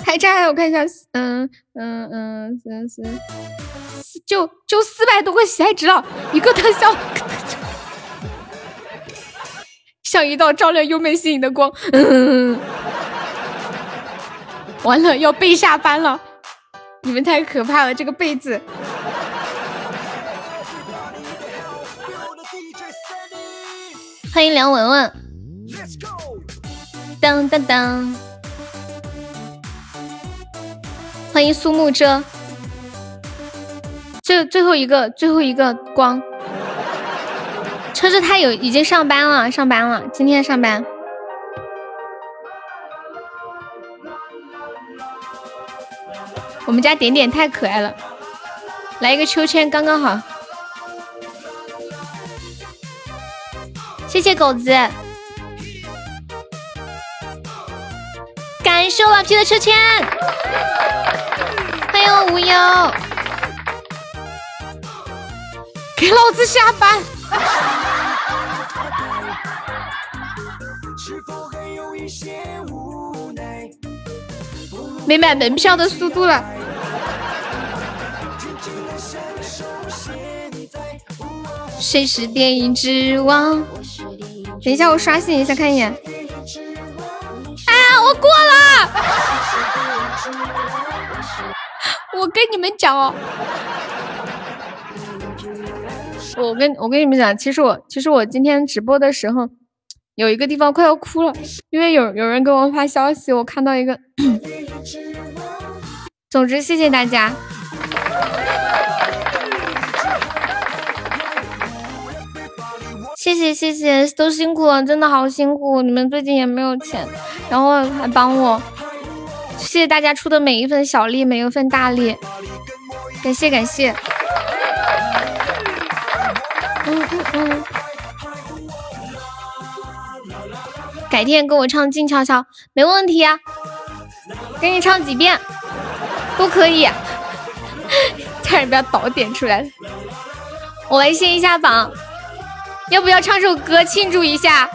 还差，我看一下，嗯嗯嗯，四四，就就四百多个喜爱值了，一个特效，像一道照亮优美心灵的光。嗯。完了，要被下班了！你们太可怕了，这个被字。欢迎梁文文，当当当！欢迎苏木遮，最最后一个最后一个光。车车他有已经上班了，上班了，今天上班。我们家点点太可爱了，来一个秋千刚刚好。谢谢狗子，感谢老皮的秋千，欢迎无忧，给老子下班。没买门票的速度了。谁是电影之王？等一下，我刷新一下，看一眼。哎，我过了！我跟你们讲哦，我跟我跟你们讲，其实我其实我今天直播的时候，有一个地方快要哭了，因为有有人给我发消息，我看到一个。总之，谢谢大家。谢谢谢谢，都辛苦了，真的好辛苦。你们最近也没有钱，然后还帮我，谢谢大家出的每一份小力，每一份大力，感谢感谢。嗯嗯嗯。改天给我唱《静悄悄》，没问题啊，给你唱几遍都可以。差点不要倒点出来。我来先一下榜，要不要唱首歌庆祝一下？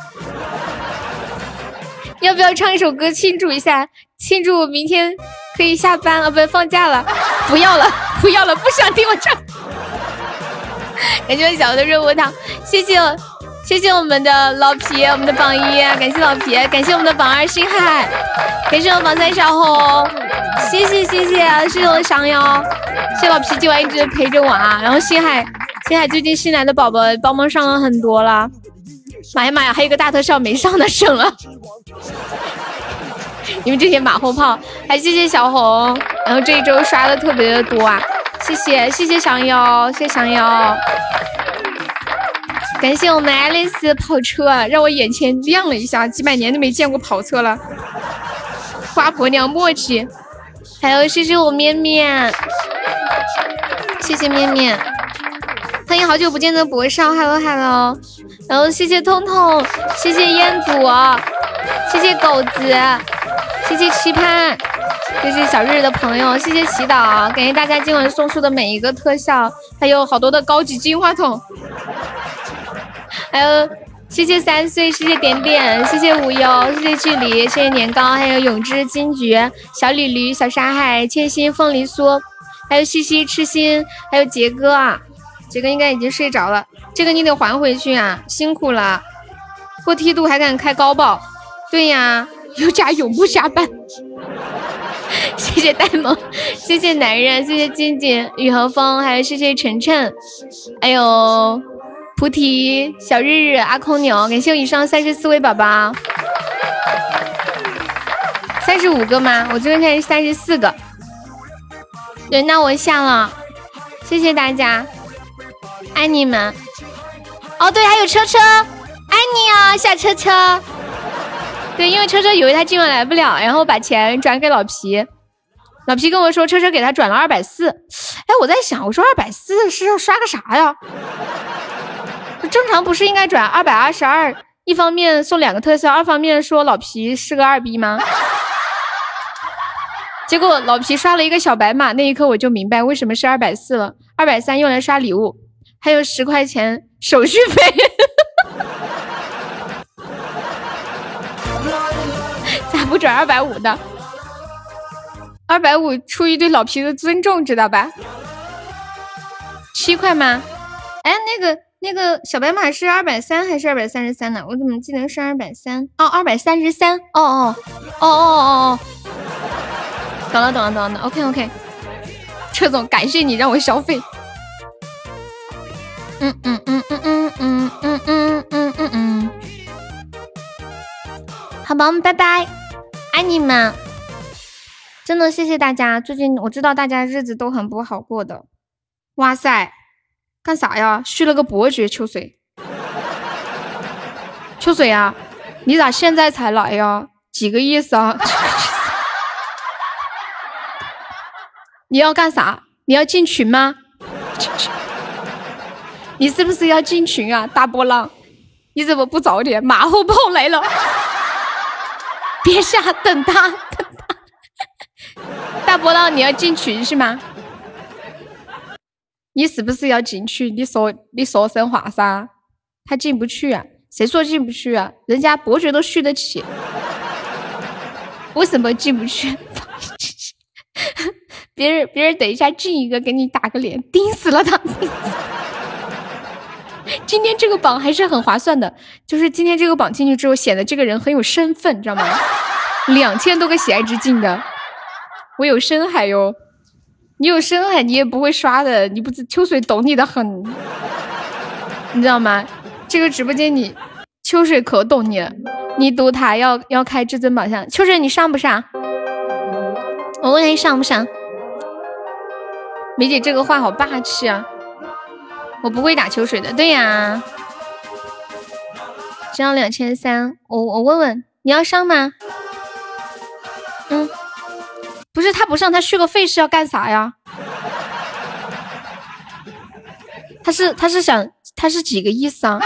要不要唱一首歌庆祝一下？庆祝明天可以下班了，不是放假了？不要了，不要了，不想听我唱。感谢我小的热乎糖，谢谢，谢谢我们的老皮，我们的榜一，感谢老皮，感谢我们的榜二星海，感谢我们榜三小红，谢谢谢谢，谢谢我的翔瑶，谢老皮今晚一直陪着我啊。然后星海，星海最近新来的宝宝帮忙上了很多了，妈呀妈呀，还有个大特效没上的省了。你们这些马后炮，还谢谢小红，然后这一周刷的特别的多啊，谢谢谢谢降妖，谢谢降妖，感谢我们爱丽丝跑车，让我眼前亮了一下，几百年都没见过跑车了，花婆娘墨迹，还有谢谢我面面，谢谢面面，欢迎好久不见的博少，hello hello，然后谢谢通通，谢谢彦祖，谢谢狗子。谢谢期盼，谢谢小日日的朋友，谢谢祈祷，感谢大家今晚送出的每一个特效，还有好多的高级金话筒，还有谢谢三岁，谢谢点点，谢谢无忧，谢谢距离，谢谢年糕，还有永之金桔，小鲤鱼，小沙海，千心凤梨酥，还有西西痴心，还有杰哥啊，杰哥应该已经睡着了，这个你得还回去啊，辛苦了，过梯度还敢开高保，对呀。有家永不下班，谢谢呆萌，谢谢男人，谢谢静静、雨和风，还有谢谢晨晨，还有菩提、小日日、阿空牛，感谢我以上三十四位宝宝，三十五个吗？我这边看是三十四个，对，那我下了，谢谢大家，爱你们。哦，对，还有车车，爱你哦，下车车。对，因为车车以为他今晚来不了，然后把钱转给老皮。老皮跟我说，车车给他转了二百四。哎，我在想，我说二百四是要刷个啥呀？正常不是应该转二百二十二？一方面送两个特效，二方面说老皮是个二逼吗？结果老皮刷了一个小白马，那一刻我就明白为什么是二百四了。二百三用来刷礼物，还有十块钱手续费。咋不转二百五的，二百五出于对老皮的尊重，知道吧？七块吗？哎，那个那个小白马是二百三还是二百三十三呢？我怎么记得是二百三？哦，二百三十三。哦哦哦哦哦哦，懂了懂了懂了。OK OK，车总，感谢你让我消费。嗯嗯嗯嗯嗯嗯嗯嗯嗯嗯嗯，好吧，我们拜拜。爱你们，真的谢谢大家。最近我知道大家日子都很不好过的。哇塞，干啥呀？续了个伯爵，秋水。秋水呀，你咋现在才来呀？几个意思啊？你要干啥？你要进群吗？你是不是要进群啊？大波浪，你怎么不早点？马后炮来了。别下，等他，等他。大波浪，你要进群是吗？你是不是要进去？你说，你说声话噻。他进不去啊？谁说进不去啊？人家伯爵都续得起。为什么进不去？别人，别人等一下进一个，给你打个脸，钉死了他。今天这个榜还是很划算的，就是今天这个榜进去之后，显得这个人很有身份，知道吗？两千多个喜爱值进的，我有深海哟，你有深海你也不会刷的，你不知秋水懂你的很，你知道吗？这个直播间你秋水可懂你了，你赌他要要开至尊宝箱，秋水你上不上？我问你上不上？梅姐这个话好霸气啊！我不会打秋水的，对呀，只要两千三，我我问问你要上吗？嗯，不是他不上，他续个费是要干啥呀？他是他是想他是几个意思啊？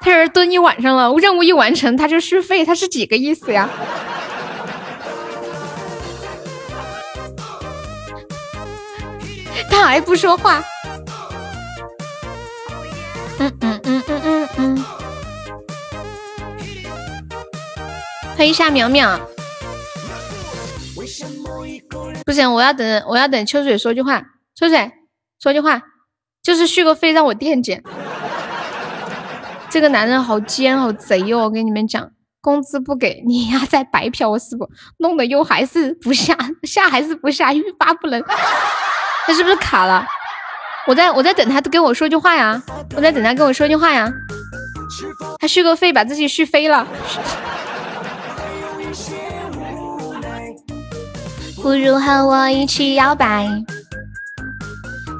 他这蹲一晚上了，任务一完成他就续费，他是几个意思呀？他还不说话。嗯嗯嗯嗯嗯嗯。欢迎夏淼淼。不行，我要等，我要等秋水说句话。秋水说句话，就是续个费让我垫减。这个男人好奸好贼哦！我跟你们讲，工资不给你丫在白嫖，我死不弄的又还是不下下还是不下，欲罢不能。他是不是卡了？我在我在等他跟我说句话呀！我在等他跟我说句话呀！他续个费把自己续飞了。不如和我一起摇摆，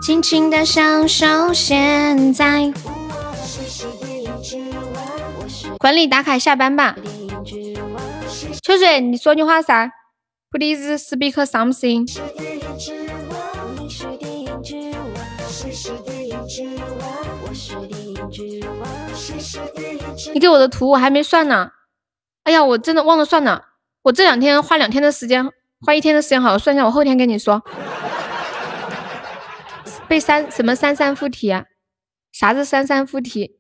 尽情的享受现在。管理打卡下班吧，秋水，你说句话噻？Please speak something。你给我的图我还没算呢，哎呀，我真的忘了算了。我这两天花两天的时间，花一天的时间，好好算一下，我后天跟你说。被三什么三三附体啊？啥子三三附体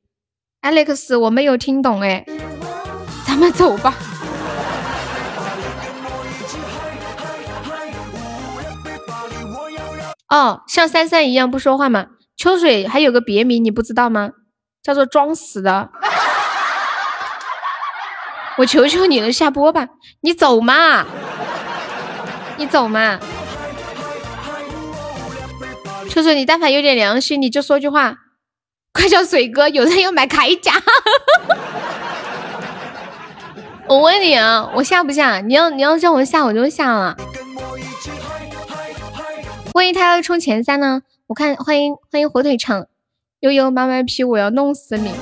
？Alex，我没有听懂哎，咱们走吧。哦，像三三一样不说话吗？秋水还有个别名，你不知道吗？叫做装死的。我求求你了，下播吧，你走嘛，你走嘛。秋水，你但凡有点良心，你就说句话。快叫水哥！有人要买铠甲。我问你啊，我下不下？你要你要叫我下，我就下了。万一他要冲前三呢？我看欢迎欢迎火腿肠，悠悠妈妈皮，我要弄死你。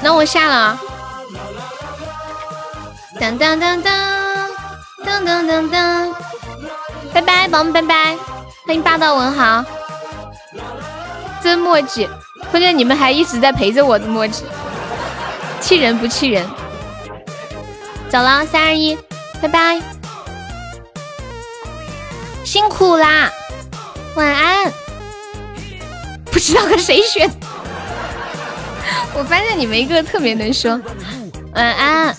那我下了。当当当当当当当当，拜拜，宝宝们拜拜，欢迎霸道文豪。真墨迹，关键你们还一直在陪着我的墨迹，气人不气人？走了，三二一，拜拜，辛苦啦，晚安。不知道跟谁学的，我发现你们一个特别能说，晚安，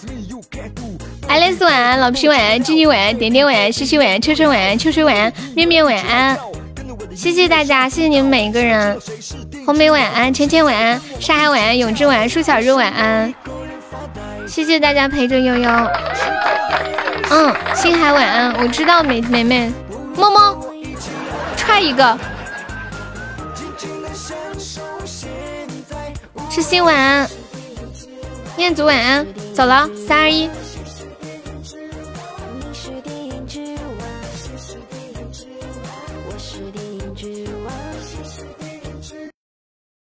爱丽丝晚安，老皮晚安，静静晚安，点点晚安，西西晚安，秋秋晚安，秋水晚安，面面晚安。谢谢大家，谢谢你们每一个人。红梅晚安，芊芊晚安，沙海晚安，永志晚安，舒小日晚安。谢谢大家陪着悠悠。嗯，星海晚安，我知道美美美，么么，踹一个。痴心晚安，念祖晚安，走了，三二一。